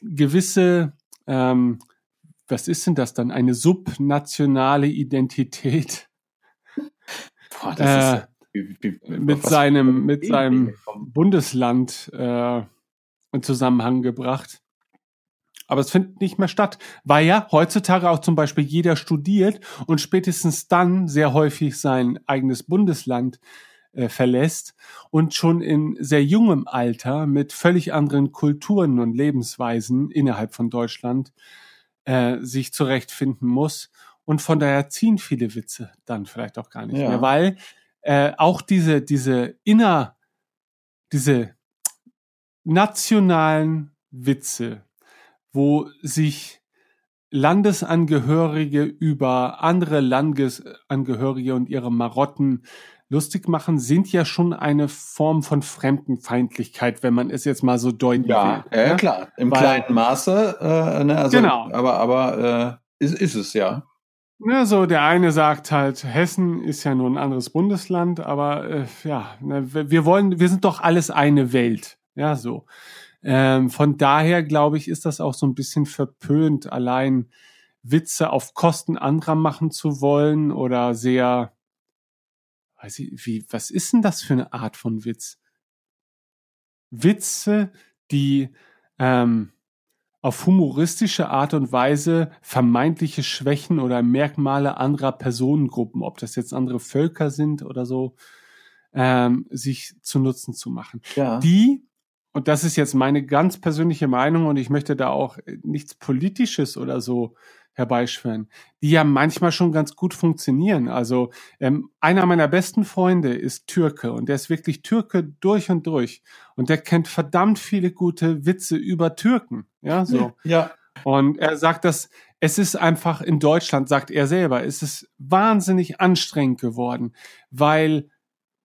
[SPEAKER 2] gewisse, ähm, was ist denn das dann? Eine subnationale Identität
[SPEAKER 1] Boah,
[SPEAKER 2] Äh,
[SPEAKER 1] ist, wie, wie,
[SPEAKER 2] mit seinem, mit seinem Bundesland äh, in Zusammenhang gebracht. Aber es findet nicht mehr statt, weil ja heutzutage auch zum Beispiel jeder studiert und spätestens dann sehr häufig sein eigenes Bundesland äh, verlässt und schon in sehr jungem Alter mit völlig anderen Kulturen und Lebensweisen innerhalb von Deutschland äh, sich zurechtfinden muss. Und von daher ziehen viele Witze dann vielleicht auch gar nicht
[SPEAKER 1] Ja.
[SPEAKER 2] mehr, weil äh, auch diese, diese inner, diese nationalen Witze, wo sich Landesangehörige über andere Landesangehörige und ihre Marotten lustig machen, sind ja schon eine Form von Fremdenfeindlichkeit, wenn man es jetzt mal so deuten
[SPEAKER 1] Ja,
[SPEAKER 2] will.
[SPEAKER 1] ja, klar. Im
[SPEAKER 2] Weil-
[SPEAKER 1] kleinen Maße, äh, ne, also,
[SPEAKER 2] Genau.
[SPEAKER 1] aber, aber äh, ist, ist es ja.
[SPEAKER 2] Ne, so der eine sagt halt, Hessen ist ja nur ein anderes Bundesland, aber äh, ja, ne, wir wir wollen, wir sind doch alles eine Welt. Ja, so. Ähm, von daher glaube ich, ist das auch so ein bisschen verpönt, allein Witze auf Kosten anderer machen zu wollen oder sehr, weiß ich, wie, was ist denn das für eine Art von Witz? Witze, die ähm, auf humoristische Art und Weise vermeintliche Schwächen oder Merkmale anderer Personengruppen, ob das jetzt andere Völker sind oder so, ähm, sich zu Nutzen zu machen.
[SPEAKER 1] Ja.
[SPEAKER 2] Die, und das ist jetzt meine ganz persönliche Meinung und ich möchte da auch nichts Politisches oder so herbeischwören, die ja manchmal schon ganz gut funktionieren. Also ähm, einer meiner besten Freunde ist Türke und der ist wirklich Türke durch und durch und der kennt verdammt viele gute Witze über Türken. Ja, so. [laughs]
[SPEAKER 1] ja.
[SPEAKER 2] Und er sagt, dass es ist einfach in Deutschland, sagt er selber, es ist wahnsinnig anstrengend geworden, weil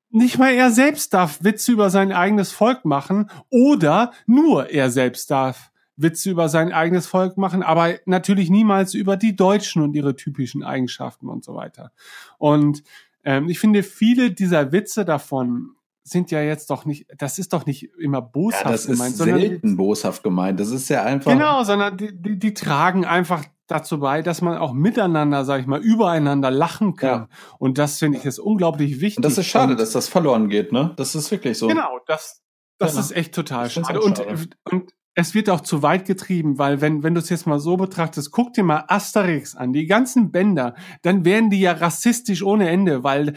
[SPEAKER 2] nicht mal er selbst darf Witze über sein eigenes Volk machen oder nur er selbst darf Witze über sein eigenes Volk machen, aber natürlich niemals über die Deutschen und ihre typischen Eigenschaften und so weiter. Und ähm, ich finde, viele dieser Witze davon sind ja jetzt doch nicht, das ist doch nicht immer boshaft
[SPEAKER 1] ja, das
[SPEAKER 2] gemeint,
[SPEAKER 1] ist
[SPEAKER 2] sondern
[SPEAKER 1] selten boshaft gemeint. Das ist ja einfach.
[SPEAKER 2] Genau, sondern die, die, die tragen einfach dazu bei, dass man auch miteinander, sag ich mal, übereinander lachen kann.
[SPEAKER 1] Ja.
[SPEAKER 2] Und das finde ich ist unglaublich wichtig.
[SPEAKER 1] Und das ist schade,
[SPEAKER 2] Und
[SPEAKER 1] dass das verloren geht, ne? Das ist wirklich so.
[SPEAKER 2] Genau, das, Das
[SPEAKER 1] Ja.
[SPEAKER 2] ist echt total schade. Und,
[SPEAKER 1] schade.
[SPEAKER 2] und es wird auch zu weit getrieben, weil wenn, wenn du es jetzt mal so betrachtest, guck dir mal Asterix an, die ganzen Bänder, dann wären die ja rassistisch ohne Ende, weil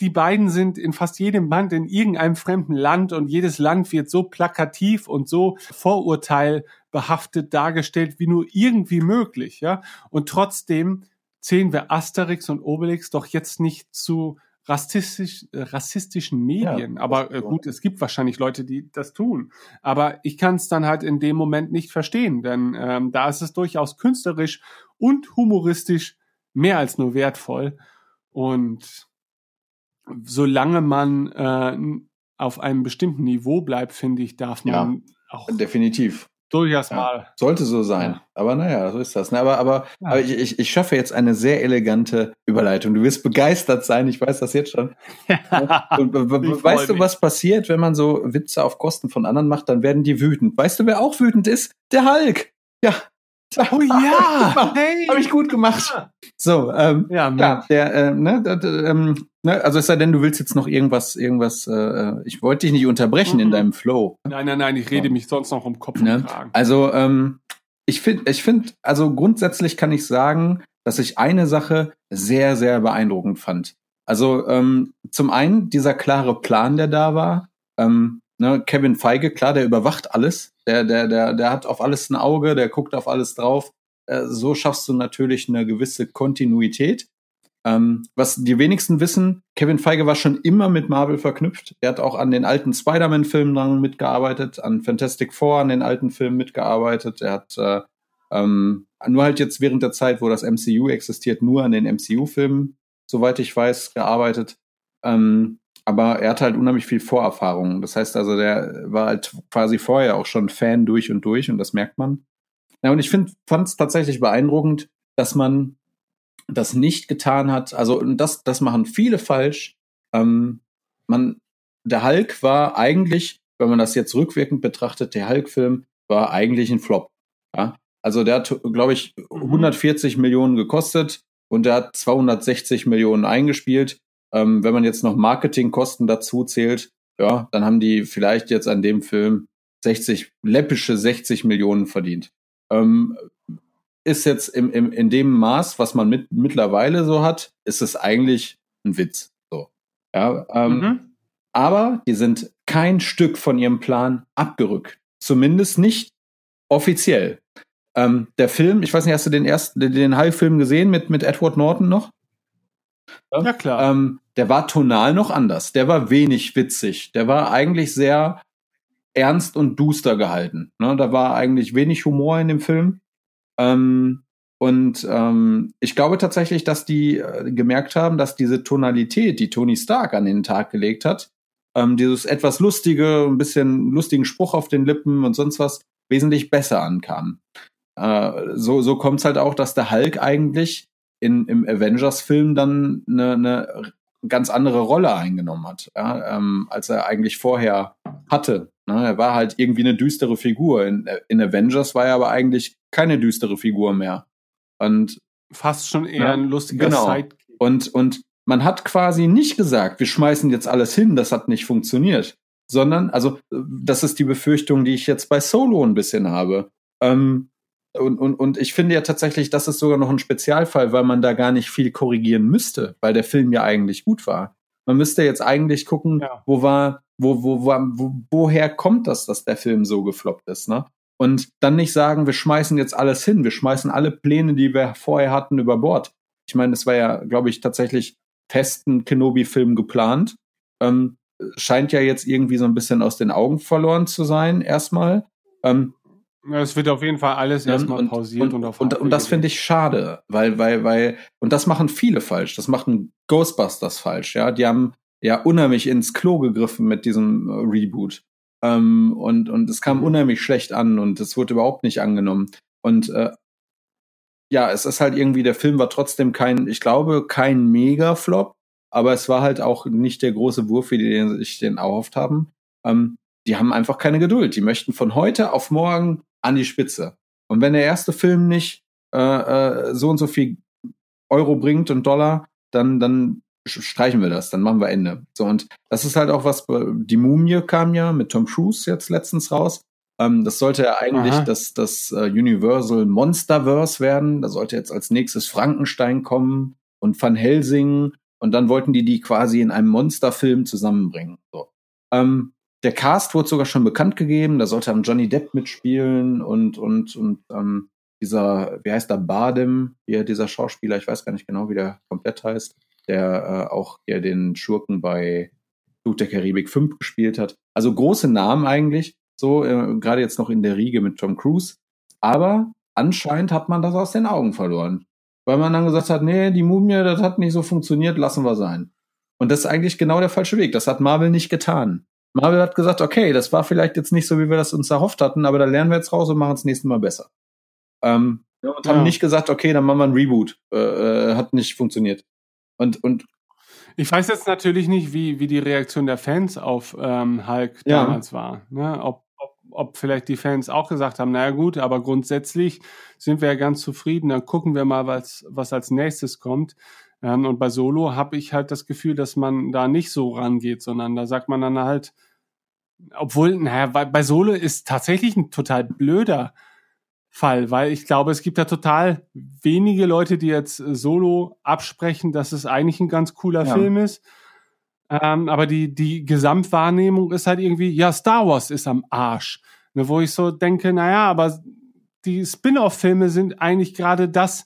[SPEAKER 2] die beiden sind in fast jedem Band in irgendeinem fremden Land und jedes Land wird so plakativ und so vorurteilbehaftet dargestellt wie nur irgendwie möglich, ja. Und trotzdem zählen wir Asterix und Obelix doch jetzt nicht zu rassistisch, äh, rassistischen Medien.
[SPEAKER 1] Ja,
[SPEAKER 2] Aber äh, gut, es gibt wahrscheinlich Leute, die das tun. Aber ich kann es dann halt in dem Moment nicht verstehen, denn ähm, da ist es durchaus künstlerisch und humoristisch mehr als nur wertvoll. Und solange man äh, auf einem bestimmten Niveau bleibt, finde ich, darf man auch
[SPEAKER 1] Definitiv.
[SPEAKER 2] Durchaus
[SPEAKER 1] Ja.
[SPEAKER 2] mal.
[SPEAKER 1] Sollte so sein.
[SPEAKER 2] Ja.
[SPEAKER 1] Aber naja, so ist das. Ne? Aber, aber,
[SPEAKER 2] Ja.
[SPEAKER 1] aber ich, ich, ich schaffe jetzt eine sehr elegante Überleitung. Du wirst begeistert sein, ich weiß das jetzt schon. [laughs] Und, weißt du, was passiert, wenn man so Witze auf Kosten von anderen macht? Dann werden die wütend. Weißt du, wer auch wütend ist? Der Hulk. Ja.
[SPEAKER 2] Oh ja! [laughs]
[SPEAKER 1] hey. Habe ich gut gemacht. So, ähm,
[SPEAKER 2] Ja,
[SPEAKER 1] ja,
[SPEAKER 2] Mensch.
[SPEAKER 1] der, äh, ne, da, da, ähm, ne, also es sei denn, du willst jetzt noch irgendwas, irgendwas, äh, ich wollte dich nicht unterbrechen in
[SPEAKER 2] Mhm.
[SPEAKER 1] deinem Flow.
[SPEAKER 2] Nein, nein, nein, ich rede mich sonst noch um Kopf
[SPEAKER 1] Ne? Also, ähm, ich finde, ich finde, also grundsätzlich kann ich sagen, dass ich eine Sache sehr, sehr beeindruckend fand. Also, ähm, zum einen dieser klare Plan, der da war. Ähm, ne, Kevin Feige, klar, der überwacht alles. Der, der, der, der hat auf alles ein Auge, der guckt auf alles drauf. Äh, so schaffst du natürlich eine gewisse Kontinuität. Ähm, was die wenigsten wissen, Kevin Feige war schon immer mit Marvel verknüpft. Er hat auch an den alten Spider-Man-Filmen mitgearbeitet, an Fantastic Four, an den alten Filmen mitgearbeitet. Er hat äh, ähm, nur halt jetzt während der Zeit, wo das MCU existiert, nur an den MCU-Filmen, soweit ich weiß, gearbeitet. Ähm, aber er hat halt unheimlich viel Vorerfahrung. Das heißt also, der war halt quasi vorher auch schon Fan durch und durch und das merkt man. Ja, und ich fand es tatsächlich beeindruckend, dass man das nicht getan hat. Also und das, das machen viele falsch. Ähm, man, der Hulk war eigentlich, wenn man das jetzt rückwirkend betrachtet, der Hulk-Film war eigentlich ein Flop. Ja? Also der hat, glaube ich, 140 Millionen gekostet und der hat 260 Millionen eingespielt. Ähm, wenn man jetzt noch Marketingkosten dazu zählt, ja, dann haben die vielleicht jetzt an dem Film 60, läppische 60 Millionen verdient. Ähm, ist jetzt im, im, in dem Maß, was man mit, mittlerweile so hat, ist es eigentlich ein Witz. So. Ja, ähm,
[SPEAKER 2] Mhm.
[SPEAKER 1] aber die sind kein Stück von ihrem Plan abgerückt. Zumindest nicht offiziell. Ähm, der Film, ich weiß nicht, hast du den ersten, den, den High-Film gesehen mit, mit Edward Norton noch?
[SPEAKER 2] Ja, klar.
[SPEAKER 1] Ähm, der war tonal noch anders. Der war wenig witzig. Der war eigentlich sehr ernst und duster gehalten. Ne? Da war eigentlich wenig Humor in dem Film. Ähm, und ähm, ich glaube tatsächlich, dass die äh, gemerkt haben, dass diese Tonalität, die Tony Stark an den Tag gelegt hat, ähm, dieses etwas lustige, ein bisschen lustigen Spruch auf den Lippen und sonst was, wesentlich besser ankam. Äh, so so kommt es halt auch, dass der Hulk eigentlich in, im Avengers-Film dann eine, eine ganz andere Rolle eingenommen hat, ja, ähm, als er eigentlich vorher hatte. Ne? Er war halt irgendwie eine düstere Figur. In, in Avengers war er aber eigentlich keine düstere Figur mehr. Und
[SPEAKER 2] Fast schon eher
[SPEAKER 1] Ja,
[SPEAKER 2] ein lustiger
[SPEAKER 1] genau.
[SPEAKER 2] Sidekick.
[SPEAKER 1] und, und man hat quasi nicht gesagt, wir schmeißen jetzt alles hin, das hat nicht funktioniert. Sondern, also, das ist die Befürchtung, die ich jetzt bei Solo ein bisschen habe. Ähm, und, und, und ich finde ja tatsächlich, das ist sogar noch ein Spezialfall, weil man da gar nicht viel korrigieren müsste, weil der Film ja eigentlich gut war. Man müsste jetzt eigentlich gucken,
[SPEAKER 2] Ja.
[SPEAKER 1] wo war, wo, wo, wo, wo, woher kommt das, dass der Film so gefloppt ist, ne? Und dann nicht sagen, wir schmeißen jetzt alles hin, wir schmeißen alle Pläne, die wir vorher hatten, über Bord. Ich meine, es war ja, glaube ich, tatsächlich festen Kenobi-Film geplant. Ähm, scheint ja jetzt irgendwie so ein bisschen aus den Augen verloren zu sein, erstmal. Ähm,
[SPEAKER 2] Es wird auf jeden Fall alles
[SPEAKER 1] ja,
[SPEAKER 2] erstmal pausiert und,
[SPEAKER 1] und,
[SPEAKER 2] auf
[SPEAKER 1] und, und das finde ich schade, weil, weil, weil, und das machen viele falsch. Das machen Ghostbusters falsch, ja. Die haben ja unheimlich ins Klo gegriffen mit diesem äh, Reboot. Ähm, und, und es kam
[SPEAKER 2] Mhm.
[SPEAKER 1] unheimlich schlecht an und es wurde überhaupt nicht angenommen. Und äh, ja, es ist halt irgendwie, der Film war trotzdem kein, ich glaube, kein Mega-Flop, aber es war halt auch nicht der große Wurf, wie die sich den erhofft haben. Ähm, die haben einfach keine Geduld. Die möchten von heute auf morgen an die Spitze. Und wenn der erste Film nicht äh, äh, so und so viel Euro bringt und Dollar, dann, dann streichen wir das, dann machen wir Ende. So, und das ist halt auch was, die Mumie kam ja mit Tom Cruise jetzt letztens raus. Ähm, das sollte ja eigentlich Aha. das, das uh, Universal Monsterverse werden. Da sollte jetzt als nächstes Frankenstein kommen und Van Helsing. Und dann wollten die die quasi in einem Monsterfilm zusammenbringen. So. Ähm, der Cast wurde sogar schon bekannt gegeben. Da sollte dann Johnny Depp mitspielen und, und, und ähm, dieser, wie heißt der, Bardem, hier dieser Schauspieler, ich weiß gar nicht genau, wie der komplett heißt, der äh, auch hier den Schurken bei Flug der Karibik 5 gespielt hat. Also große Namen eigentlich, so äh, gerade jetzt noch in der Riege mit Tom Cruise. Aber anscheinend hat man das aus den Augen verloren. Weil man dann gesagt hat, nee, die Mumie, das hat nicht so funktioniert, lassen wir sein. Und das ist eigentlich genau der falsche Weg. Das hat Marvel nicht getan. Marvel hat gesagt, okay, das war vielleicht jetzt nicht so, wie wir das uns erhofft hatten, aber da lernen wir jetzt raus und machen es nächstes Mal besser. Ähm, und haben nicht gesagt, okay, dann machen wir ein Reboot. Äh, äh, hat nicht funktioniert. Und, und
[SPEAKER 2] ich weiß jetzt natürlich nicht, wie, wie die Reaktion der Fans auf ähm, Hulk ja. damals war. Ne? Ob, ob, ob vielleicht die Fans auch gesagt haben, naja gut, aber grundsätzlich sind wir ja ganz zufrieden, dann gucken wir mal, was, was als nächstes kommt. Ähm, und bei Solo habe ich halt das Gefühl, dass man da nicht so rangeht, sondern da sagt man dann halt, obwohl, naja, bei, bei Solo ist tatsächlich ein total blöder Fall, weil ich glaube, es gibt da total wenige Leute, die jetzt Solo absprechen, dass es eigentlich ein ganz cooler ja. Film ist. Ähm, aber die, die Gesamtwahrnehmung ist halt irgendwie, ja, Star Wars ist am Arsch. Ne, wo ich so denke, naja, aber die Spin-off-Filme sind eigentlich gerade das,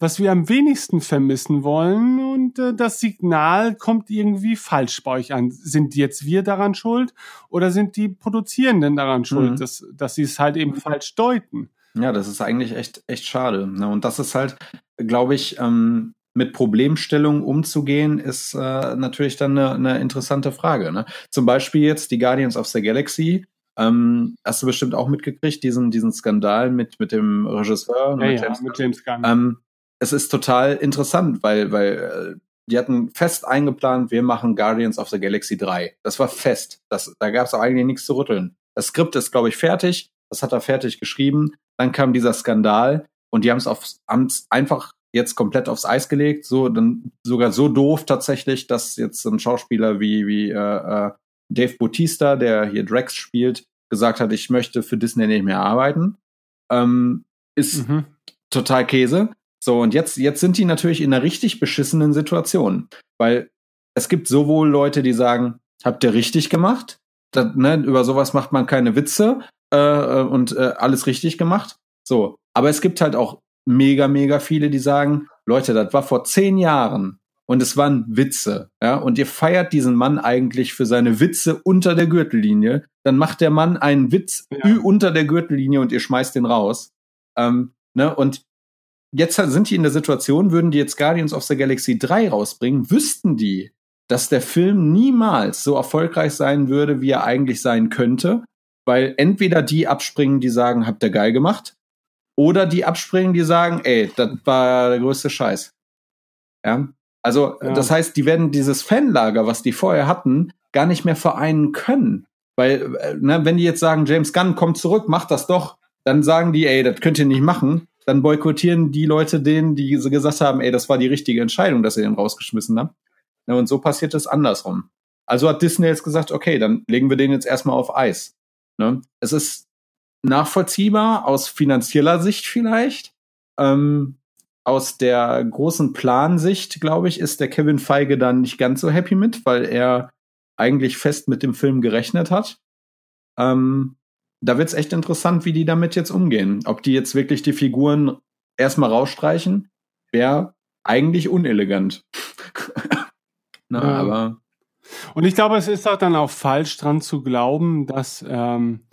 [SPEAKER 2] was wir am wenigsten vermissen wollen und äh, das Signal kommt irgendwie falsch bei euch an. Sind jetzt wir daran schuld oder sind die Produzierenden daran schuld, mhm. dass, dass sie es halt eben falsch deuten?
[SPEAKER 1] Ja, das ist eigentlich echt, echt schade. Ne? Und das ist halt, glaube ich, ähm, mit Problemstellungen umzugehen, ist äh, natürlich dann eine, eine interessante Frage. Ne? Zum Beispiel jetzt die Guardians of the Galaxy. Ähm, hast du bestimmt auch mitgekriegt, diesen, diesen Skandal mit, mit dem Regisseur,
[SPEAKER 2] ja, mit, James ja, mit James Gunn.
[SPEAKER 1] Ähm, es ist total interessant, weil, weil äh, die hatten fest eingeplant, wir machen Guardians of the Galaxy 3. Das war fest. Das, da gab es eigentlich nichts zu rütteln. Das Skript ist, glaube ich, fertig. Das hat er fertig geschrieben. Dann kam dieser Skandal und die haben es einfach jetzt komplett aufs Eis gelegt. So, dann sogar so doof tatsächlich, dass jetzt ein Schauspieler wie, wie äh, äh, Dave Bautista, der hier Drax spielt, gesagt hat, ich möchte für Disney nicht mehr arbeiten. Ähm, ist mhm. total Käse. So, und jetzt, jetzt sind die natürlich in einer richtig beschissenen Situation. Weil es gibt sowohl Leute, die sagen, habt ihr richtig gemacht? Das, ne, über sowas macht man keine Witze äh, äh, und äh, alles richtig gemacht. So, aber es gibt halt auch mega, mega viele, die sagen, Leute, das war vor zehn Jahren und es waren Witze, ja, und ihr feiert diesen Mann eigentlich für seine Witze unter der Gürtellinie, dann macht der Mann einen Witz ja. unter der Gürtellinie und ihr schmeißt den raus. Ähm, ne, und jetzt sind die in der Situation, würden die jetzt Guardians of the Galaxy 3 rausbringen, wüssten die, dass der Film niemals so erfolgreich sein würde, wie er eigentlich sein könnte, weil entweder die abspringen, die sagen, habt ihr geil gemacht, oder die abspringen, die sagen, ey, das war der größte Scheiß. Ja. Also, ja. das heißt, die werden dieses Fanlager, was die vorher hatten, gar nicht mehr vereinen können. Weil, äh, ne, wenn die jetzt sagen, James Gunn kommt zurück, macht das doch, dann sagen die, ey, das könnt ihr nicht machen dann boykottieren die Leute den, die gesagt haben, ey, das war die richtige Entscheidung, dass ihr den rausgeschmissen habt. Ja, und so passiert es andersrum. Also hat Disney jetzt gesagt, okay, dann legen wir den jetzt erstmal auf Eis. Ne? Es ist nachvollziehbar aus finanzieller Sicht vielleicht. Ähm, aus der großen Plansicht, glaube ich, ist der Kevin Feige dann nicht ganz so happy mit, weil er eigentlich fest mit dem Film gerechnet hat. Ähm, da wird's echt interessant, wie die damit jetzt umgehen. Ob die jetzt wirklich die Figuren erstmal rausstreichen, wäre eigentlich unelegant. Na, ja. aber.
[SPEAKER 2] Und ich glaube, es ist auch dann auch falsch dran zu glauben, dass, ähm,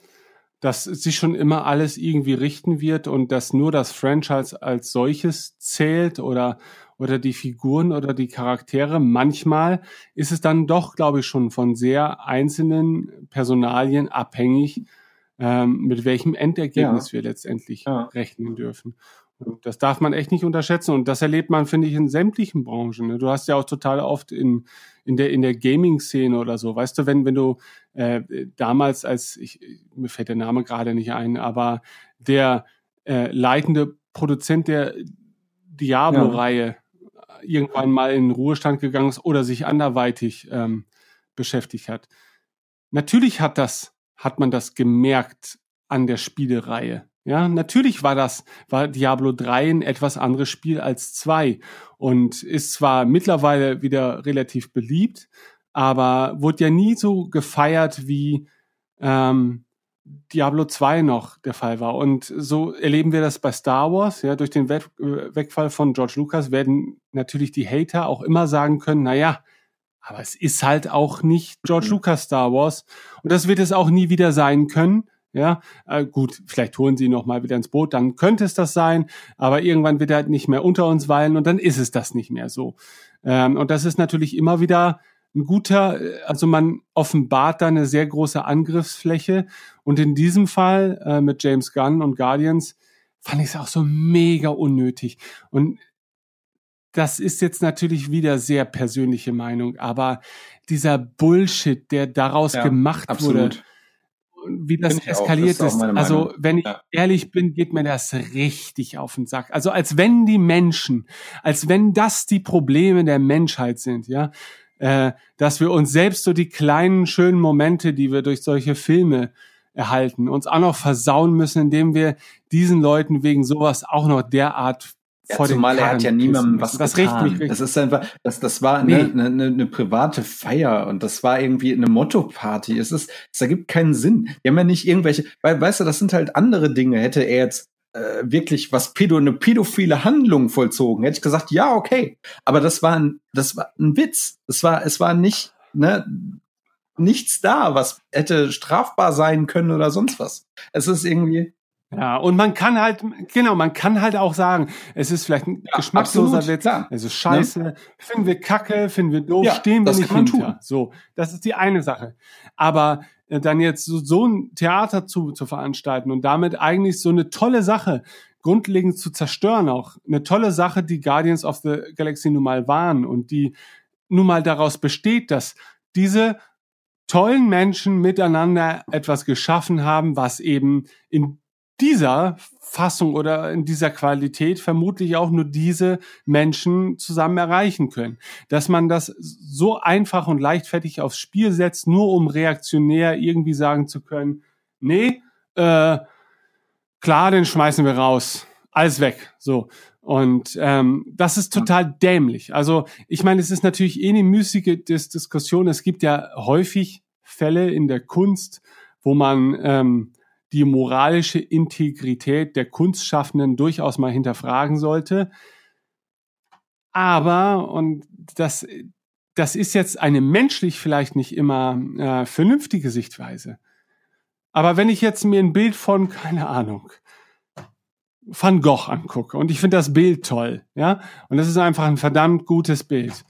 [SPEAKER 2] dass sich schon immer alles irgendwie richten wird und dass nur das Franchise als solches zählt oder, oder die Figuren oder die Charaktere. Manchmal ist es dann doch, glaube ich, schon von sehr einzelnen Personalien abhängig, ähm, mit welchem Endergebnis ja. wir letztendlich ja. rechnen dürfen. Und das darf man echt nicht unterschätzen. Und das erlebt man, finde ich, in sämtlichen Branchen. Ne? Du hast ja auch total oft in, in der, in der Gaming-Szene oder so. Weißt du, wenn, wenn du äh, damals als, ich, mir fällt der Name gerade nicht ein, aber der äh, leitende Produzent der Diablo-Reihe, irgendwann mal in Ruhestand gegangen ist oder sich anderweitig ähm, beschäftigt hat. Natürlich hat das, hat man das gemerkt an der Spielereihe. Ja, natürlich war das, war Diablo 3 ein etwas anderes Spiel als 2 und ist zwar mittlerweile wieder relativ beliebt, aber wurde ja nie so gefeiert wie ähm, Diablo 2 noch der Fall war. Und so erleben wir das bei Star Wars. Ja, durch den We Wegfall von George Lucas werden natürlich die Hater auch immer sagen können, na ja, aber es ist halt auch nicht George mhm. Lucas Star Wars. Und das wird es auch nie wieder sein können. Ja, äh, gut, vielleicht holen sie noch mal wieder ins Boot, dann könnte es das sein, aber irgendwann wird er halt nicht mehr unter uns weilen und dann ist es das nicht mehr so. Ähm, und das ist natürlich immer wieder ein guter, also man offenbart da eine sehr große Angriffsfläche und in diesem Fall äh, mit James Gunn und Guardians fand ich es auch so mega unnötig und das ist jetzt natürlich wieder sehr persönliche Meinung, aber dieser Bullshit, der daraus ja, gemacht absolut. wurde, wie das eskaliert das ist. ist also, wenn ich ja. ehrlich bin, geht mir das richtig auf den Sack. Also, als wenn die Menschen, als wenn das die Probleme der Menschheit sind, ja, äh, dass wir uns selbst so die kleinen schönen Momente, die wir durch solche Filme erhalten, uns auch noch versauen müssen, indem wir diesen Leuten wegen sowas auch noch derart
[SPEAKER 1] ja, vor zumal er hat ja niemandem was das getan. Riecht mich das ist einfach, das, das war nee. eine, eine, eine private Feier und das war irgendwie eine Motto-Party. Es ist, es ergibt keinen Sinn. Wir haben ja nicht irgendwelche, weil, weißt du, das sind halt andere Dinge. Hätte er jetzt äh, wirklich was Pädo, eine pädophile Handlung vollzogen, hätte ich gesagt, ja, okay. Aber das war ein, das war ein Witz. Es war, es war nicht, ne, nichts da, was hätte strafbar sein können oder sonst was. Es ist irgendwie,
[SPEAKER 2] ja, und man kann halt, genau, man kann halt auch sagen, es ist vielleicht ein ja, geschmacksloser absolut, Witz, klar. es ist scheiße, ne? finden wir kacke, finden wir doof, ja, stehen wir nicht hinter. Tun. So, das ist die eine Sache. Aber äh, dann jetzt so, so ein Theater zu, zu veranstalten und damit eigentlich so eine tolle Sache grundlegend zu zerstören auch, eine tolle Sache, die Guardians of the Galaxy nun mal waren und die nun mal daraus besteht, dass diese tollen Menschen miteinander etwas geschaffen haben, was eben in dieser Fassung oder in dieser Qualität vermutlich auch nur diese Menschen zusammen erreichen können. Dass man das so einfach und leichtfertig aufs Spiel setzt, nur um reaktionär irgendwie sagen zu können, nee, äh, klar, den schmeißen wir raus. Alles weg. So. Und ähm, das ist total dämlich. Also ich meine, es ist natürlich eh eine müßige Dis Diskussion. Es gibt ja häufig Fälle in der Kunst, wo man ähm, die moralische Integrität der Kunstschaffenden durchaus mal hinterfragen sollte. Aber, und das, das ist jetzt eine menschlich vielleicht nicht immer äh, vernünftige Sichtweise. Aber wenn ich jetzt mir ein Bild von, keine Ahnung, Van Gogh angucke und ich finde das Bild toll, ja, und das ist einfach ein verdammt gutes Bild.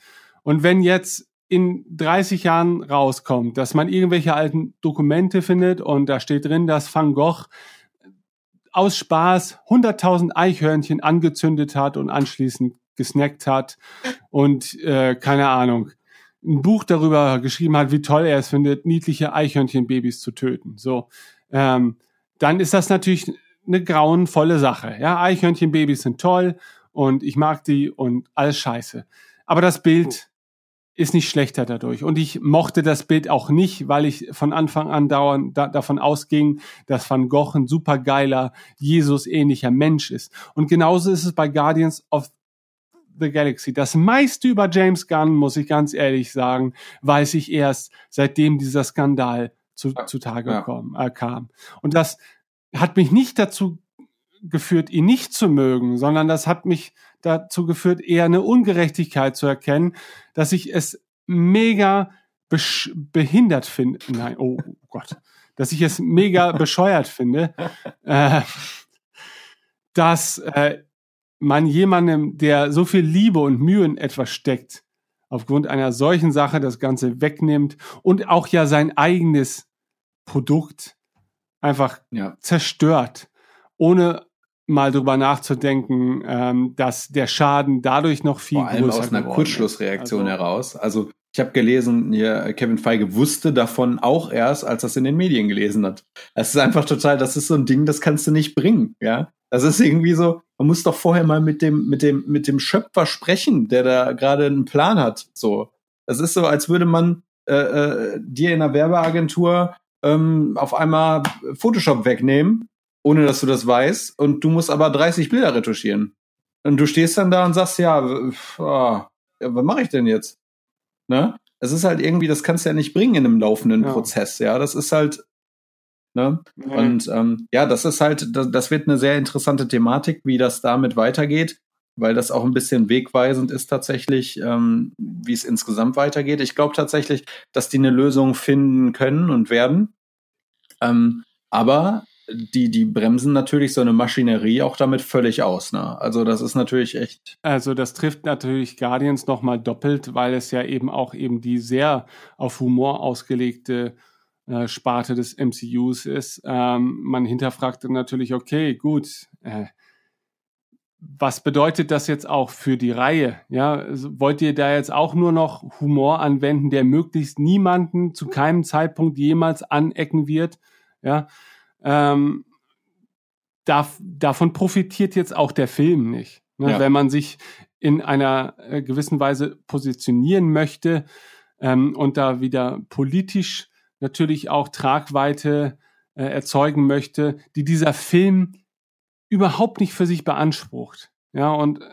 [SPEAKER 2] Und wenn jetzt in 30 Jahren rauskommt, dass man irgendwelche alten Dokumente findet und da steht drin, dass Van Gogh aus Spaß 100.000 Eichhörnchen angezündet hat und anschließend gesnackt hat und äh, keine Ahnung ein Buch darüber geschrieben hat, wie toll er es findet, niedliche Eichhörnchenbabys zu töten. So, ähm, dann ist das natürlich eine grauenvolle Sache. Ja, Eichhörnchenbabys sind toll und ich mag die und alles Scheiße. Aber das Bild ist nicht schlechter dadurch. Und ich mochte das Bild auch nicht, weil ich von Anfang an dauernd da, davon ausging, dass Van Gogh ein supergeiler, Jesus-ähnlicher Mensch ist. Und genauso ist es bei Guardians of the Galaxy. Das meiste über James Gunn, muss ich ganz ehrlich sagen, weiß ich erst, seitdem dieser Skandal zu, ja, zutage ja. Kam, äh, kam. Und das hat mich nicht dazu geführt, ihn nicht zu mögen, sondern das hat mich dazu geführt, eher eine Ungerechtigkeit zu erkennen, dass ich es mega behindert finde. Nein, oh Gott. Dass ich es mega [laughs] bescheuert finde, äh, dass äh, man jemandem, der so viel Liebe und Mühe in etwas steckt, aufgrund einer solchen Sache das Ganze wegnimmt und auch ja sein eigenes Produkt einfach ja. zerstört, ohne mal drüber nachzudenken, ähm, dass der Schaden dadurch noch viel Vor allem größer
[SPEAKER 1] aus einer Kurzschlussreaktion also, heraus. Also ich habe gelesen, hier, Kevin Feige wusste davon auch erst, als er es in den Medien gelesen hat. Es ist einfach total, das ist so ein Ding, das kannst du nicht bringen, ja. Das ist irgendwie so, man muss doch vorher mal mit dem, mit dem, mit dem Schöpfer sprechen, der da gerade einen Plan hat. So. Das ist so, als würde man äh, äh, dir in einer Werbeagentur ähm, auf einmal Photoshop wegnehmen, ohne dass du das weißt, und du musst aber 30 Bilder retuschieren. Und du stehst dann da und sagst, ja, oh, ja was mache ich denn jetzt? Ne? Es ist halt irgendwie, das kannst du ja nicht bringen in einem laufenden ja. Prozess, ja. Das ist halt, ne? Mhm. Und ähm, ja, das ist halt, das, das wird eine sehr interessante Thematik, wie das damit weitergeht, weil das auch ein bisschen wegweisend ist tatsächlich, ähm, wie es insgesamt weitergeht. Ich glaube tatsächlich, dass die eine Lösung finden können und werden. Ähm, aber die, die bremsen natürlich so eine Maschinerie auch damit völlig aus. Ne? Also das ist natürlich echt.
[SPEAKER 2] Also das trifft natürlich Guardians nochmal doppelt, weil es ja eben auch eben die sehr auf Humor ausgelegte äh, Sparte des MCUs ist. Ähm, man hinterfragt natürlich, okay, gut, äh, was bedeutet das jetzt auch für die Reihe? Ja, wollt ihr da jetzt auch nur noch Humor anwenden, der möglichst niemanden zu keinem Zeitpunkt jemals anecken wird? Ja, ähm, darf, davon profitiert jetzt auch der Film nicht. Ne? Ja. Wenn man sich in einer äh, gewissen Weise positionieren möchte ähm, und da wieder politisch natürlich auch Tragweite äh, erzeugen möchte, die dieser Film überhaupt nicht für sich beansprucht. Ja, und äh,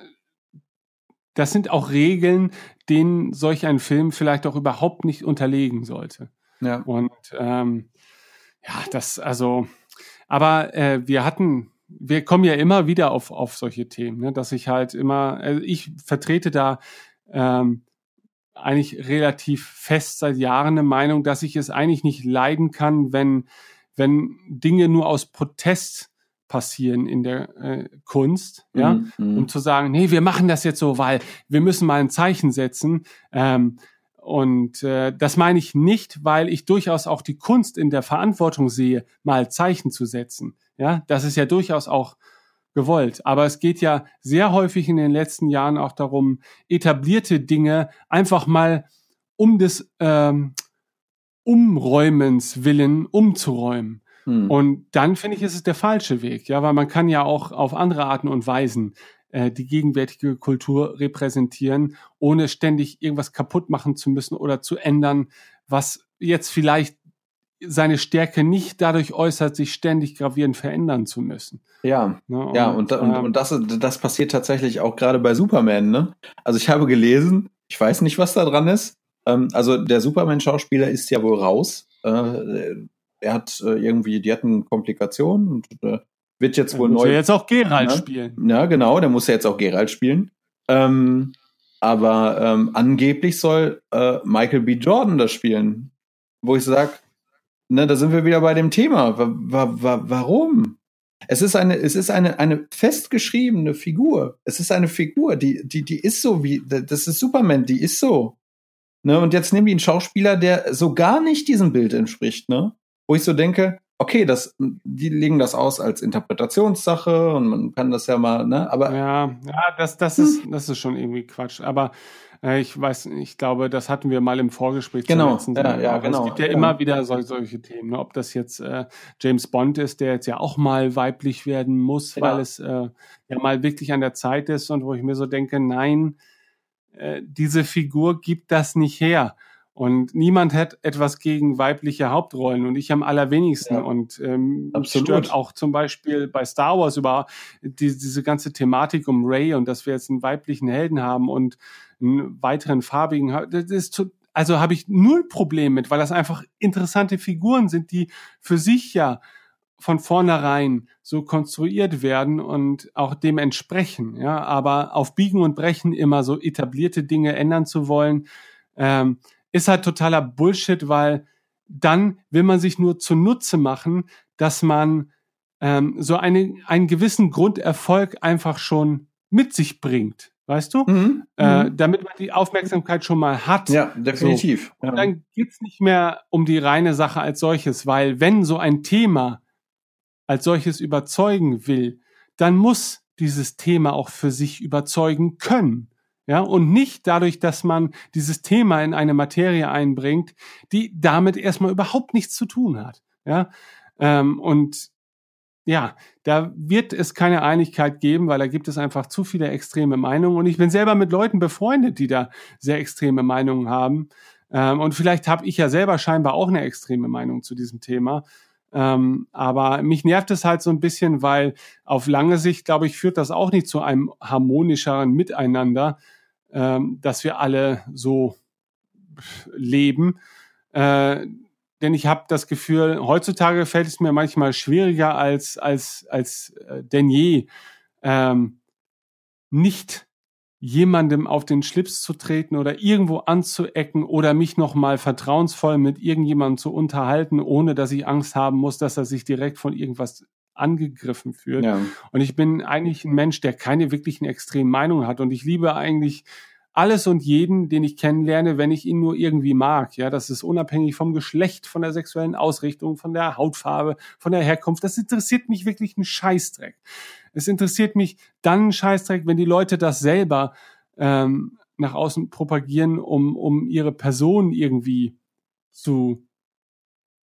[SPEAKER 2] das sind auch Regeln, denen solch ein Film vielleicht auch überhaupt nicht unterlegen sollte. Ja. Und ähm, ja, das, also, aber äh, wir hatten, wir kommen ja immer wieder auf, auf solche Themen, ne, dass ich halt immer, also ich vertrete da ähm, eigentlich relativ fest seit Jahren eine Meinung, dass ich es eigentlich nicht leiden kann, wenn, wenn Dinge nur aus Protest passieren in der äh, Kunst, ja, mm, mm. um zu sagen, nee, wir machen das jetzt so, weil wir müssen mal ein Zeichen setzen. Ähm, und äh, das meine ich nicht, weil ich durchaus auch die Kunst in der Verantwortung sehe, mal Zeichen zu setzen. Ja, das ist ja durchaus auch gewollt. Aber es geht ja sehr häufig in den letzten Jahren auch darum, etablierte Dinge einfach mal um des ähm, Umräumens willen umzuräumen. Hm. Und dann finde ich, ist es der falsche Weg, ja, weil man kann ja auch auf andere Arten und Weisen äh, die gegenwärtige Kultur repräsentieren, ohne ständig irgendwas kaputt machen zu müssen oder zu ändern, was jetzt vielleicht seine Stärke nicht dadurch äußert, sich ständig gravierend verändern zu müssen.
[SPEAKER 1] Ja, ne? und, ja, und, und, ähm, und das, das passiert tatsächlich auch gerade bei Superman. Ne? Also ich habe gelesen, ich weiß nicht, was da dran ist. Ähm, also der Superman-Schauspieler ist ja wohl raus. Äh, er hat äh, irgendwie, die hatten Komplikationen und äh, wird jetzt wohl
[SPEAKER 2] muss
[SPEAKER 1] neu.
[SPEAKER 2] Ja jetzt auch Gerald ja, spielen.
[SPEAKER 1] Ja, genau, der muss ja jetzt auch Gerald spielen. Ähm, aber ähm, angeblich soll äh, Michael B. Jordan das spielen. Wo ich sage, ne, da sind wir wieder bei dem Thema. Wa wa wa warum? Es ist eine, es ist eine, eine festgeschriebene Figur. Es ist eine Figur, die, die, die ist so wie, das ist Superman, die ist so. Ne, und jetzt nehmen die einen Schauspieler, der so gar nicht diesem Bild entspricht, ne? Wo ich so denke, okay, das, die legen das aus als Interpretationssache und man kann das ja mal, ne, aber.
[SPEAKER 2] Ja, ja, das, das ist, das ist schon irgendwie Quatsch. Aber äh, ich weiß, ich glaube, das hatten wir mal im Vorgespräch.
[SPEAKER 1] Genau, ja, ja, genau.
[SPEAKER 2] Es gibt ja, ja. immer wieder sol solche Themen, ne? ob das jetzt äh, James Bond ist, der jetzt ja auch mal weiblich werden muss, genau. weil es äh, ja mal wirklich an der Zeit ist und wo ich mir so denke, nein, äh, diese Figur gibt das nicht her. Und niemand hat etwas gegen weibliche Hauptrollen und ich am allerwenigsten. Ja, und ähm, stört auch zum Beispiel bei Star Wars über die, diese ganze Thematik um Ray und dass wir jetzt einen weiblichen Helden haben und einen weiteren farbigen. Das ist zu, also habe ich null Problem mit, weil das einfach interessante Figuren sind, die für sich ja von vornherein so konstruiert werden und auch dem entsprechen. Ja, aber auf Biegen und Brechen immer so etablierte Dinge ändern zu wollen. Ähm, ist halt totaler Bullshit, weil dann will man sich nur zunutze machen, dass man ähm, so eine, einen gewissen Grunderfolg einfach schon mit sich bringt. Weißt du? Mhm, äh, mhm. damit man die Aufmerksamkeit schon mal hat.
[SPEAKER 1] Ja, definitiv.
[SPEAKER 2] So. Und dann geht's nicht mehr um die reine Sache als solches, weil wenn so ein Thema als solches überzeugen will, dann muss dieses Thema auch für sich überzeugen können. Ja, und nicht dadurch, dass man dieses Thema in eine Materie einbringt, die damit erstmal überhaupt nichts zu tun hat. Ja, ähm, und ja, da wird es keine Einigkeit geben, weil da gibt es einfach zu viele extreme Meinungen. Und ich bin selber mit Leuten befreundet, die da sehr extreme Meinungen haben. Ähm, und vielleicht habe ich ja selber scheinbar auch eine extreme Meinung zu diesem Thema. Ähm, aber mich nervt es halt so ein bisschen, weil auf lange Sicht, glaube ich, führt das auch nicht zu einem harmonischeren Miteinander, ähm, dass wir alle so leben. Äh, denn ich habe das Gefühl, heutzutage fällt es mir manchmal schwieriger als als als äh, denn je, ähm, nicht jemandem auf den Schlips zu treten oder irgendwo anzuecken oder mich nochmal vertrauensvoll mit irgendjemandem zu unterhalten, ohne dass ich Angst haben muss, dass er sich direkt von irgendwas angegriffen fühlt. Ja. Und ich bin eigentlich ein Mensch, der keine wirklichen extremen Meinungen hat. Und ich liebe eigentlich alles und jeden, den ich kennenlerne, wenn ich ihn nur irgendwie mag. Ja, das ist unabhängig vom Geschlecht, von der sexuellen Ausrichtung, von der Hautfarbe, von der Herkunft. Das interessiert mich wirklich einen Scheißdreck. Es interessiert mich dann einen Scheißdreck, wenn die Leute das selber ähm, nach außen propagieren, um, um ihre Person irgendwie zu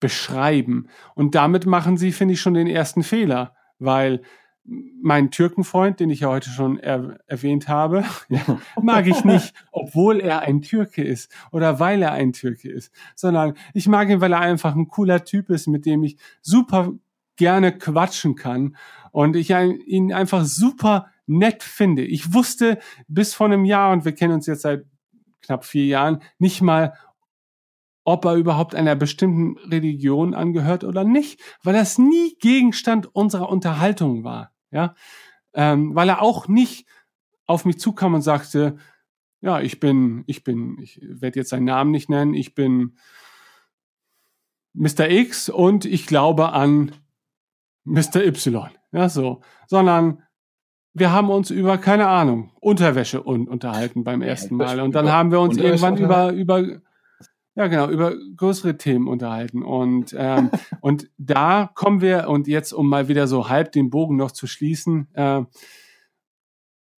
[SPEAKER 2] beschreiben. Und damit machen sie, finde ich, schon den ersten Fehler, weil mein Türkenfreund, den ich ja heute schon er erwähnt habe, [laughs] [laughs] mag ich nicht, obwohl er ein Türke ist oder weil er ein Türke ist, sondern ich mag ihn, weil er einfach ein cooler Typ ist, mit dem ich super gerne quatschen kann und ich ihn einfach super nett finde. Ich wusste bis vor einem Jahr, und wir kennen uns jetzt seit knapp vier Jahren, nicht mal, ob er überhaupt einer bestimmten Religion angehört oder nicht, weil das nie Gegenstand unserer Unterhaltung war, ja, ähm, weil er auch nicht auf mich zukam und sagte, ja, ich bin, ich bin, ich werde jetzt seinen Namen nicht nennen, ich bin Mr. X und ich glaube an Mr. Y, ja, so, sondern wir haben uns über, keine Ahnung, Unterwäsche un unterhalten beim ersten Mal. Und dann haben wir uns irgendwann über, über ja, genau, über größere Themen unterhalten. Und, ähm, [laughs] und da kommen wir, und jetzt, um mal wieder so halb den Bogen noch zu schließen, äh,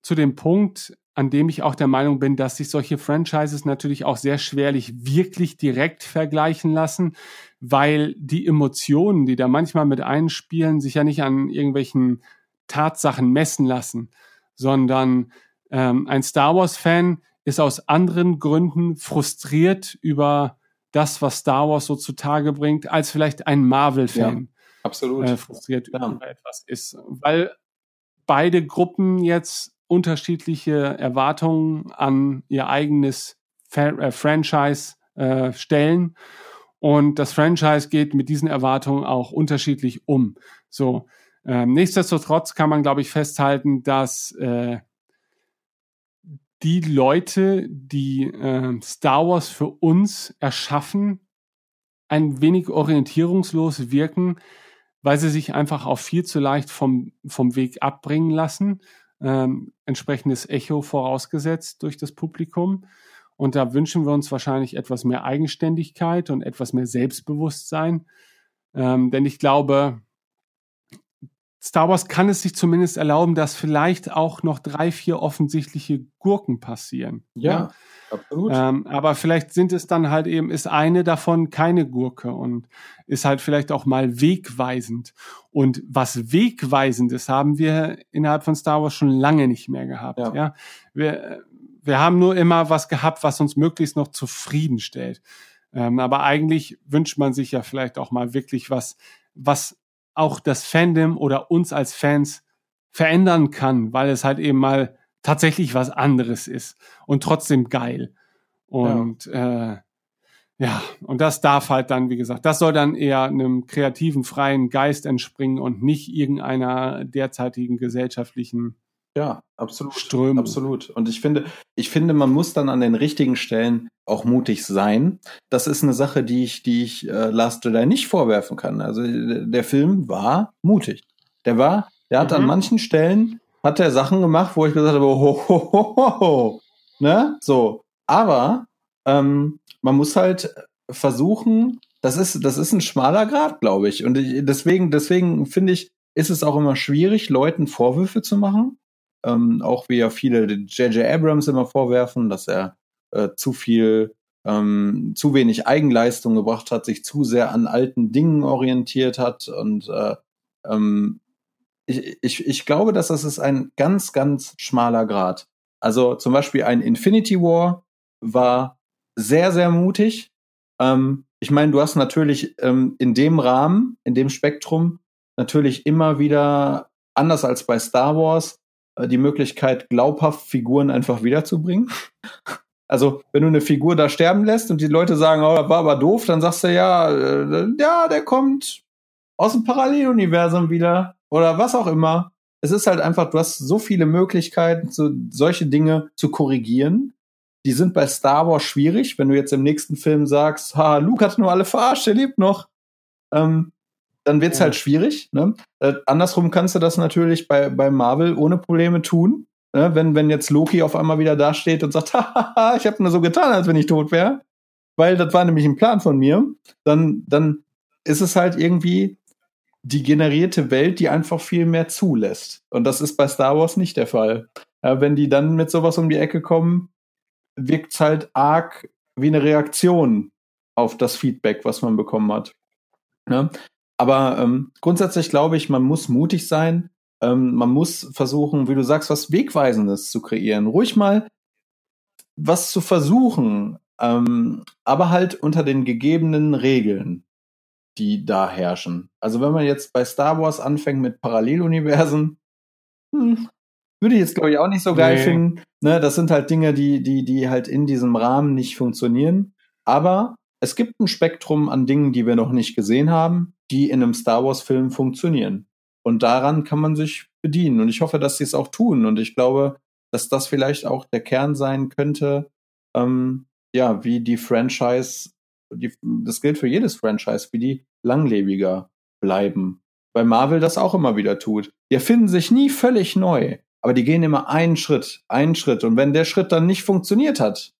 [SPEAKER 2] zu dem Punkt, an dem ich auch der Meinung bin, dass sich solche Franchises natürlich auch sehr schwerlich wirklich direkt vergleichen lassen, weil die Emotionen, die da manchmal mit einspielen, sich ja nicht an irgendwelchen Tatsachen messen lassen, sondern ähm, ein Star Wars-Fan ist aus anderen Gründen frustriert über das, was Star Wars so zutage bringt, als vielleicht ein Marvel-Fan. Ja,
[SPEAKER 1] absolut.
[SPEAKER 2] Äh, frustriert ja. über etwas ist. Weil beide Gruppen jetzt unterschiedliche Erwartungen an ihr eigenes Fa äh, Franchise äh, stellen. Und das Franchise geht mit diesen Erwartungen auch unterschiedlich um. So, ähm, nichtsdestotrotz kann man, glaube ich, festhalten, dass äh, die Leute, die äh, Star Wars für uns erschaffen, ein wenig orientierungslos wirken, weil sie sich einfach auch viel zu leicht vom, vom Weg abbringen lassen. Ähm, entsprechendes Echo vorausgesetzt durch das Publikum. Und da wünschen wir uns wahrscheinlich etwas mehr Eigenständigkeit und etwas mehr Selbstbewusstsein. Ähm, denn ich glaube, Star Wars kann es sich zumindest erlauben, dass vielleicht auch noch drei, vier offensichtliche Gurken passieren.
[SPEAKER 1] Ja, ja? absolut.
[SPEAKER 2] Ähm, aber vielleicht sind es dann halt eben, ist eine davon keine Gurke und ist halt vielleicht auch mal wegweisend. Und was Wegweisendes haben wir innerhalb von Star Wars schon lange nicht mehr gehabt. Ja. ja? Wir, wir haben nur immer was gehabt, was uns möglichst noch zufriedenstellt. Ähm, aber eigentlich wünscht man sich ja vielleicht auch mal wirklich was, was auch das Fandom oder uns als Fans verändern kann, weil es halt eben mal tatsächlich was anderes ist und trotzdem geil. Und ja. äh, ja, und das darf halt dann, wie gesagt, das soll dann eher einem kreativen, freien Geist entspringen und nicht irgendeiner derzeitigen gesellschaftlichen
[SPEAKER 1] ja, absolut. Strömung. Absolut. Und ich finde, ich finde, man muss dann an den richtigen Stellen auch mutig sein. Das ist eine Sache, die ich, die ich äh, Last Jedi nicht vorwerfen kann. Also der Film war mutig. Der war, der hat mhm. an manchen Stellen hat er Sachen gemacht, wo ich gesagt habe, ho, ho, ho, ho, ho. ne, so. Aber ähm, man muss halt versuchen, das ist, das ist ein schmaler Grad, glaube ich. Und ich, deswegen, deswegen finde ich, ist es auch immer schwierig, Leuten Vorwürfe zu machen ähm, auch wie ja viele J.J. Abrams immer vorwerfen, dass er äh, zu viel, ähm, zu wenig Eigenleistung gebracht hat, sich zu sehr an alten Dingen orientiert hat und äh, ähm, ich, ich, ich glaube, dass das ist ein ganz, ganz schmaler Grad. Also zum Beispiel ein Infinity War war sehr, sehr mutig. Ähm, ich meine, du hast natürlich ähm, in dem Rahmen, in dem Spektrum natürlich immer wieder, anders als bei Star Wars, die Möglichkeit, glaubhaft Figuren einfach wiederzubringen. Also, wenn du eine Figur da sterben lässt und die Leute sagen, oh, das war aber doof, dann sagst du ja, äh, ja, der kommt aus dem Paralleluniversum wieder oder was auch immer. Es ist halt einfach, du hast so viele Möglichkeiten, so, solche Dinge zu korrigieren. Die sind bei Star Wars schwierig, wenn du jetzt im nächsten Film sagst, ha, Luke hat nur alle verarscht, der lebt noch. Ähm, dann wird's ja. halt schwierig. Ne? Äh, andersrum kannst du das natürlich bei, bei Marvel ohne Probleme tun. Ne? Wenn, wenn jetzt Loki auf einmal wieder dasteht und sagt, [laughs] haha, ich habe nur so getan, als wenn ich tot wäre, weil das war nämlich ein Plan von mir, dann, dann ist es halt irgendwie die generierte Welt, die einfach viel mehr zulässt. Und das ist bei Star Wars nicht der Fall. Ja, wenn die dann mit sowas um die Ecke kommen, wirkt's halt arg wie eine Reaktion auf das Feedback, was man bekommen hat. Ja? Aber ähm, grundsätzlich glaube ich, man muss mutig sein. Ähm, man muss versuchen, wie du sagst, was Wegweisendes zu kreieren. Ruhig mal was zu versuchen, ähm, aber halt unter den gegebenen Regeln, die da herrschen. Also wenn man jetzt bei Star Wars anfängt mit Paralleluniversen, hm, würde ich jetzt glaube ich auch nicht so geil nee. finden. Ne, das sind halt Dinge, die, die, die halt in diesem Rahmen nicht funktionieren. Aber es gibt ein Spektrum an Dingen, die wir noch nicht gesehen haben, die in einem Star Wars-Film funktionieren. Und daran kann man sich bedienen. Und ich hoffe, dass sie es auch tun. Und ich glaube, dass das vielleicht auch der Kern sein könnte, ähm, ja, wie die Franchise, die, das gilt für jedes Franchise, wie die langlebiger bleiben. Weil Marvel das auch immer wieder tut. Die erfinden sich nie völlig neu, aber die gehen immer einen Schritt, einen Schritt. Und wenn der Schritt dann nicht funktioniert hat,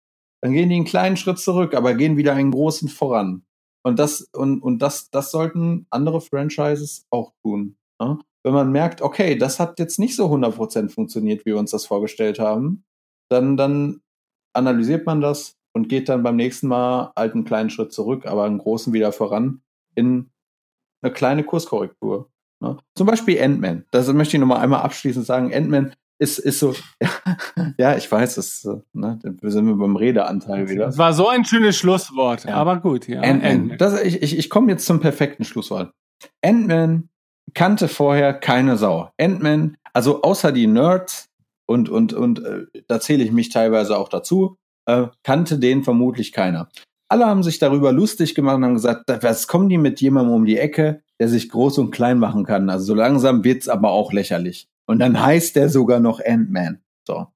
[SPEAKER 1] dann gehen die einen kleinen Schritt zurück, aber gehen wieder einen großen voran. Und das, und, und das, das sollten andere Franchises auch tun. Ne? Wenn man merkt, okay, das hat jetzt nicht so 100% funktioniert, wie wir uns das vorgestellt haben, dann, dann analysiert man das und geht dann beim nächsten Mal halt einen kleinen Schritt zurück, aber einen großen wieder voran in eine kleine Kurskorrektur. Ne? Zum Beispiel Ant-Man. Das möchte ich nochmal einmal abschließend sagen. Ant-Man ist, ist so, [laughs] ja, ich weiß, das, ne, wir sind wir beim Redeanteil wieder.
[SPEAKER 2] Das war so ein schönes Schlusswort, ja. aber gut, ja.
[SPEAKER 1] Ant-Man. Das, ich ich, ich komme jetzt zum perfekten Schlusswort. Ant-Man kannte vorher keine Sau. Ant-Man, also außer die Nerds, und, und, und äh, da zähle ich mich teilweise auch dazu, äh, kannte den vermutlich keiner. Alle haben sich darüber lustig gemacht und haben gesagt, was kommen die mit jemandem um die Ecke, der sich groß und klein machen kann. Also so langsam wird's aber auch lächerlich. Und dann heißt der sogar noch Ant-Man. So.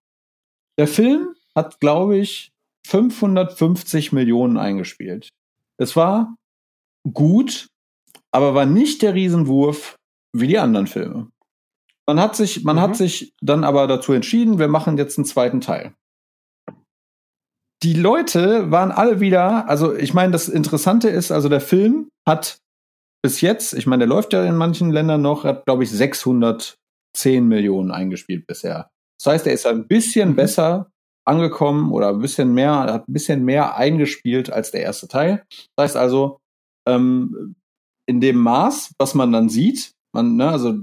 [SPEAKER 1] Der Film hat, glaube ich, 550 Millionen eingespielt. Es war gut, aber war nicht der Riesenwurf wie die anderen Filme. Man hat sich, man mhm. hat sich dann aber dazu entschieden, wir machen jetzt einen zweiten Teil. Die Leute waren alle wieder, also ich meine, das Interessante ist, also der Film hat bis jetzt, ich meine, der läuft ja in manchen Ländern noch, hat glaube ich 600 10 Millionen eingespielt bisher. Das heißt, er ist ein bisschen mhm. besser angekommen oder ein bisschen mehr, hat ein bisschen mehr eingespielt als der erste Teil. Das heißt also, ähm, in dem Maß, was man dann sieht, man, ne, also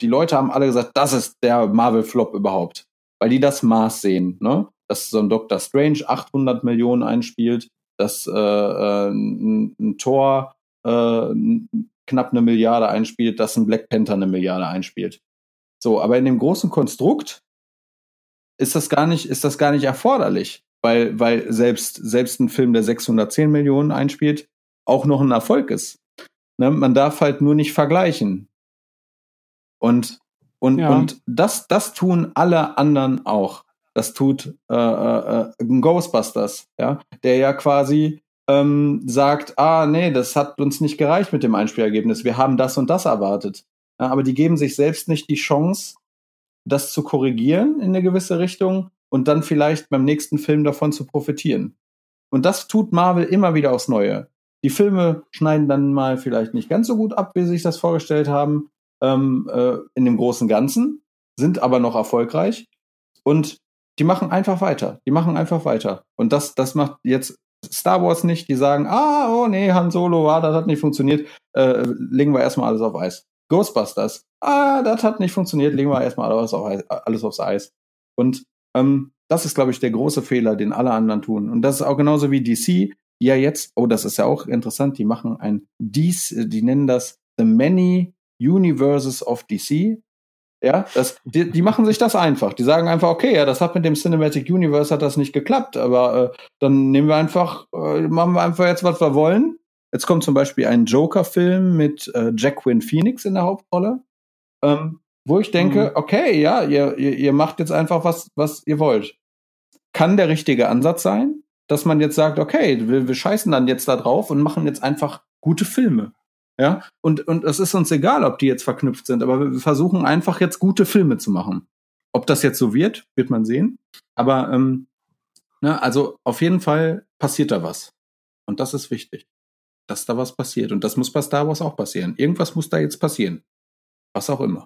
[SPEAKER 1] die Leute haben alle gesagt, das ist der Marvel-Flop überhaupt, weil die das Maß sehen, ne? Dass so ein Doctor Strange 800 Millionen einspielt, dass äh, äh, ein, ein Tor äh, knapp eine Milliarde einspielt, dass ein Black Panther eine Milliarde einspielt. So, aber in dem großen Konstrukt ist das gar nicht, ist das gar nicht erforderlich, weil, weil selbst, selbst ein Film, der 610 Millionen einspielt, auch noch ein Erfolg ist. Ne? Man darf halt nur nicht vergleichen. Und, und, ja. und das, das tun alle anderen auch. Das tut äh, äh, äh Ghostbusters, ja, der ja quasi ähm, sagt, ah, nee, das hat uns nicht gereicht mit dem Einspielergebnis. Wir haben das und das erwartet aber die geben sich selbst nicht die Chance, das zu korrigieren in eine gewisse Richtung und dann vielleicht beim nächsten Film davon zu profitieren. Und das tut Marvel immer wieder aufs Neue. Die Filme schneiden dann mal vielleicht nicht ganz so gut ab, wie sie sich das vorgestellt haben, ähm, äh, in dem großen Ganzen, sind aber noch erfolgreich und die machen einfach weiter. Die machen einfach weiter. Und das, das macht jetzt Star Wars nicht. Die sagen, ah, oh nee, Han Solo, ah, das hat nicht funktioniert, äh, legen wir erstmal alles auf Eis. Ghostbusters. Ah, das hat nicht funktioniert, legen wir erstmal alles, auf alles aufs Eis. Und ähm, das ist, glaube ich, der große Fehler, den alle anderen tun. Und das ist auch genauso wie DC, die ja jetzt, oh, das ist ja auch interessant, die machen ein dies, die nennen das The Many Universes of DC. Ja, das, die, die machen sich das einfach. Die sagen einfach, okay, ja, das hat mit dem Cinematic Universe hat das nicht geklappt, aber äh, dann nehmen wir einfach, äh, machen wir einfach jetzt, was wir wollen. Jetzt kommt zum Beispiel ein Joker-Film mit äh, Jacqueline Phoenix in der Hauptrolle, ähm, wo ich denke, mhm. okay, ja, ihr, ihr, ihr macht jetzt einfach was, was ihr wollt. Kann der richtige Ansatz sein, dass man jetzt sagt, okay, wir, wir scheißen dann jetzt da drauf und machen jetzt einfach gute Filme. Ja, und, und es ist uns egal, ob die jetzt verknüpft sind, aber wir versuchen einfach jetzt gute Filme zu machen. Ob das jetzt so wird, wird man sehen. Aber ähm, ne, also auf jeden Fall passiert da was. Und das ist wichtig. Dass da was passiert. Und das muss bei Star Wars auch passieren. Irgendwas muss da jetzt passieren. Was auch immer.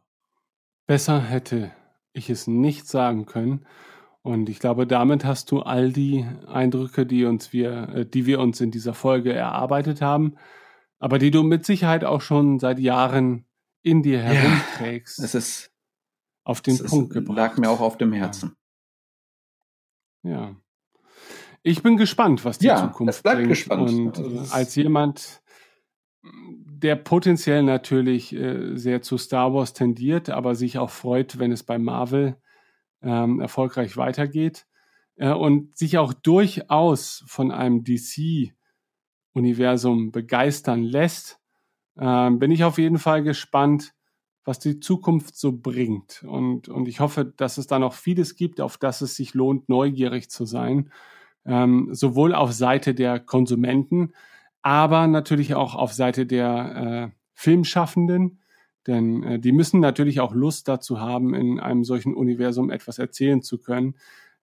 [SPEAKER 2] Besser hätte ich es nicht sagen können. Und ich glaube, damit hast du all die Eindrücke, die uns wir, äh, die wir uns in dieser Folge erarbeitet haben, aber die du mit Sicherheit auch schon seit Jahren in dir herumträgst.
[SPEAKER 1] Ja, es ist
[SPEAKER 2] auf den Punkt gebracht.
[SPEAKER 1] Lag mir auch auf dem Herzen.
[SPEAKER 2] Ja. ja. Ich bin gespannt, was die
[SPEAKER 1] ja,
[SPEAKER 2] Zukunft
[SPEAKER 1] es bleibt
[SPEAKER 2] bringt.
[SPEAKER 1] Gespannt.
[SPEAKER 2] Und also als jemand, der potenziell natürlich äh, sehr zu Star Wars tendiert, aber sich auch freut, wenn es bei Marvel ähm, erfolgreich weitergeht äh, und sich auch durchaus von einem DC Universum begeistern lässt, ähm, bin ich auf jeden Fall gespannt, was die Zukunft so bringt. Und, und ich hoffe, dass es da noch vieles gibt, auf das es sich lohnt, neugierig zu sein. Ähm, sowohl auf Seite der Konsumenten, aber natürlich auch auf Seite der äh, Filmschaffenden. Denn äh, die müssen natürlich auch Lust dazu haben, in einem solchen Universum etwas erzählen zu können,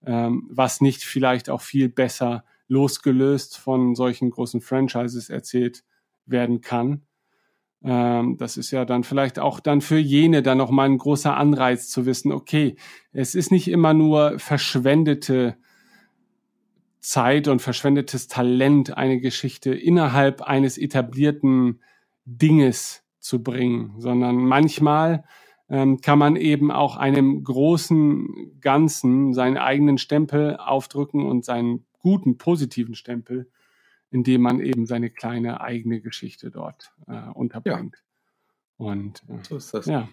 [SPEAKER 2] ähm, was nicht vielleicht auch viel besser losgelöst von solchen großen Franchises erzählt werden kann. Ähm, das ist ja dann vielleicht auch dann für jene dann noch mal ein großer Anreiz zu wissen, okay, es ist nicht immer nur verschwendete Zeit und verschwendetes Talent, eine Geschichte innerhalb eines etablierten Dinges zu bringen, sondern manchmal ähm, kann man eben auch einem großen Ganzen seinen eigenen Stempel aufdrücken und seinen guten, positiven Stempel, indem man eben seine kleine eigene Geschichte dort äh, unterbringt. Ja. Und äh, so ist das. ja,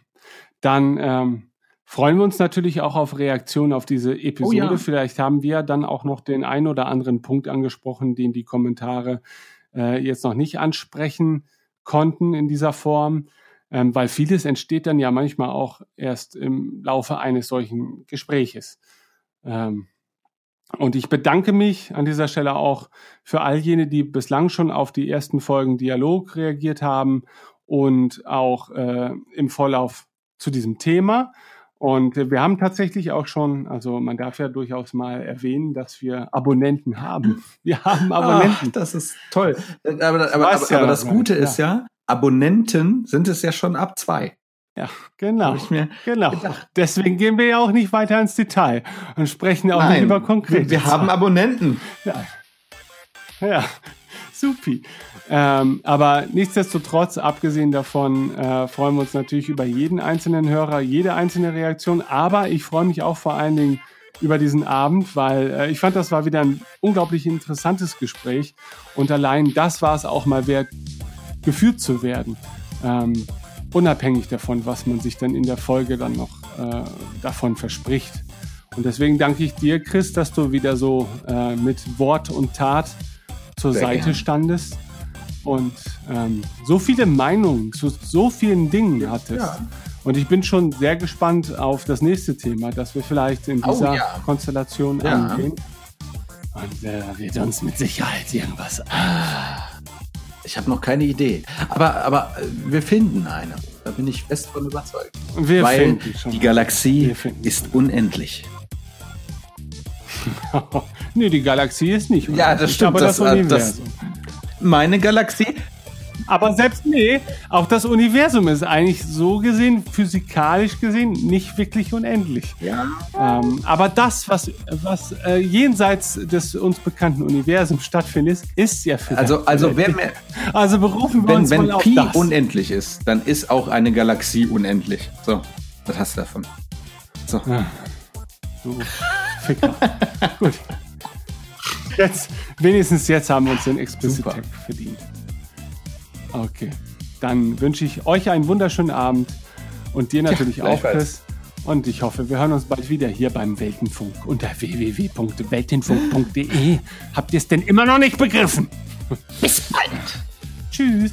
[SPEAKER 2] dann ähm, freuen wir uns natürlich auch auf Reaktionen auf diese Episode. Oh ja. Vielleicht haben wir dann auch noch den ein oder anderen Punkt angesprochen, den die Kommentare äh, jetzt noch nicht ansprechen konnten in dieser Form. Ähm, weil vieles entsteht dann ja manchmal auch erst im Laufe eines solchen Gespräches. Ähm, und ich bedanke mich an dieser Stelle auch für all jene, die bislang schon auf die ersten Folgen Dialog reagiert haben und auch äh, im Vorlauf zu diesem Thema. Und wir haben tatsächlich auch schon, also man darf ja durchaus mal erwähnen, dass wir Abonnenten haben. [laughs] Wir haben Abonnenten.
[SPEAKER 1] Ach, das ist toll. Aber, aber, aber, ja aber das Gute ist ja, Abonnenten sind es ja schon ab zwei.
[SPEAKER 2] Ja, genau. genau. Gedacht. Deswegen gehen wir ja auch nicht weiter ins Detail und sprechen auch Nein, nicht über konkrete.
[SPEAKER 1] Wir, wir haben Abonnenten.
[SPEAKER 2] Ja, ja. Supi. Ähm, aber nichtsdestotrotz, abgesehen davon, äh, freuen wir uns natürlich über jeden einzelnen Hörer, jede einzelne Reaktion. Aber ich freue mich auch vor allen Dingen über diesen Abend, weil äh, ich fand, das war wieder ein unglaublich interessantes Gespräch. Und allein das war es auch mal wert, geführt zu werden. Ähm, unabhängig davon, was man sich dann in der Folge dann noch äh, davon verspricht. Und deswegen danke ich dir, Chris, dass du wieder so äh, mit Wort und Tat zur Sehr Seite gern. standest und ähm, so viele Meinungen zu so vielen Dingen hattest. Ja. Und ich bin schon sehr gespannt auf das nächste Thema, das wir vielleicht in oh dieser oh, ja. Konstellation ja. angehen. Und äh, wird uns mit Sicherheit irgendwas. Ah.
[SPEAKER 1] Ich habe noch keine Idee. Aber, aber äh, wir finden eine. Da bin ich fest von überzeugt.
[SPEAKER 2] Wir
[SPEAKER 1] Weil die Galaxie ist unendlich. [laughs]
[SPEAKER 2] nee, die Galaxie ist nicht.
[SPEAKER 1] Ja, das stimmt. Aber das, das, äh, das, meine Galaxie,
[SPEAKER 2] Aber selbst nee, auch das Universum ist eigentlich so gesehen, physikalisch gesehen, nicht wirklich unendlich.
[SPEAKER 1] Ja.
[SPEAKER 2] Ähm, aber das, was, was äh, jenseits des uns bekannten Universums stattfindet, ist ja für
[SPEAKER 1] Also, also wer mehr,
[SPEAKER 2] Also berufen wir
[SPEAKER 1] wenn,
[SPEAKER 2] uns
[SPEAKER 1] wenn Pi
[SPEAKER 2] das.
[SPEAKER 1] unendlich ist, dann ist auch eine Galaxie unendlich. So, was hast du davon? So.
[SPEAKER 2] Du Ficker. [laughs] Gut. Jetzt, wenigstens jetzt haben wir uns den Explicit
[SPEAKER 1] Super.
[SPEAKER 2] Tag verdient. Okay. Dann wünsche ich euch einen wunderschönen Abend und dir natürlich auch,
[SPEAKER 1] gleichfalls.
[SPEAKER 2] Chris. Und ich hoffe, wir hören uns bald wieder hier beim Weltenfunk unter www.weltenfunk.de. Habt ihr es denn immer noch nicht begriffen?
[SPEAKER 4] Bis bald.
[SPEAKER 2] Tschüss.